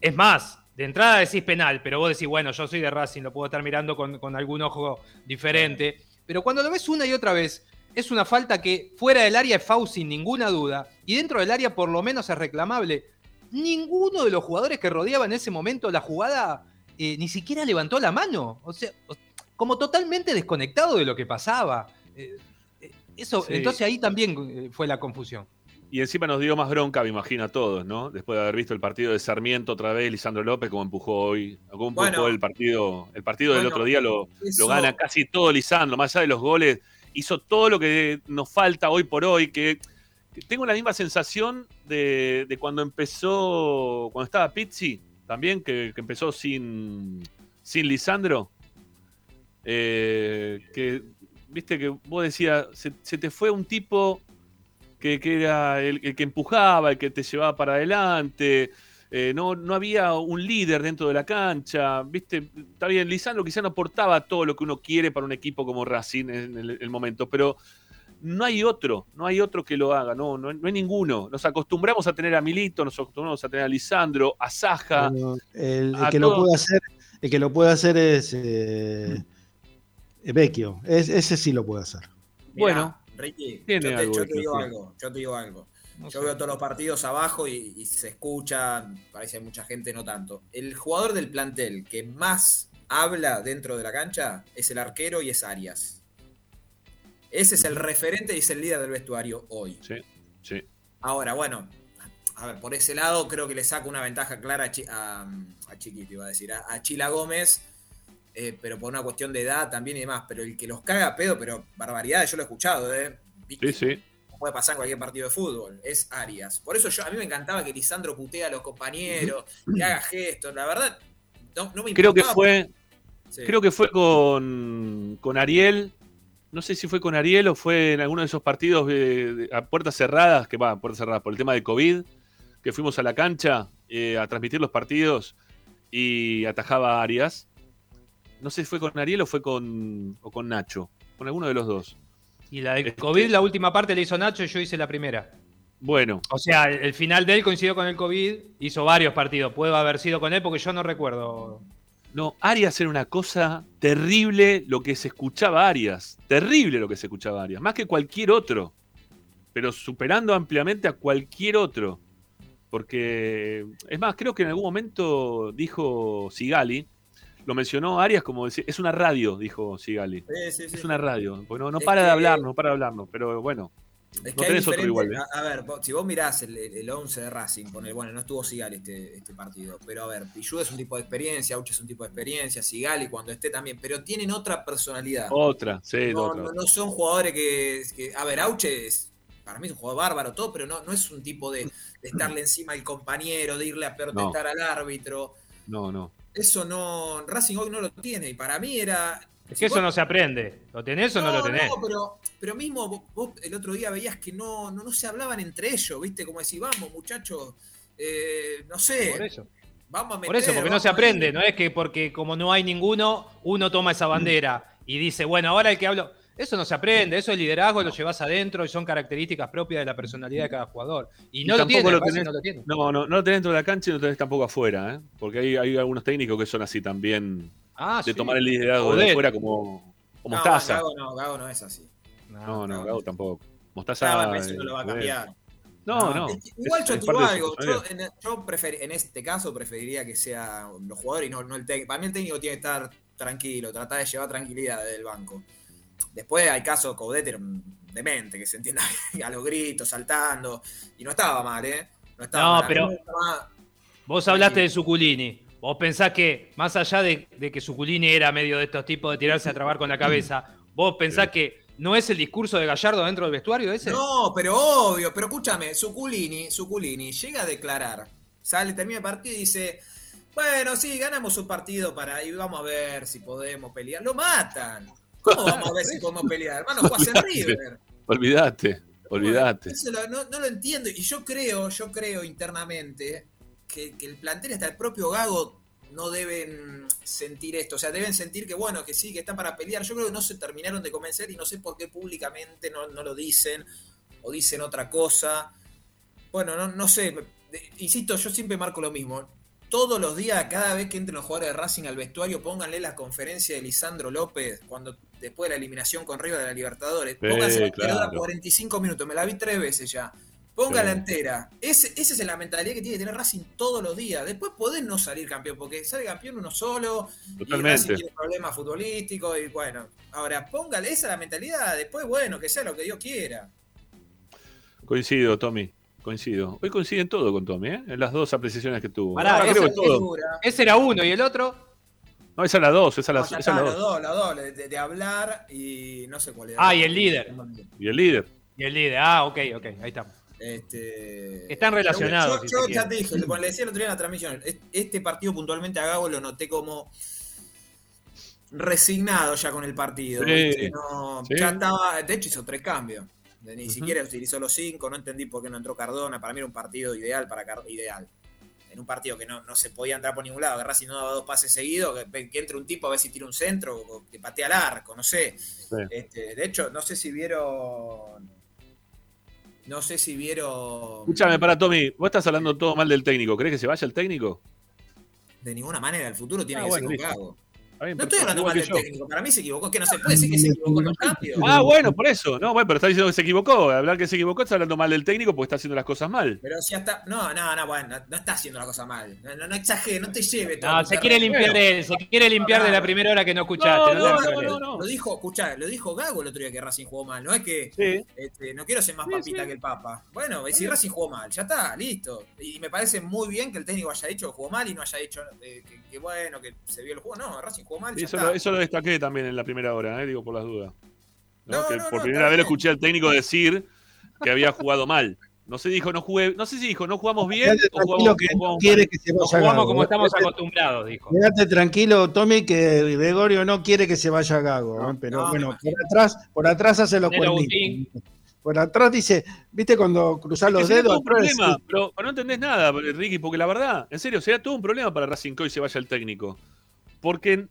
Es más, de entrada decís penal, pero vos decís, bueno, yo soy de Racing, lo puedo estar mirando con, con algún ojo diferente. Pero cuando lo ves una y otra vez, es una falta que fuera del área es foul sin ninguna duda y dentro del área por lo menos es reclamable. Ninguno de los jugadores que rodeaba en ese momento la jugada eh, ni siquiera levantó la mano. O sea, como totalmente desconectado de lo que pasaba. Eh, eh, eso, entonces ahí también fue la confusión. Y encima nos dio más bronca, me imagino, a todos, ¿no? Después de haber visto el partido de Sarmiento otra vez, Lisandro López, como empujó hoy, como empujó el partido. El partido del otro día lo, lo, gana casi todo Lisandro, más allá de los goles hizo todo lo que nos falta hoy por hoy, que, tengo la misma sensación de, cuando empezó, cuando estaba Pizzi, también, que, empezó sin, sin Lisandro. Eh, que, viste, que vos decías, se, te fue un tipo que, era el, que empujaba, el que te llevaba para adelante. Eh, no, no había un líder dentro de la cancha, ¿viste? Está bien, Lisandro quizá no aportaba todo lo que uno quiere para un equipo como Racing en el, momento, pero no hay otro, no hay otro que lo haga, no, no, hay ninguno. Nos acostumbramos a tener a Milito, nos acostumbramos a tener a Lisandro, a Saja. el, que lo puede hacer, el que lo puede hacer es eh, Vecchio, ese sí lo puede hacer. bueno, Ricky, yo te digo algo, yo te digo algo. Yo veo todos los partidos abajo y, se escucha, parece que mucha gente no tanto. El jugador del plantel que más habla dentro de la cancha es el arquero y es Arias. Ese es el referente y es el líder del vestuario hoy. Sí, sí. Ahora, bueno, a ver, por ese lado creo que le saca una ventaja clara a, a, Chiquito, iba a decir, a, Chila Gómez, eh, pero por una cuestión de edad también y demás. Pero el que los caga a pedo, pero barbaridad, yo lo he escuchado, ¿eh? Sí, sí puede pasar en cualquier partido de fútbol, es Arias. Por eso yo a mí me encantaba que Lisandro putea a los compañeros, que haga gestos, la verdad, no, me Creo que fue, creo que fue con, con Ariel, no sé si fue con Ariel o fue en alguno de esos partidos a puertas cerradas, que va, a puertas cerradas por el tema de COVID, que fuimos a la cancha eh, a transmitir los partidos y atajaba a Arias. No sé si fue con Ariel o fue con, o con Nacho, con alguno de los dos. Y la de este, COVID, la última parte la hizo Nacho y yo hice la primera. Bueno. O sea, el final de él coincidió con el COVID, hizo varios partidos. Puede haber sido con él porque yo no recuerdo. No, Arias era una cosa terrible lo que se escuchaba Arias. Terrible lo que se escuchaba Arias. Más que cualquier otro. Pero superando ampliamente a cualquier otro. Porque, es más, creo que en algún momento dijo Sigali, lo mencionó Arias como decir, es una radio, dijo Sigali. Sí, sí, sí. Es una radio. Porque no, Es para de hablarnos, no para de hablarnos. Pero bueno, Es no que tenés otro igual. ¿eh? a, a ver, si vos mirás el, el 11 de Racing, poner, bueno, no estuvo Sigali este, este partido, pero a ver, Pichu es un tipo de experiencia, Auche es un tipo de experiencia, Sigali cuando esté también, pero tienen otra personalidad. Otra, sí, no, otra. no- no son jugadores que, que- a ver, Auche es, para mí es un jugador bárbaro, todo, pero no, no es un tipo de, de estarle encima al compañero, de irle a protestar al árbitro. No, no. Eso no, Racing hoy no lo tiene, y para mí era... Es que eso no se aprende. ¿Lo tenés o no, lo tenés? pero, pero mismo vos, vos el otro día veías que no, no, no se hablaban entre ellos, ¿viste? Como decir, vamos, muchachos, eh, no sé. Por eso. Vamos a meter, Por eso, porque no se aprende, no es que porque como no hay ninguno, uno toma esa bandera y dice, bueno, ahora el que hablo. Eso no se aprende, eso es liderazgo, lo llevas adentro y son características propias de la personalidad de cada jugador. Y no lo tiene, lo tenés- no lo tiene. No, no, no lo tenés dentro de la cancha y no lo tenés tampoco afuera, ¿eh? Porque hay, hay algunos técnicos que son así también, Ah, de sí. tomar el liderazgo de afuera como, como No, Mostaza. Gago no, Gago no es así. No, no, Gago tampoco. Mostaza. Eso no lo va a eh, cambiar. No, no. es que Igual es- yo te digo algo. Yo, en, yo prefer- en este caso preferiría que sean los jugadores y no, no el técnico. Para mí el técnico tiene que estar tranquilo, tratar de llevar tranquilidad del banco. Después hay casos, Coudet era un demente, que se entienda [laughs] a los gritos, saltando. Y no estaba mal, ¿eh? No estaba No, mal. Pero- Vos hablaste de Suculini. Vos pensás que, más allá de, de que Suculini era medio de estos tipos de tirarse a trabar con la cabeza, vos pensás que no es el discurso de Gallardo dentro del vestuario ese? No, pero obvio, pero escúchame, Suculini, Suculini llega a declarar, sale, termina el partido y dice, bueno, sí, ganamos un partido para y vamos a ver si podemos pelear. Lo matan. ¿Cómo vamos a ver si podemos pelear? Hermano, jugás en River. Olvídate, olvídate. Eso lo- no, no lo entiendo. Y yo creo, yo creo internamente que, que el plantel, hasta el propio Gago, no deben sentir esto. O sea, deben sentir que, bueno, que sí, que están para pelear. Yo creo que no se terminaron de convencer y no sé por qué públicamente no, no lo dicen o dicen otra cosa. Bueno, no, no sé. Insisto, yo siempre marco lo mismo. Todos los días, cada vez que entren los jugadores de Racing al vestuario, pónganle la conferencia de Lisandro López cuando después de la eliminación con River de la Libertadores. Que dura claro. 45 minutos, me la vi tres veces ya. Póngala Sí. entera. Ese, esa es la mentalidad que tiene que tener Racing todos los días. Después podés no salir campeón, porque sale campeón uno solo. Y Totalmente. Racing tiene problemas futbolísticos. Y bueno, ahora póngale esa es la mentalidad. Después, bueno, que sea lo que Dios quiera. Coincido, Tommy. Coincido. Hoy coinciden todo con Tommy, ¿eh? En las dos apreciaciones que tuvo. Pará, Ahora ese, creo que todo. ese era uno y el otro. No, esa es la dos, esa es la, No, ya esa es está, la los dos. dos, los dos, de, de hablar y no sé cuál era. Ah, y el líder. Y el líder. Y el líder. Ah, ok, ok, ahí estamos. Este, Están relacionados. Yo, si yo se ya te dije, cuando le decía el otro día en la transmisión, es- este partido puntualmente a Gago lo noté como resignado ya con el partido. Sí, ¿viste? No, sí. Ya estaba, de hecho hizo tres cambios. Ni siquiera utilizó los cinco, no entendí por qué no entró Cardona. Para mí era un partido ideal para Car- ideal. En un partido que no, no se podía entrar por ningún lado, que Racing no daba dos pases seguidos, que, que entre un tipo a ver si tira un centro o que patea al arco, no sé. Este, de hecho, no sé si vieron. No sé si vieron. Escúchame, para Tommy, vos estás hablando todo mal del técnico. ¿Crees que se vaya el técnico? De ninguna manera, el futuro tiene Ah, que bueno, ser con bien, No estoy hablando mal del yo. técnico. Para mí se equivocó. Que no se puede decir que se equivocó con los cambios. Ah, bueno, por eso. No, bueno, pero está diciendo que se equivocó. Hablar que se equivocó, está hablando mal del técnico porque está haciendo las cosas mal. Pero si hasta. No, no, no, bueno, no, no está haciendo la cosa mal. No, no, no exagere, no te lleve todo. No, se quiere limpiar de, se quiere limpiar de la primera hora que no escuchaste. No, hagas problema. Lo dijo, escuchá, lo dijo Gago el otro día que Racing jugó mal. No es que este, no quiero ser más papita que el Papa. Bueno, si Racing jugó mal, ya está, listo. Y me parece muy bien que el técnico haya dicho que jugó mal y no haya dicho eh, que, que bueno, que se vio el juego. No, Racing jugó ya eso, está. lo, eso lo destaqué también en la primera hora, eh, digo por las dudas. ¿No? No, Que no, por no, primera vez bien. escuché al técnico decir que había jugado mal. No se dijo, no jugué, no sé si dijo, no jugamos bien Quédate o jugamos, que jugamos quiere que se No vaya jugamos Gago. como estamos Quédate- acostumbrados, dijo. Quédate tranquilo, Tommy, que Gregorio no quiere que se vaya Gago, ¿eh? pero bueno, por atrás, por atrás hace los cuernitos. Por atrás dice, ¿viste cuando cruzás Es que los sería todo dedos? un problema, pero no entendés nada, Ricky, porque la verdad, en serio, sería todo un problema para Racing que hoy se vaya el técnico. Porque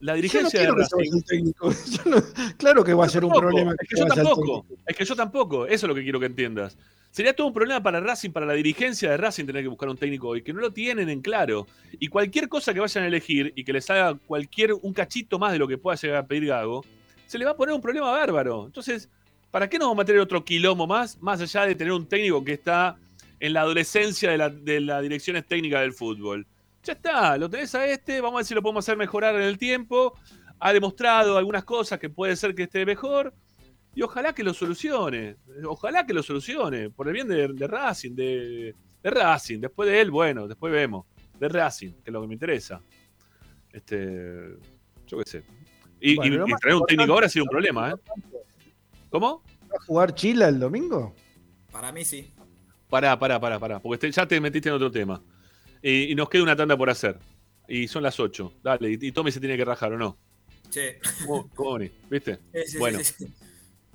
la Yo no dirigencia quiero de que técnico. [laughs] Yo no- claro que va a ser un problema. Es que yo tampoco, es que yo tampoco, eso es lo que quiero que entiendas. Sería todo un problema para Racing, para la dirigencia de Racing tener que buscar un técnico hoy, que no lo tienen en claro. Y cualquier cosa que vayan a elegir y que les haga cualquier, un cachito más de lo que pueda llegar a pedir Gago, se le va a poner un problema bárbaro. Entonces, ¿para qué nos vamos a meter otro quilombo más, más allá de tener un técnico que está en la adolescencia de, la, de las direcciones técnicas del fútbol. Ya está, lo tenés a este, vamos a ver si lo podemos hacer mejorar en el tiempo. Ha demostrado algunas cosas que puede ser que esté mejor. Y ojalá que lo solucione. Ojalá que lo solucione. Por el bien de, Racing, de, Racing. Después de él, bueno, después vemos. De Racing, que es lo que me interesa. Este. Yo qué sé. Y, traer un técnico ahora ha sido un problema, ¿eh? ¿Cómo? ¿Va a jugar Chila el domingo? Para mí sí. Pará, pará, pará, pará. Porque ya te metiste en otro tema. Y, nos queda una tanda por hacer. Y son las 8. Dale, y, Tommy se tiene que rajar, ¿o no? Sí. ¿Cómo, ¿Viste? [laughs] bueno.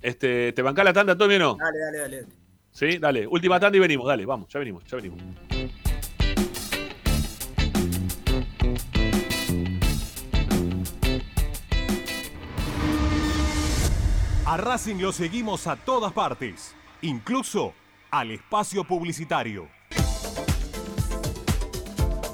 Este, ¿Te bancás la tanda, Tommy, o no? Dale, dale, dale. Sí, dale. Última tanda y venimos, dale, vamos, ya venimos, ya venimos. A Racing lo seguimos a todas partes, incluso al espacio publicitario.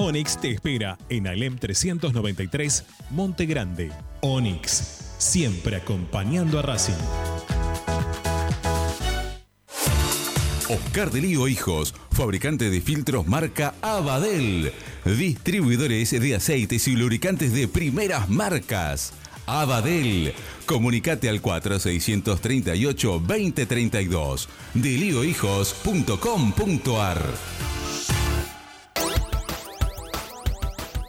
Onyx te espera en Alem 393, Monte Grande. Onyx, siempre acompañando a Racing. Oscar de Lío Hijos, fabricante de filtros marca Abadel. Distribuidores de aceites y lubricantes de primeras marcas. Abadel. Comunicate al 4638-2032. Deliohijos.com.ar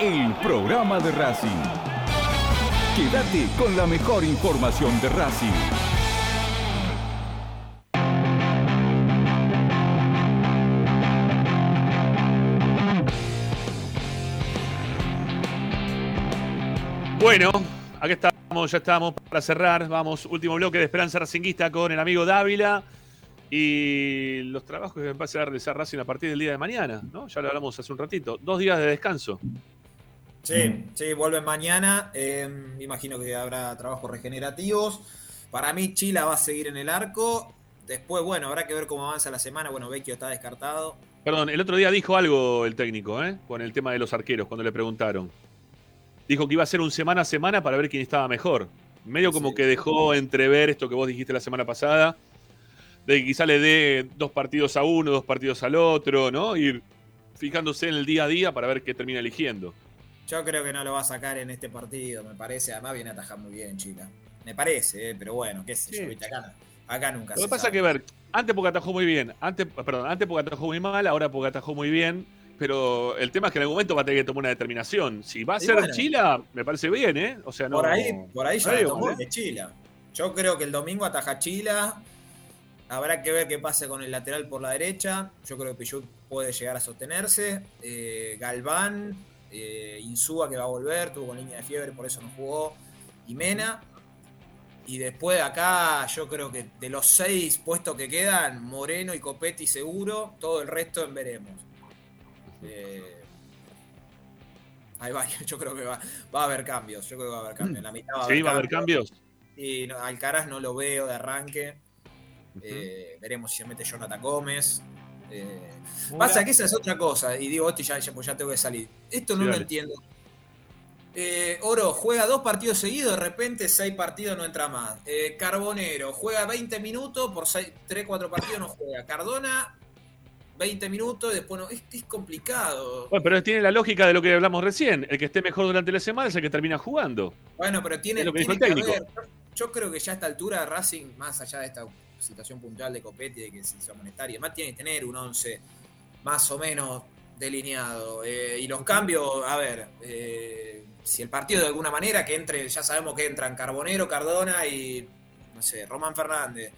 el programa de Racing. Quédate con la mejor información de Racing. Bueno, aquí estamos, ya estamos para cerrar. Vamos, último bloque de Esperanza Racinguista con el amigo Dávila y los trabajos que va a realizar Racing a partir del día de mañana, ¿no? Ya lo hablamos hace un ratito. Dos días de descanso. Sí, sí, vuelven mañana. Eh, imagino que habrá trabajos regenerativos. Para mí, Chila va a seguir en el arco. Después, bueno, habrá que ver cómo avanza la semana. Bueno, Vecchio está descartado. Perdón, el otro día dijo algo el técnico, ¿eh? Con el tema de los arqueros, cuando le preguntaron. Dijo que iba a ser un semana a semana para ver quién estaba mejor. Medio como que dejó entrever esto que vos dijiste la semana pasada, de que quizá le dé dos partidos a uno, dos partidos al otro, ¿no? Ir fijándose en el día a día para ver qué termina eligiendo. Yo creo que no lo va a sacar en este partido, me parece. Además viene a atajar muy bien, chica. Me parece, eh, pero bueno, qué sé yo, ¿viste? Acá, acá nunca Lo que pasa sabe. que, ver, antes porque atajó muy bien, antes, perdón, antes porque atajó muy mal, ahora porque atajó muy bien, pero el tema es que en algún momento va a tener que tomar una determinación. Si va a Y ser bueno. Chila, me parece bien, ¿eh? O sea, no. Por ahí, por ahí ya no tomó ¿eh? de Chila. Yo creo que el domingo ataja Chila. Habrá que ver qué pasa con el lateral por la derecha. Yo creo que Pichut puede llegar a sostenerse. Eh, Galván, eh, Insúa que va a volver, tuvo con línea de fiebre, por eso no jugó. Y Mena. Y después de acá, yo creo que de los seis puestos que quedan, Moreno y Copetti seguro, todo el resto en veremos. Eh, [laughs] yo creo que va, va a haber cambios. Yo creo que va a haber cambios. En la mitad va a haber Sí, va a haber cambios. Y no, Alcaraz no lo veo de arranque. Eh, veremos si se mete Jonathan Gómez. Eh, pasa que esa es otra cosa. Y digo, esto ya, ya, pues ya tengo que salir. Esto no Sí, lo dale. entiendo. Eh, Oro juega dos partidos seguidos, de repente seis partidos no entra más. Eh, Carbonero juega 20 minutos, por 3, 4 partidos no juega. Cardona, 20 minutos, y después no. Es, es complicado. Bueno, pero tiene la lógica de lo que hablamos recién. El que esté mejor durante la semana es el que termina jugando. Bueno, pero tiene, lo que tiene el técnico. haber- yo creo que ya a esta altura Racing, más allá de esta situación puntual de Copetti, de que se hizo monetaria, más tiene que tener un 11 más o menos delineado. Eh, y los cambios, a ver, eh, si el partido de alguna manera que entre, ya sabemos que entran Carbonero, Cardona y, no sé, Román Fernández.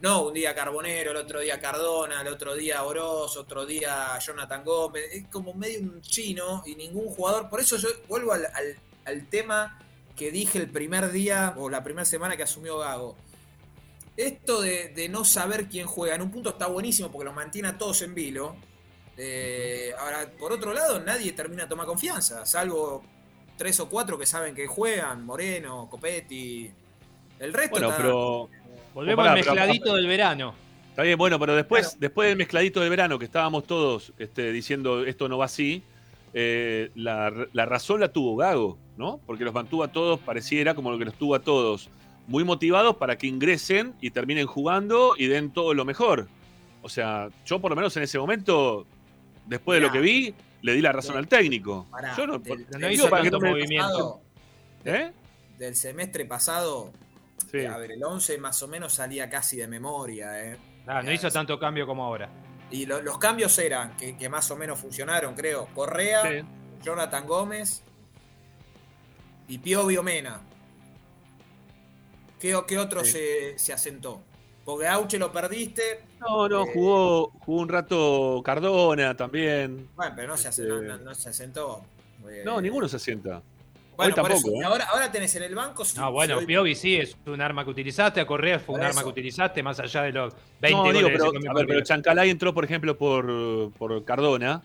No, un día Carbonero, el otro día Cardona, el otro día Oroz, otro día Jonathan Gómez. Es como medio un chino y ningún jugador. Por eso yo vuelvo al, al- al tema que dije el primer día o la primera semana que asumió Gago. Esto de, de no saber quién juega, en un punto está buenísimo porque los mantiene a todos en vilo. Eh, ahora, por otro lado, nadie termina de tomar confianza, salvo tres o cuatro que saben que juegan, Moreno, Copetti. El resto Bueno, está- pero. Volvemos Pará, al pero- mezcladito del verano. Está bien, bueno, pero después, después del mezcladito del verano, que estábamos todos este, diciendo esto no va así, eh, la, la razón la tuvo Gago, ¿no? Porque los mantuvo a todos, pareciera como lo que los tuvo a todos, muy motivados para que ingresen y terminen jugando y den todo lo mejor. O sea, yo por lo menos en ese momento, después de lo que vi, le di la razón al técnico. Pará, yo no, del- digo para que pasado- ¿Eh? Del semestre pasado, Sí. a ver, el 11 más o menos salía casi de memoria, ¿eh? Ah, no hizo tanto cambio como ahora. Y lo- los cambios eran, que, que más o menos funcionaron, creo. Correa, Sí. Jonathan Gómez y Pio Biomena. ¿Qué, qué otro Sí. se, se asentó? Porque Auche lo perdiste. No, no, Eh, jugó, jugó un rato Cardona también. Bueno, pero no se, Este- no, no- no se asentó. Eh, No, ninguno se asienta. Bueno, Hoy tampoco. eso, ¿eh? ahora, ahora tenés en el banco. si- No, bueno, si hoy- Piovi sí es un arma que utilizaste, a Correa fue un arma que utilizaste, más allá de los 20 No, goles digo, de pero, a ver, pero. Chancalay entró, por ejemplo, por, por Cardona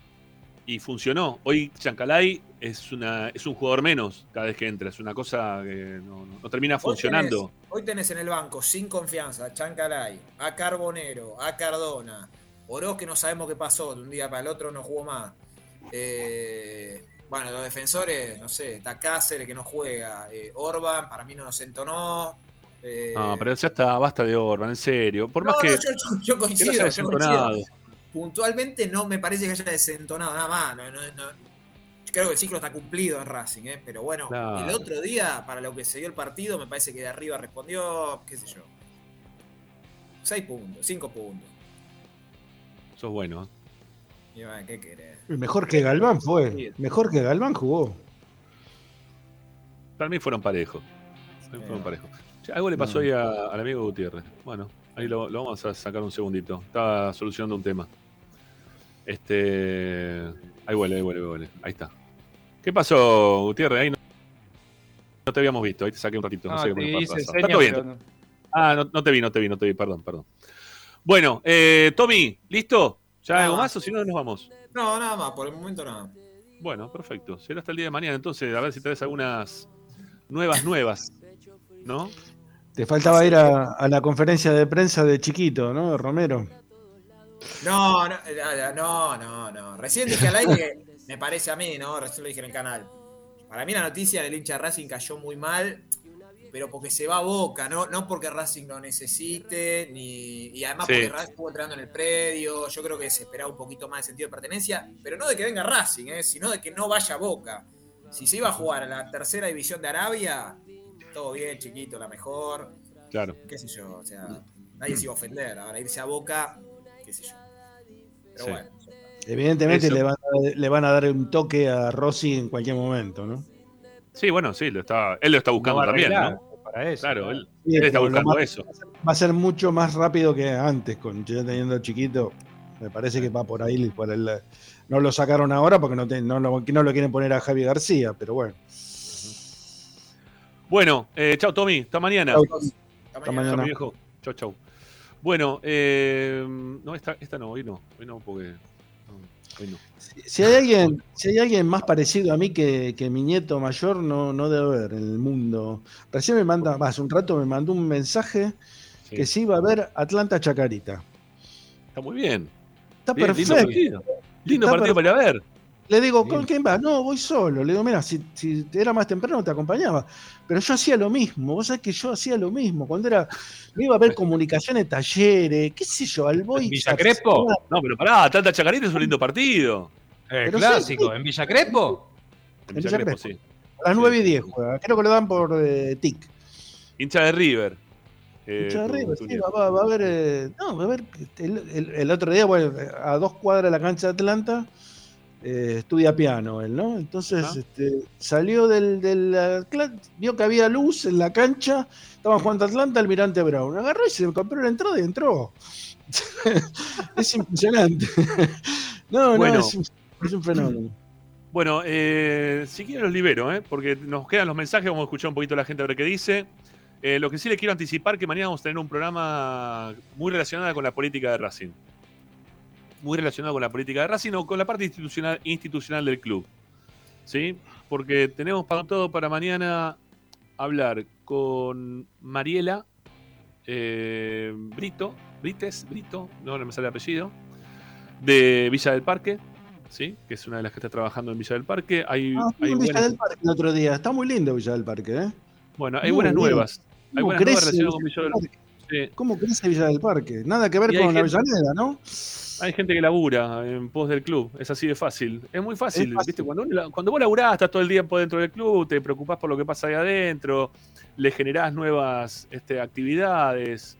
y funcionó. Hoy Chancalay es, una, es un jugador menos cada vez que entra. Es una cosa que no, no- no termina Hoy funcionando. tenés- Hoy tenés en el banco, sin confianza, a Chancalay, a Carbonero, a Cardona, Oroz que no sabemos qué pasó, de un día para el otro no jugó más. Eh, bueno, los defensores, no sé, está Cáceres que no juega, eh, Orban para mí no nos entonó. eh, No, pero ya está, basta de Orban, en serio. Por más no, que, no, yo, yo- que coincido, no Puntualmente no me parece que haya desentonado nada más. no- no- no. Creo que el ciclo está cumplido en Racing, ¿eh? pero bueno, el otro día, para lo que se dio el partido, me parece que de arriba respondió, qué sé yo. 6 puntos, 5 puntos. sos bueno. ¿eh? Y bueno, ¿qué querés? Mejor que Galván fue. Mejor que Galván jugó. Para mí fueron parejos. Para mí fueron parejos. Algo le pasó No. ahí a- al amigo Gutiérrez. Bueno, ahí lo, lo vamos a sacar un segundito. Estaba solucionando un tema. Este. Ahí vuelve, ahí vuelve, ahí vuelve. Ahí está. ¿Qué pasó, Gutiérrez? Ahí no, no te habíamos visto. Ahí te saqué un ratito. No, No, sé qué hice Está todo bien. no. Ah, no, no te vi, no te vi, no te vi. Perdón, perdón. Bueno, eh, Tommy, ¿listo? ¿Ya Nada algo más. más o si no nos vamos? No, nada más, por el momento nada. Bueno, perfecto. Será hasta el día de mañana entonces, a ver si traes algunas nuevas, nuevas. ¿No? Te faltaba ir a, a la conferencia de prensa de Chiquito, ¿no? Romero. No, no, eh, no, no, no. Recién dije al aire, me parece a mí, ¿no? Recién lo dije en el canal. Para mí la noticia del hincha Racing cayó muy mal, pero porque se va a boca, no, no porque Racing lo necesite, ni, y además Sí. porque Racing estuvo entrando en el predio. Yo creo que se esperaba un poquito más de sentido de pertenencia, pero no de que venga Racing, ¿eh? sino de que no vaya a boca. Si se iba a jugar a la tercera división de Arabia, todo bien, chiquito, la mejor. Claro. Qué sé yo, o sea, nadie se iba a ofender. Ahora irse a Boca, qué sé yo. Pero Sí. bueno. Evidentemente le van, a, le van a dar un toque a Rossi en cualquier momento, ¿no? Sí, bueno, sí, lo está, él lo está buscando también, arreglar, ¿no? Para eso. Claro, él, Sí, él está buscando más- eso. Va a ser mucho más rápido que antes, con ya teniendo chiquito. Me parece que va por ahí. Por el, no lo sacaron ahora porque no, te- no, lo, no lo quieren poner a Javi García, pero bueno. Bueno, eh, chao Tommy, hasta mañana. Chau, Hasta Hasta mañana. mañana. Chau, viejo. Chau, chau. Bueno, eh, no, esta, esta no, hoy no, hoy no, porque no, hoy no. Si hay alguien, si hay alguien más parecido a mí que, que mi nieto mayor, no, no debe haber en el mundo. Recién me manda, hace un rato me mandó un mensaje Sí. que se iba a ver Atlanta Chacarita. Está muy bien. Está Bien, lindo perfecto. partido. Lindo partido para ver. Le digo, ¿con quién vas? No, voy solo. Le digo, mira, si, si era más temprano te acompañaba. Pero yo hacía lo mismo. Vos sabés que yo hacía lo mismo. Cuando era, me iba a ver comunicaciones, talleres, qué sé yo, al boy. Villa Crespo? No, pero pará, Atlanta Chacarita es un lindo partido. El Pero clásico, sí. en Villa Crespo. En En Villa Villa Crespo, sí. A las Sí, 9 y sí, 10 sí. juega. Creo que lo dan por eh, TIC. Hincha de River. eh, arriba, tu sí, va, va- va a haber. eh, no, va a haber. El, el- el otro día, bueno, a dos cuadras de la cancha de Atlanta, eh, estudia piano él, ¿no? Entonces este, salió del, del vio que había luz en la cancha, estaban jugando Atlanta, Almirante Brown. Agarró y se compró la entrada y entró. [laughs] es impresionante. no, Bueno. no, es, un- es un fenómeno. Bueno, eh, si quieren los libero, ¿eh? porque nos quedan los mensajes, vamos a escuchar un poquito a la gente a ver qué dice. Eh, lo que sí les quiero anticipar que mañana vamos a tener un programa muy relacionado con la política de Racing. Muy relacionado con la política de Racing o con la parte institucional, institucional del club. ¿Sí? Porque tenemos para todo para mañana hablar con Mariela eh, Brito, Brites, Brito, no, no me sale el apellido, de Villa del Parque, ¿sí? que es una de las que está trabajando en Villa del Parque. Hay, Ah, hay en Villa buenas, del Parque el otro día, está muy lindo Villa del Parque, ¿eh? bueno, hay muy buenas bien. nuevas. Hay ¿Cómo buenas nuevas relacionadas con Villa del Parque. Sí. ¿Cómo crece Villa del Parque? Nada que ver con la gente- Avellaneda, ¿no? Hay gente que labura en pos del club, es así de fácil. Es muy fácil, Es fácil. ¿viste? Cuando, uno la- cuando vos laburás, estás todo el tiempo dentro del club, te preocupás por lo que pasa ahí adentro, le generás nuevas este, actividades.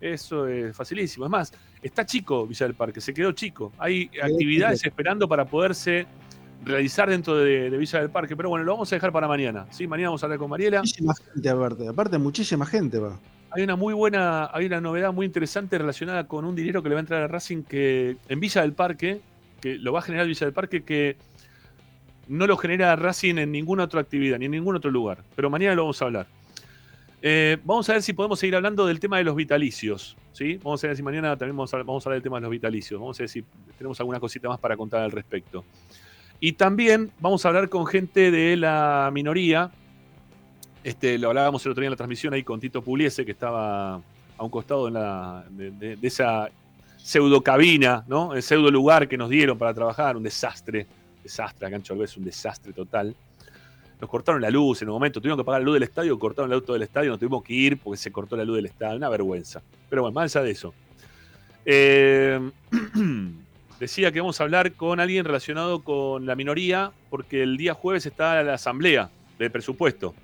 Eso es facilísimo. Es más, está chico Villa del Parque, se quedó chico. Hay actividades esperando para poderse realizar dentro de, de Villa del Parque. Pero bueno, lo vamos a dejar para mañana. ¿sí? Mañana vamos a hablar con Mariela. Muchísima gente, aparte. Aparte, muchísima gente va. Hay una muy buena, hay una novedad muy interesante relacionada con un dinero que le va a entrar a Racing que en Villa del Parque, que lo va a generar Villa del Parque, que no lo genera Racing en ninguna otra actividad, ni en ningún otro lugar. Pero mañana lo vamos a hablar. Eh, vamos a ver si podemos seguir hablando del tema de los vitalicios. ¿sí? Vamos a ver si mañana también vamos a, vamos a hablar del tema de los vitalicios. Vamos a ver si tenemos alguna cosita más para contar al respecto. Y también vamos a hablar con gente de la minoría. Este, lo hablábamos el otro día en la transmisión ahí con Tito Puliese, que estaba a un costado de, esa pseudo cabina, ¿no? El pseudo lugar que nos dieron para trabajar, un desastre. Desastre, acá en Cholbés, un desastre total. Nos cortaron la luz en un momento, tuvimos que pagar la luz del estadio, cortaron la luz del estadio, nos tuvimos que ir porque se cortó la luz del estadio, una vergüenza. Pero bueno, más allá de eso. Eh, [clears throat] decía que vamos a hablar con alguien relacionado con la minoría, porque el día jueves está la asamblea de presupuesto.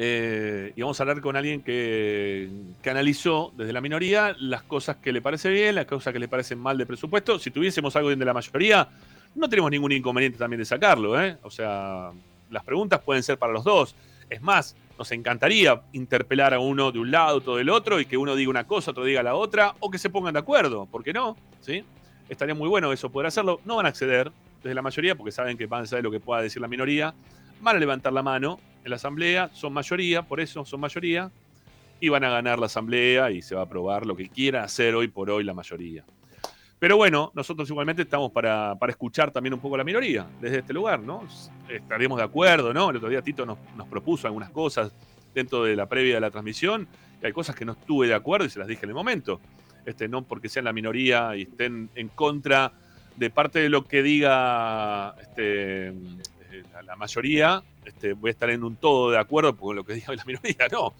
Eh, y vamos a hablar con alguien que, que analizó desde la minoría las cosas que le parece bien, las cosas que le parecen mal de presupuesto. Si tuviésemos algo bien de la mayoría, no tenemos ningún inconveniente también de sacarlo. ¿eh? O sea, las preguntas pueden ser para los dos. Es más, nos encantaría interpelar a uno de un lado, otro del otro, y que uno diga una cosa, otro diga la otra, o que se pongan de acuerdo. ¿Por qué no? ¿Sí? Estaría muy bueno eso, poder hacerlo. No van a acceder desde la mayoría, porque saben que van a saber lo que pueda decir la minoría. Van a levantar la mano en la asamblea, son mayoría, por eso son mayoría, y van a ganar la asamblea y se va a aprobar lo que quiera hacer hoy por hoy la mayoría. Pero bueno, nosotros igualmente estamos para, para escuchar también un poco la minoría desde este lugar, ¿no? Estaremos de acuerdo, ¿no? El otro día Tito nos, nos propuso algunas cosas dentro de la previa de la transmisión, y hay cosas que no estuve de acuerdo y se las dije en el momento. Este, no porque sean la minoría y estén en contra de parte de lo que diga este, la, la mayoría, este, voy a estar en un todo de acuerdo con lo que diga la minoría, no.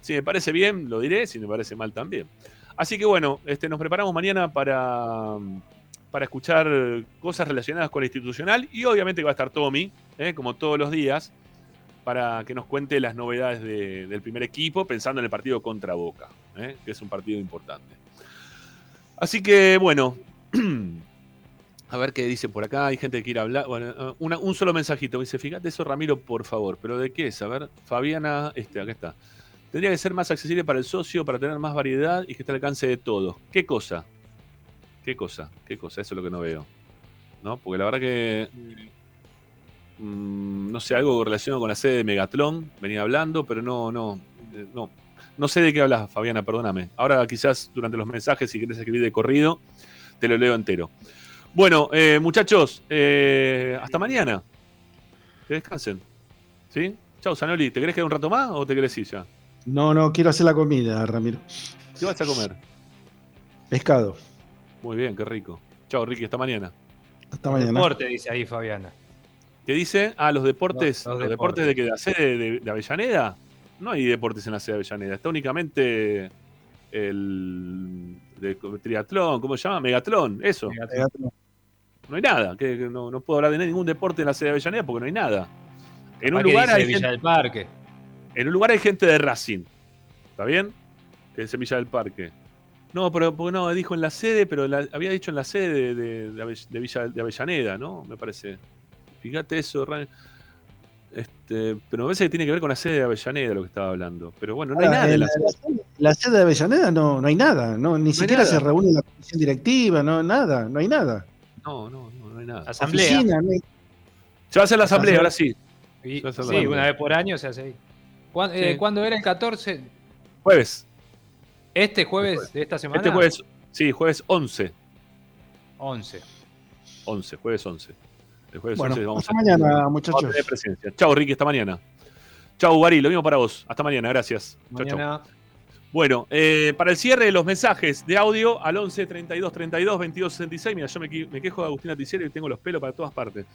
Si me parece bien, lo diré, si me parece mal también. Así que bueno, este, nos preparamos mañana para, para escuchar cosas relacionadas con lo institucional y obviamente va a estar Tommy, ¿eh? como todos los días, para que nos cuente las novedades del primer equipo, pensando en el partido contra Boca, ¿eh? que es un partido importante. Así que bueno, [clears throat] a ver qué dice por acá, hay gente que quiere hablar. Bueno, un solo mensajito, dice, fíjate eso Ramiro, por favor, pero ¿de qué es? A ver, Fabiana, este, acá está. Tendría que ser más accesible para el socio, para tener más variedad y que esté al alcance de todos. ¿Qué cosa? ¿Qué cosa? ¿Qué cosa? Eso es lo que no veo. ¿No? Porque la verdad que. Mm, no sé, algo relacionado con la sede de Megatron, venía hablando, pero no, no. Eh, no. No sé de qué hablas, Fabiana, perdóname. Ahora quizás durante los mensajes, si quieres escribir de corrido, te lo leo entero. Bueno, eh, muchachos, eh, hasta mañana. Que descansen. ¿Sí? Chao, Sanoli. ¿Te querés quedar un rato más o te querés ir ya? No, no, quiero hacer la comida, Ramiro. ¿Qué vas a comer? Pescado. Muy bien, qué rico. Chao, Ricky, hasta mañana. Hasta mañana. Deporte, dice ahí Fabiana. ¿Qué dice? Ah, los deportes. ¿Los, deportes. de que la sede de, Avellaneda? No hay deportes en la sede de Avellaneda. Está únicamente el de triatlón, ¿cómo se llama? Megatlón, eso. No hay nada. Que, no, puedo hablar de ningún deporte en la sede de Avellaneda porque no hay nada. En un lugar hay Villa del Parque. En un lugar hay gente de Racing. ¿Está bien? Que es Villa del Parque. No, pero no, dijo en la sede, pero había dicho en la sede de, de, Villa de Avellaneda, ¿no? Me parece. Fíjate eso, este, pero me parece que tiene que ver con la sede de Avellaneda lo que estaba hablando. Pero bueno, no hay nada en la, sede. La sede de Avellaneda no, no hay nada, no, ni siquiera se reúne la comisión directiva, no, nada, no hay nada. No, no, no, hay nada. Asamblea. Se va a hacer la asamblea, ahora sí. sí, una vez por año se hace ahí. Eh, ¿Cuándo, era el 14? Jueves. ¿Este jueves de esta semana? Este jueves, sí, jueves 11. 11. 11, jueves 11. El jueves bueno, 11 vamos hasta a mañana, muchachos. Chao, Ricky, hasta mañana. Chao, Gary, lo mismo para vos. Hasta mañana, gracias. Chao, Bueno, eh, para el cierre de los mensajes de audio al 11 32 32 22 66. Mira, yo me, quejo de Agustina Ticiero y tengo los pelos para todas partes.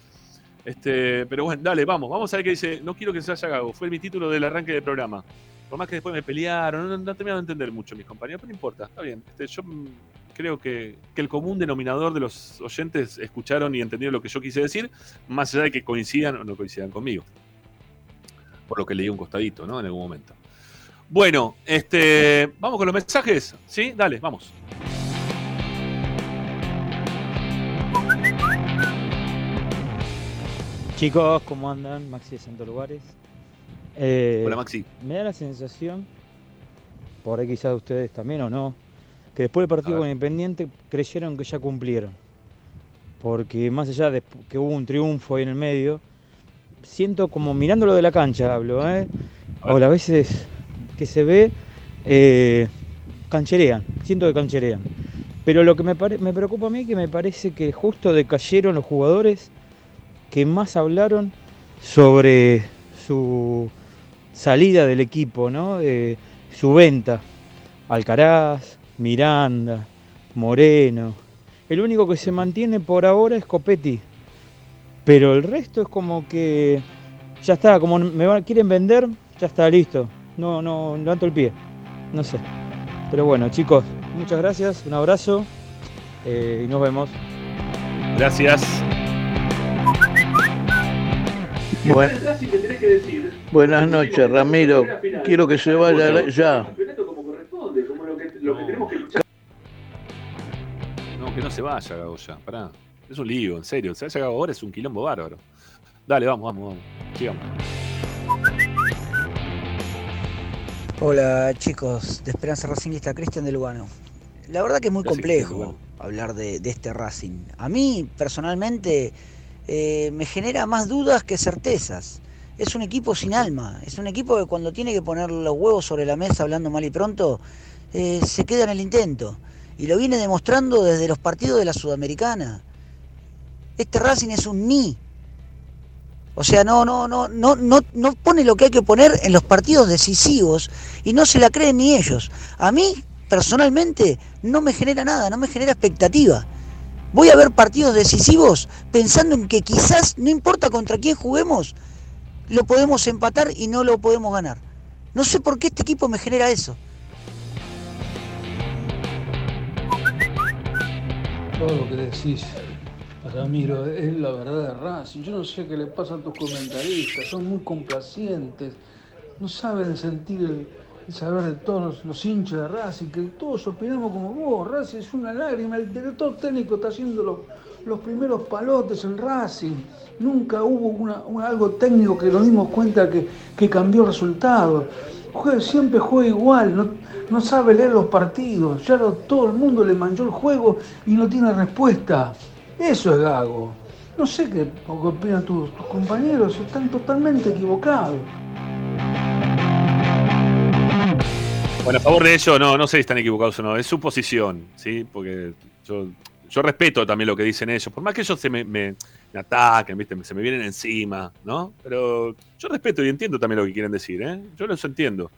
Este, pero bueno, dale, vamos. Vamos a ver qué dice. No quiero que se haya Gago. Fue mi título del arranque del programa. Por más que después me pelearon, no, no, he terminado de entender mucho mis compañeros, pero no importa, está bien. Este, yo creo que, el común denominador de los oyentes escucharon y entendieron lo que yo quise decir, más allá de que coincidan o no coincidan conmigo. Por lo que leí un costadito, ¿no? En algún momento. Bueno, este, vamos con los mensajes. ¿Sí? Dale, vamos. Chicos, ¿cómo andan? Maxi de Santo Lugares. Eh, Hola Maxi. Me da la sensación, por ahí quizás ustedes también o no, que después del partido con Independiente creyeron que ya cumplieron. Porque más allá de que hubo un triunfo ahí en el medio, siento como mirándolo de la cancha, hablo, ¿eh? O a veces que se ve, eh, cancherean, siento que cancherean. Pero lo que me, me preocupa a mí es que me parece que justo decayeron los jugadores que más hablaron sobre su salida del equipo, ¿no? su venta. Alcaraz, Miranda, Moreno. El único que se mantiene por ahora es Copetti. Pero el resto es como que ya está, como me quieren vender, ya está listo. No, no, levanto el pie. No sé. Pero bueno, chicos, muchas gracias, un abrazo eh, y nos vemos. Gracias. Buenas noches, Ramiro. Quiero que se vaya ya. No, que no se vaya, Gago, ya. Pará. Es un lío, en serio. Se vaya Gago ahora es un quilombo bárbaro. Dale, vamos, vamos, vamos. Sigamos. Hola chicos, de Esperanza Racingista, Cristian de Lugano. La verdad que es muy complejo hablar de, de, este Racing. A mí personalmente eh, me genera más dudas que certezas. Es un equipo sin alma, es un equipo que cuando tiene que poner los huevos sobre la mesa hablando mal y pronto, eh, se queda en el intento. Y lo viene demostrando desde los partidos de la Sudamericana. Este Racing es un ni. O sea, no, no, no, no, no, no pone lo que hay que poner en los partidos decisivos y no se la creen ni ellos. A mí, personalmente, no me genera nada, no me genera expectativa. Voy a ver partidos decisivos pensando en que quizás, no importa contra quién juguemos, lo podemos empatar y no lo podemos ganar. No sé por qué este equipo me genera eso. todo lo que decís, Ramiro, es la verdad de Racing. Yo no sé qué le pasa a tus comentaristas, son muy complacientes, no saben sentir el, saber de todos los hinchas de Racing, que todos opinamos como vos. Racing es una lágrima, el director técnico está haciendo los, los primeros palotes en Racing. Nunca hubo algo técnico que nos dimos cuenta que, que cambió el resultado. Juega- siempre juega igual, no, no sabe leer los partidos. Ya lo- todo el mundo le manchó el juego y no tiene respuesta. Eso es Gago. No sé qué, opinan tus, compañeros, están totalmente equivocados. Bueno, a favor de ello, no, no sé si están equivocados o no, es su posición, ¿sí? Porque yo, yo respeto también lo que dicen ellos, por más que ellos se me ataquen, ¿viste? se me vienen encima, ¿no? Pero yo respeto y entiendo también lo que quieren decir, ¿eh? Yo los entiendo.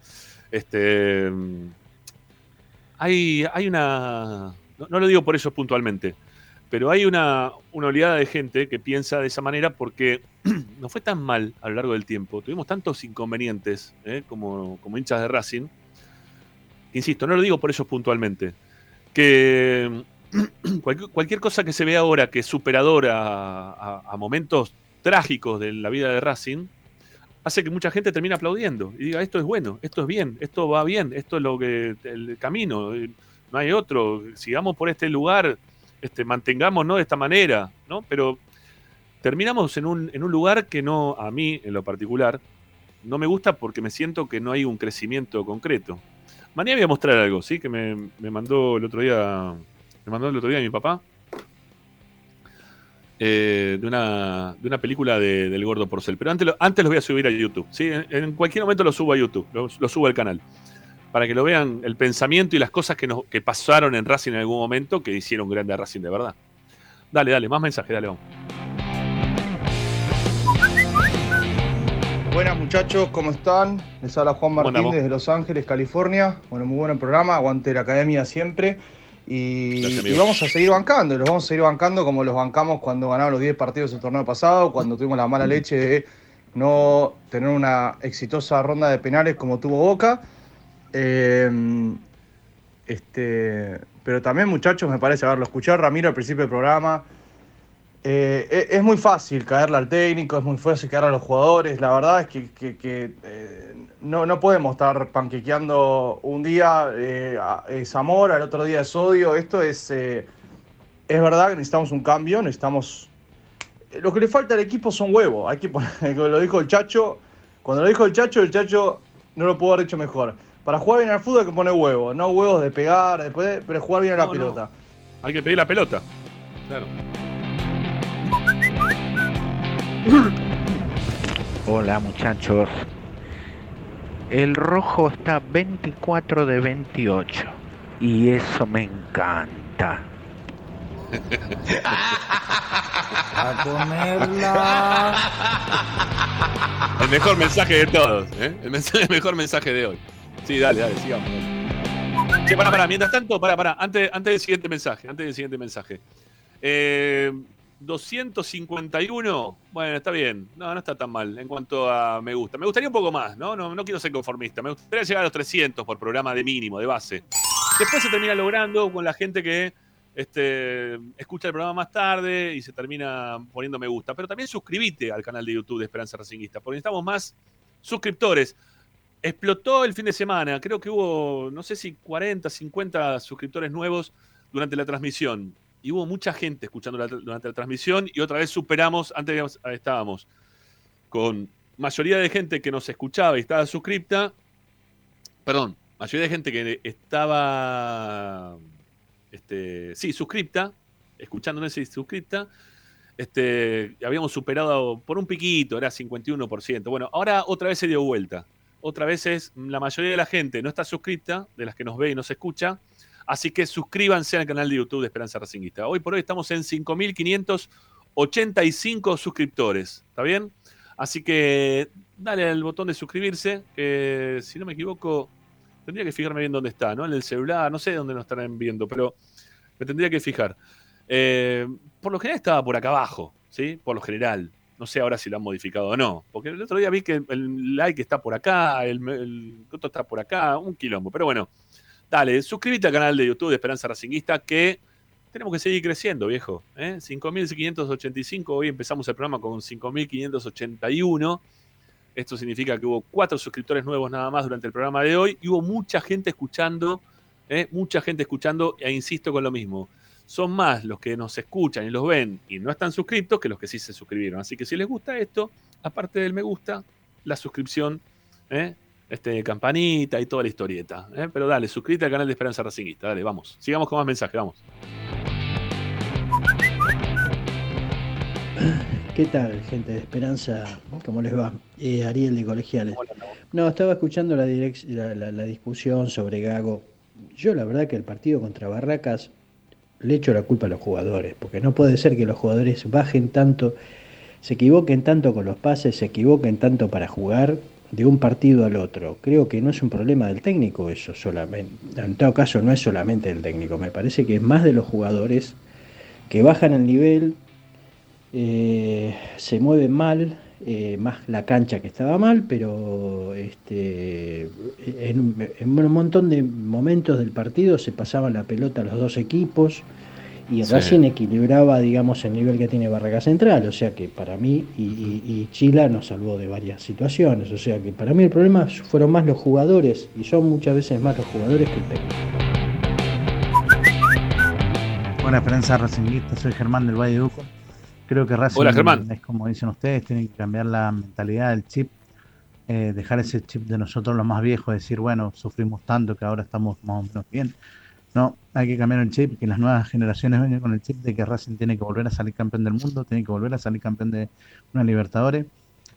Este, mm, hay, hay una, no, no lo digo por ellos puntualmente, pero hay una, una oleada de gente que piensa de esa manera porque [clears throat] no fue tan mal a lo largo del tiempo, tuvimos tantos inconvenientes ¿eh? como, como hinchas de Racing, insisto, no lo digo por ellos puntualmente, que [clears throat] cualquier, cosa que se ve ahora que es superadora a, a- a momentos trágicos de la vida de Racing, hace que mucha gente termine aplaudiendo y diga, esto es bueno, esto es bien, esto va bien, esto es lo que el camino, eh, no hay otro, sigamos por este lugar, este, mantengámonos de esta manera, ¿no? Pero terminamos en un, en un lugar que no, a mí en lo particular, no me gusta porque me siento que no hay un crecimiento concreto. Mañana voy a mostrar algo, ¿sí? Que me, me mandó el otro día. Me mandó el otro día mi papá. eh, de, una, de una película de- del gordo porcel. Pero antes lo, antes lo voy a subir a YouTube. ¿sí? En, en cualquier momento lo subo a YouTube. Lo, lo subo al canal. Para que lo vean el pensamiento y las cosas que, nos, que pasaron en Racing en algún momento que hicieron grande a Racing de verdad. Dale, dale, más mensajes, dale, vamos. Buenas muchachos, ¿cómo están? Les habla Juan Martín desde Los Ángeles, California. Bueno, muy buen programa, aguante la academia siempre. Y, Gracias, y amigo. vamos a seguir bancando, los vamos a seguir bancando como los bancamos cuando ganamos los 10 partidos del torneo pasado, cuando tuvimos la mala leche de no tener una exitosa ronda de penales como tuvo Boca. Eh, este, pero también, muchachos, me parece, a ver, lo escuché a Ramiro al principio del programa. Eh, e- es muy fácil caerle al técnico, es muy fácil caerle a los jugadores. La verdad es que, que- eh, no, no podemos estar panquequeando un día eh, es amor, al otro día es odio. Esto es, es verdad que necesitamos un cambio, necesitamos... Lo que le falta al equipo son huevos. Hay que poner, [laughs] lo dijo el Chacho. Cuando lo dijo el Chacho, el Chacho no lo pudo haber hecho mejor. Para jugar bien al fútbol hay que poner huevos, no huevos de pegar, después, pero jugar bien a la No, no. pelota. Hay que pedir la pelota. Claro. Hola muchachos. El rojo está 24 de 28 y eso me encanta. [laughs] A comerla. El mejor mensaje de todos, ¿eh? El, mensaje- el mejor mensaje de hoy. Sí, dale, dale, sigamos. dale. Che, pará, pará, mientras tanto, pará, pará, antes, antes del siguiente mensaje, antes del siguiente mensaje. Eh, 251, bueno, está bien, no, no está tan mal en cuanto a me gusta. Me gustaría un poco más, ¿no? No, no quiero ser conformista, me gustaría llegar a los 300 por programa de mínimo, de base. Después se termina logrando con la gente que este, escucha el programa más tarde y se termina poniendo me gusta. Pero también suscríbete al canal de YouTube de Esperanza Racinguista, porque necesitamos más suscriptores. Explotó el fin de semana, creo que hubo, no sé si 40, 50 suscriptores nuevos durante la transmisión. Y hubo mucha gente escuchando durante la transmisión y otra vez superamos, antes habíamos- estábamos con mayoría de gente que nos escuchaba y estaba suscripta, perdón, mayoría de gente que estaba, este, sí, suscripta, escuchándonos y suscripta, este, habíamos superado por un piquito, era 51%. Bueno, ahora otra vez se dio vuelta. Otra vez es la mayoría de la gente no está suscripta, de las que nos ve y nos escucha. Así que suscríbanse al canal de YouTube de Esperanza Racinguista. Hoy por hoy estamos en 5.585 suscriptores. ¿Está bien? Así que dale al botón de suscribirse, que si no me equivoco, tendría que fijarme bien dónde está, ¿no? En el celular, no sé dónde nos estarán viendo, pero me tendría que fijar. Eh, por lo general estaba por acá abajo, ¿sí? Por lo general. No sé ahora si lo han modificado o no. Porque el otro día vi que el like está por acá, el, el otro está por acá, un quilombo. Pero bueno, dale, suscríbete al canal de YouTube de Esperanza Racinguista que tenemos que seguir creciendo, viejo. ¿eh? 5.585, hoy empezamos el programa con 5.581. Esto significa que hubo cuatro suscriptores nuevos nada más durante el programa de hoy y hubo mucha gente escuchando, ¿eh? mucha gente escuchando, e insisto con lo mismo. Son más los que nos escuchan y los ven y no están suscriptos que los que sí se suscribieron. Así que si les gusta esto, aparte del me gusta, la suscripción, ¿eh? este, campanita y toda la historieta. ¿eh? Pero dale, suscríbete al canal de Esperanza Racinguista. Dale, vamos. Sigamos con más mensajes, vamos. ¿Qué tal, gente de Esperanza? ¿Cómo les va? Eh, Ariel de Colegiales. No, estaba escuchando la, la, la, discusión sobre Gago. Yo la verdad que el partido contra Barracas le echo la culpa a los jugadores, porque no puede ser que los jugadores bajen tanto, se equivoquen tanto con los pases, se equivoquen tanto para jugar de un partido al otro. Creo que no es un problema del técnico eso solamente. En todo caso no es solamente del técnico, me parece que es más de los jugadores que bajan el nivel, eh, se mueven mal, eh, más la cancha que estaba mal, pero este, en, un montón de momentos del partido se pasaban la pelota a los dos equipos y recién equilibraba, digamos, el nivel que tiene Barraca Central, o sea que para mí, y, y, Chila nos salvó de varias situaciones, o sea que para mí el problema fueron más los jugadores, y son muchas veces más los jugadores que el técnico. Buena prensa racinguista, soy Germán del Valle de Uco. Creo que Racing es como dicen ustedes, tienen que cambiar la mentalidad del chip, eh, dejar ese chip de nosotros los más viejos, decir, bueno, sufrimos tanto que ahora estamos más o menos bien. No, hay que cambiar el chip, que las nuevas generaciones vengan con el chip de que Racing tiene que volver a salir campeón del mundo, tiene que volver a salir campeón de una Libertadores,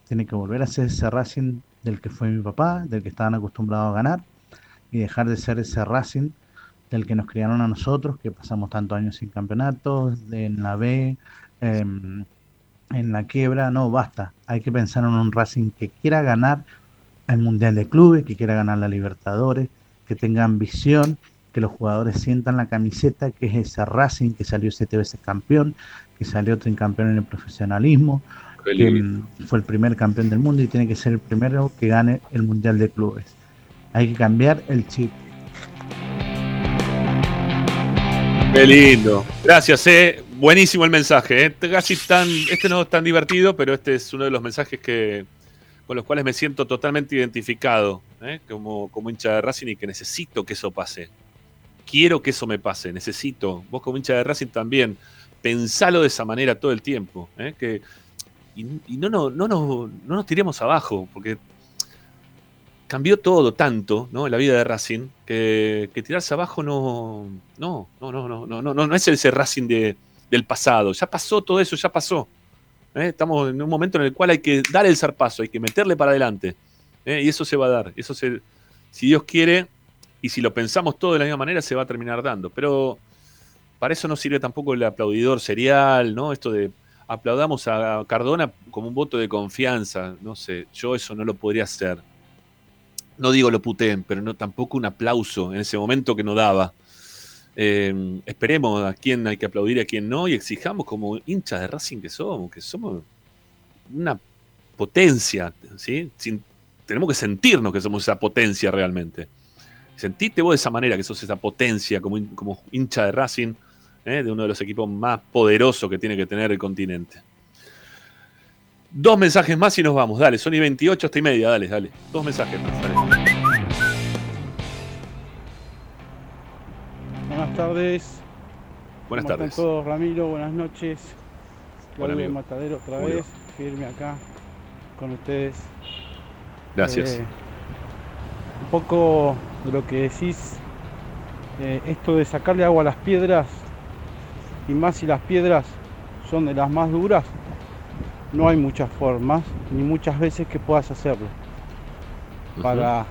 tiene que volver a ser ese Racing del que fue mi papá, del que estaban acostumbrados a ganar, y dejar de ser ese Racing del que nos criaron a nosotros, que pasamos tantos años sin campeonatos, en la B, em, en la quiebra, no, basta, hay que pensar en un Racing que quiera ganar el Mundial de Clubes, que quiera ganar la Libertadores, que tenga ambición que los jugadores sientan la camiseta, que es ese Racing que salió siete veces campeón, que salió campeón en el profesionalismo, que mm, fue el primer campeón del mundo y tiene que ser el primero que gane el Mundial de Clubes. Hay que cambiar el chip. Qué lindo. Gracias, eh. Buenísimo el mensaje. Eh. Casi tan, este no es tan divertido, pero este es uno de los mensajes que, con los cuales me siento totalmente identificado eh, como, como hincha de Racing y que necesito que eso pase quiero que eso me pase, necesito. Vos como hincha de Racing también, pensalo de esa manera todo el tiempo. ¿eh? Que, y, no, no, no, no, nos tiremos abajo, porque cambió todo tanto ¿no? la vida de Racing que, tirarse abajo no, no, no, no, no, no, no, no es ese Racing de, del pasado. Ya pasó todo eso, ya pasó. ¿eh? Estamos en un momento en el cual hay que dar el zarpazo, hay que meterle para adelante. ¿eh? Y eso se va a dar. Eso se, si Dios quiere, y si lo pensamos todo de la misma manera se va a terminar dando. Pero para eso no sirve tampoco el aplaudidor serial, ¿no? Esto de aplaudamos a Cardona como un voto de confianza, no sé, yo eso no lo podría hacer. No digo lo puteen, pero no tampoco un aplauso en ese momento que no daba. Eh, esperemos a quién hay que aplaudir y a quién no, y exijamos como hinchas de Racing que somos, que somos una potencia, ¿sí? tenemos que sentirnos que somos esa potencia realmente. Sentiste vos de esa manera, que sos esa potencia como, como hincha de Racing, ¿eh? de uno de los equipos más poderosos que tiene que tener el continente. Dos mensajes más y nos vamos, dale, son y 28 hasta y media, dale, dale. Dos mensajes más, dale. Buenas tardes. Buenas tardes. Están todos, Ramiro, buenas noches. Claudio Matadero otra vez, firme acá con ustedes. Gracias. Eh, un poco de lo que decís, eh, esto de sacarle agua a las piedras, y más si las piedras son de las más duras, no hay muchas formas ni muchas veces que puedas hacerlo. Para,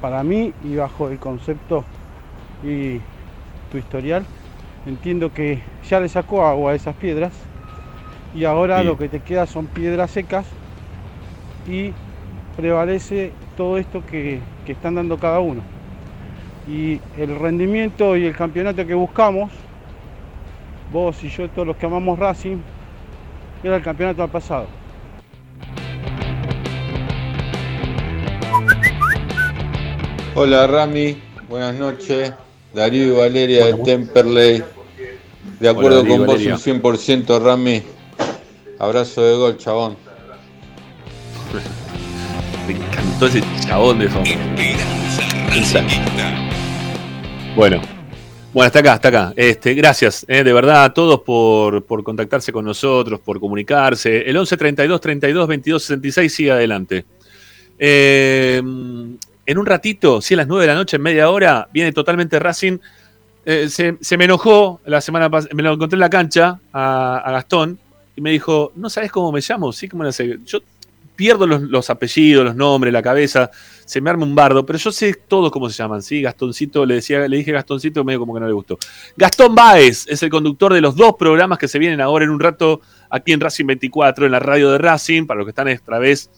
para mí y bajo el concepto y tu historial, entiendo que ya le sacó agua a esas piedras y ahora lo que te queda son piedras secas y prevalece todo esto que, están dando cada uno. Y el rendimiento y el campeonato que buscamos, vos y yo, todos los que amamos Racing, era el campeonato al pasado. Hola Rami, buenas noches. Darío y Valeria de Temperley. De Hola, acuerdo Darío, con vos un 100%, Rami. Abrazo de gol, chabón. Me encantó ese chabón de fondo. Bueno. Bueno, hasta acá, hasta acá. Este, gracias, eh, de verdad, a todos por, por contactarse con nosotros, por comunicarse. El 11 32 32 22 66 sigue adelante. Eh, en un ratito, si a las 9 de la noche, en media hora, viene totalmente Racing. Eh, se, se me enojó la semana pasada, me lo encontré en la cancha a, a Gastón y me dijo, ¿no sabes cómo me llamo? Sí, ¿cómo lo sé? Yo pierdo los, apellidos, los nombres, la cabeza, se me arma un bardo, pero yo sé todos cómo se llaman, ¿sí? Gastoncito, le decía, le dije Gastoncito, medio como que no le gustó. Gastón Báez es el conductor de los dos programas que se vienen ahora en un rato aquí en Racing 24, en la radio de Racing, para los que están a través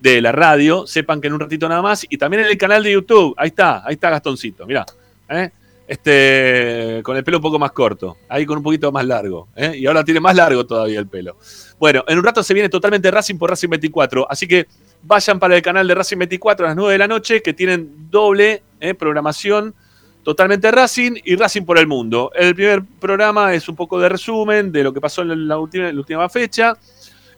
de la radio, sepan que en un ratito nada más, y también en el canal de YouTube, ahí está, ahí está Gastoncito, mirá, ¿eh? Este, con el pelo un poco más corto, ahí con un poquito más largo, ¿eh? y ahora tiene más largo todavía el pelo. Bueno, en un rato se viene totalmente Racing por Racing 24, así que vayan para el canal de Racing 24 a las 9 de la noche, que tienen doble ¿eh? programación, totalmente Racing y Racing por el mundo. El primer programa es un poco de resumen de lo que pasó en la última, última fecha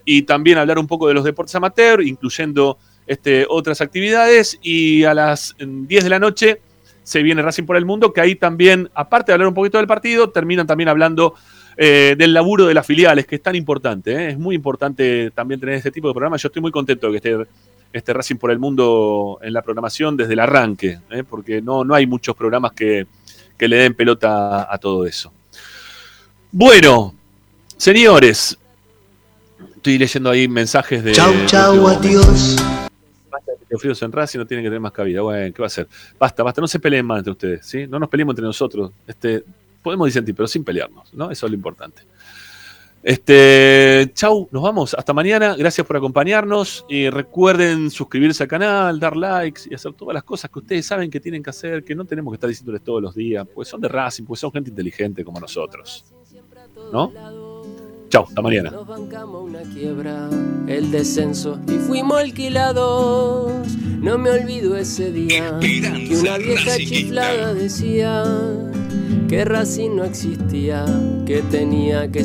y también hablar un poco de los deportes amateur, incluyendo este, otras actividades. Y a las mm, 10 de la noche se viene Racing por el Mundo, que ahí también, aparte de hablar un poquito del partido, terminan también hablando eh, del laburo de las filiales, que es tan importante. ¿eh? Es muy importante también tener este tipo de programas. Yo estoy muy contento de que esté este Racing por el Mundo en la programación desde el arranque, ¿eh? porque no, no hay muchos programas que, que le den pelota a, a todo eso. Bueno, señores, estoy leyendo ahí mensajes de. Chau, chau, adiós. De fríos en Racing, no tienen que tener más cabida. Bueno, ¿qué va a hacer? Basta, basta, no se peleen más entre ustedes, ¿sí? No nos peleemos entre nosotros. Este, podemos disentir, pero sin pelearnos, ¿no? Eso es lo importante. Este, chau, nos vamos. Hasta mañana. Gracias por acompañarnos. Y recuerden suscribirse al canal, dar likes y hacer todas las cosas que ustedes saben que tienen que hacer, que no tenemos que estar diciéndoles todos los días, pues son de Racing, pues son gente inteligente como nosotros. ¿No? Chau, hasta mañana. Nos bancamos una quiebra, el descenso y fuimos alquilados. No me olvido ese día que una vieja chiflada decía que Racing no existía, que tenía que